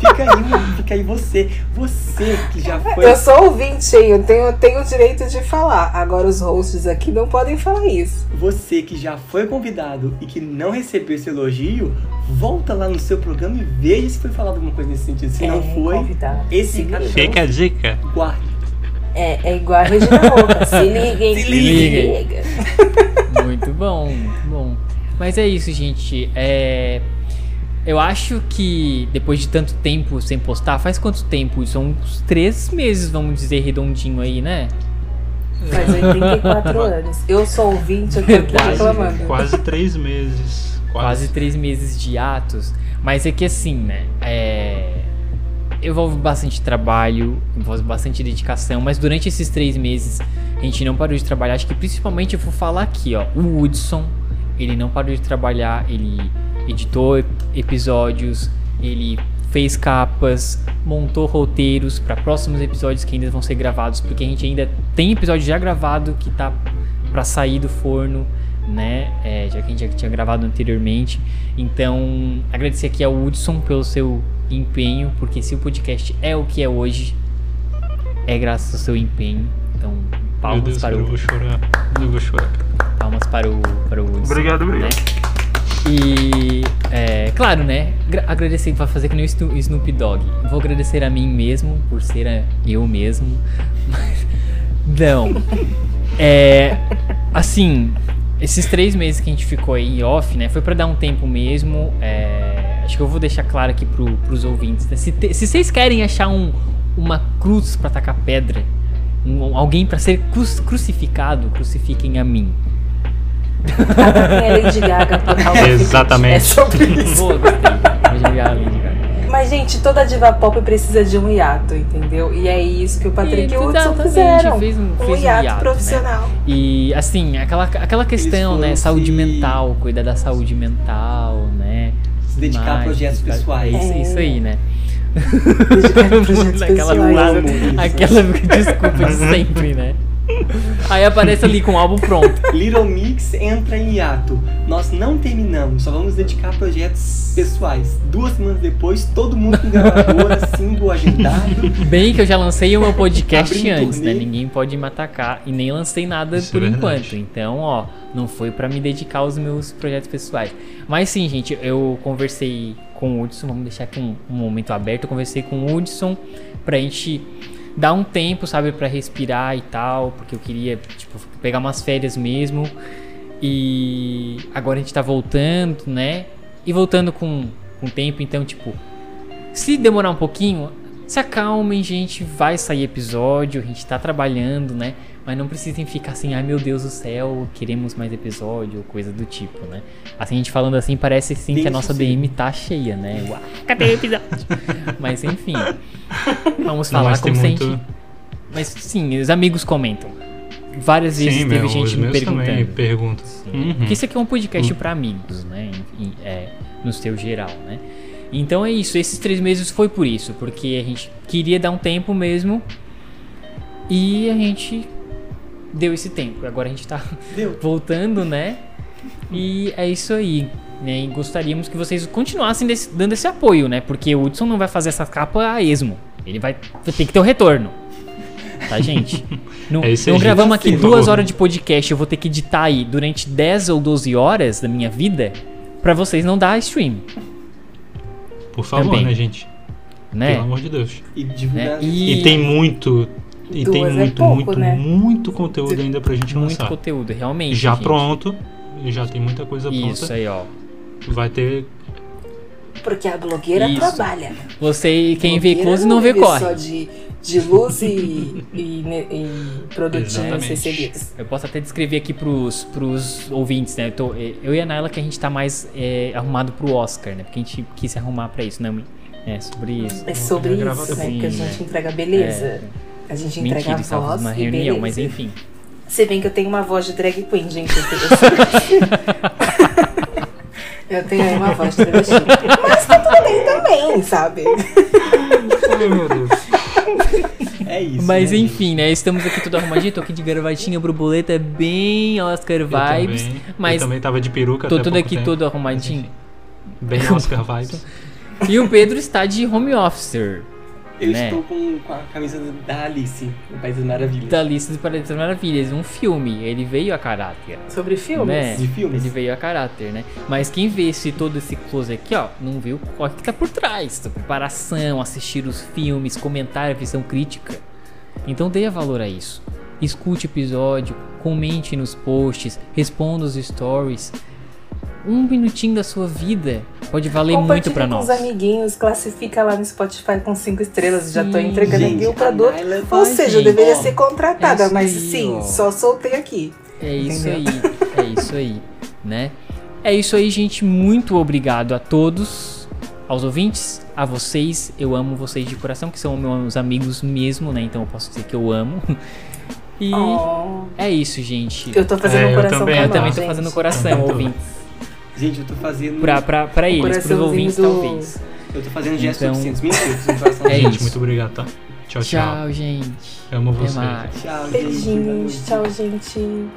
Fica aí, fica aí você. Você que já foi. Eu sou ouvinte, hein? eu tenho, eu tenho o direito de falar. Agora os hosts aqui não podem falar isso. Você que já foi convidado e que não recebeu esse elogio, volta lá no seu programa e veja se foi falado alguma coisa nesse sentido. Se não É, foi, convidado. esse Se cara. Fica a dica. guarde. É, é igual a Regina Roca. Se liguem. Se liguem. liga. Muito bom, muito bom. Mas é isso, gente. É. Eu acho que depois de tanto tempo sem postar, faz quanto tempo? São uns três meses, vamos dizer, redondinho aí, né? Faz 84 anos. Eu sou ouvinte, eu tô aqui Verdade. reclamando. Quase três meses. Quase três meses de atos. Mas é que assim, né? É. Envolve bastante trabalho, envolve bastante dedicação, mas durante esses três meses a gente não parou de trabalhar. Acho que principalmente eu vou falar aqui, ó. O Woodson, ele não parou de trabalhar, ele editou ep- episódios, ele fez capas, montou roteiros para próximos episódios que ainda vão ser gravados, porque a gente ainda tem episódio já gravado que tá para sair do forno, né? É, já que a gente já tinha gravado anteriormente. Então, agradecer aqui ao Hudson pelo seu empenho, porque se o podcast é o que é hoje, é graças ao seu empenho. Então, palmas Deus, para cara, eu o vou chorar. Eu vou chorar. palmas para o para o Hudson. Obrigado, obrigado. né? E, é, claro, né? gra- Agradecer, pra fazer que nem o Sno- Snoop Dogg. Vou agradecer a mim mesmo, por ser a- eu mesmo. Mas, não. É. Assim, esses três meses que a gente ficou aí em off, né? Foi pra dar um tempo mesmo. é, acho que eu vou deixar claro aqui pro, pros ouvintes. né, Se, te- se vocês querem achar um, uma cruz pra tacar pedra, um- alguém pra ser cru- crucificado, crucifiquem a mim. A Lady Gaga Exatamente. É sobre isso. Vou, gostei. Vou jogar a Lady Gaga. Mas, gente, toda diva pop precisa de um hiato, entendeu? E é isso que o Patrick e o Hudson Exatamente, fizeram. fez um- fez um hiato, hiato, né? profissional. E assim, aquela, aquela questão, né? Saúde mental, cuidar da saúde mental, né? Se dedicar a projetos dedicar- pessoais. É Isso, É. isso aí, né? Dedicar a projetos Aquela pessoais. isso. aquela desculpa de sempre, né? Aí aparece ali com o álbum pronto. Little Mix entra em hiato. Nós não terminamos, só vamos dedicar a projetos pessoais. Duas semanas depois, todo mundo com gravadora, single agendado. Bem que eu já lancei o meu podcast Abrindo antes, né? turnê. Ninguém pode me atacar e nem lancei nada Isso é por verdade. enquanto. Então, ó, não foi pra me dedicar aos meus projetos pessoais. Mas sim, gente, eu conversei com o Hudson, vamos deixar aqui um, um momento aberto. Eu conversei com o Hudson pra gente dar um tempo, sabe, pra respirar e tal, porque eu queria, tipo, pegar umas férias mesmo. E agora a gente tá voltando, né? E voltando com, com tempo, então, tipo, se demorar um pouquinho, se acalmem, gente. Vai sair episódio, a gente tá trabalhando, né? Mas não precisem ficar assim, ai meu Deus do céu, queremos mais episódio, ou coisa do tipo, né? Assim, a gente falando assim, parece sim que a nossa ser. DM tá cheia, né? Uau, cadê o episódio? Mas enfim, vamos Não, falar tem como se a muito. gente. Mas sim, os amigos comentam. Várias vezes Sim, teve meu, gente me perguntando. perguntam. Uhum. Porque isso aqui é um podcast Uhum. pra amigos, né? Em- é, no seu geral, né? Então é isso. Esses três meses foi por isso, porque a gente queria dar um tempo mesmo e a gente deu esse tempo. Agora a gente tá Deu. voltando, né? E é isso aí. Né? E gostaríamos que vocês continuassem desse- dando esse apoio, né? Porque o Hudson não vai fazer essa capa a esmo. Ele vai tem que ter o retorno. Tá, gente? Não, É isso não gravamos gente. aqui duas horas de podcast. Eu vou ter que editar aí durante 10 ou 12 horas da minha vida pra vocês não dar stream, Por favor, Também. né, gente? né? Pelo amor de Deus. E. Né? E, E, tem muito. E Duas tem é muito, pouco, muito, né? muito conteúdo ainda pra gente muito lançar. conteúdo, realmente. Já gente. pronto. Já tem muita coisa Isso pronta. aí, ó. Vai ter. Porque a blogueira Isso. trabalha. Você, quem vê close não vê vive corre. Só de, de luz e, e, e produtinhos recebidos. Eu posso até descrever aqui pros, pros ouvintes, né? Eu, tô- eu e a Naila que a gente tá mais é, arrumado pro Oscar, né? Porque a gente quis se arrumar pra isso, né? É sobre isso. É sobre isso, né? Que a né? gente entrega beleza. É. A gente entrega Mentira, a voz numa e reunião, beleza. mas enfim. Se bem que eu tenho uma voz de drag queen, gente. Eu, tenho- eu tenho aí uma voz de travesti. Mas tá tudo bem também, sabe? Ai, meu Deus. É isso. Mas né, enfim, né? Estamos aqui tudo arrumadinho. Tô aqui de gravatinha, borboleta, bem Oscar Eu vibes. também, Mas eu também tava de peruca tô até tudo pouco aqui tempo. todo arrumadinho. Bem Oscar vibes. E o Pedro está de home officer. Eu né? estou com, com a camisa da Alice, no País das Maravilhas. Da lista de Paredes Maravilhas, um filme. Ele veio a caráter. Sobre filmes. Né? De filmes? Ele veio a caráter, né? Mas quem vê esse, todo esse close aqui, ó, não vê o que tá por trás. A preparação, assistir os filmes, comentar a visão crítica. Então dê valor a isso. Escute o episódio, comente nos posts, responda os stories. Um minutinho da sua vida pode valer muito Compartilha pra com nós. os amiguinhos, classifica lá no Spotify com 5 estrelas. Já tô Sim, entregando gente, aqui o produto. Ou seja, eu deveria Ó, ser contratada, é mas aí, sim, ó. só soltei aqui. É isso Entendeu? aí, é isso aí, né? É isso aí, gente. Muito obrigado a todos, aos ouvintes, a vocês. Eu amo vocês de coração, que são meus amigos mesmo, né? Então eu posso dizer que eu amo. E Oh, é isso, gente. eu tô fazendo É, um eu coração também, Eu também nós, tô gente. fazendo coração, ouvintes. Gente, eu tô fazendo. Pra, pra, pra eles, pros ouvintes, do- talvez. Eu tô fazendo gestos Então- no coração. É gente, muito obrigado, tá? Tchau, tchau. Tchau, gente. Amo vocês. Tchau, gente. Beijinhos, tchau, gente.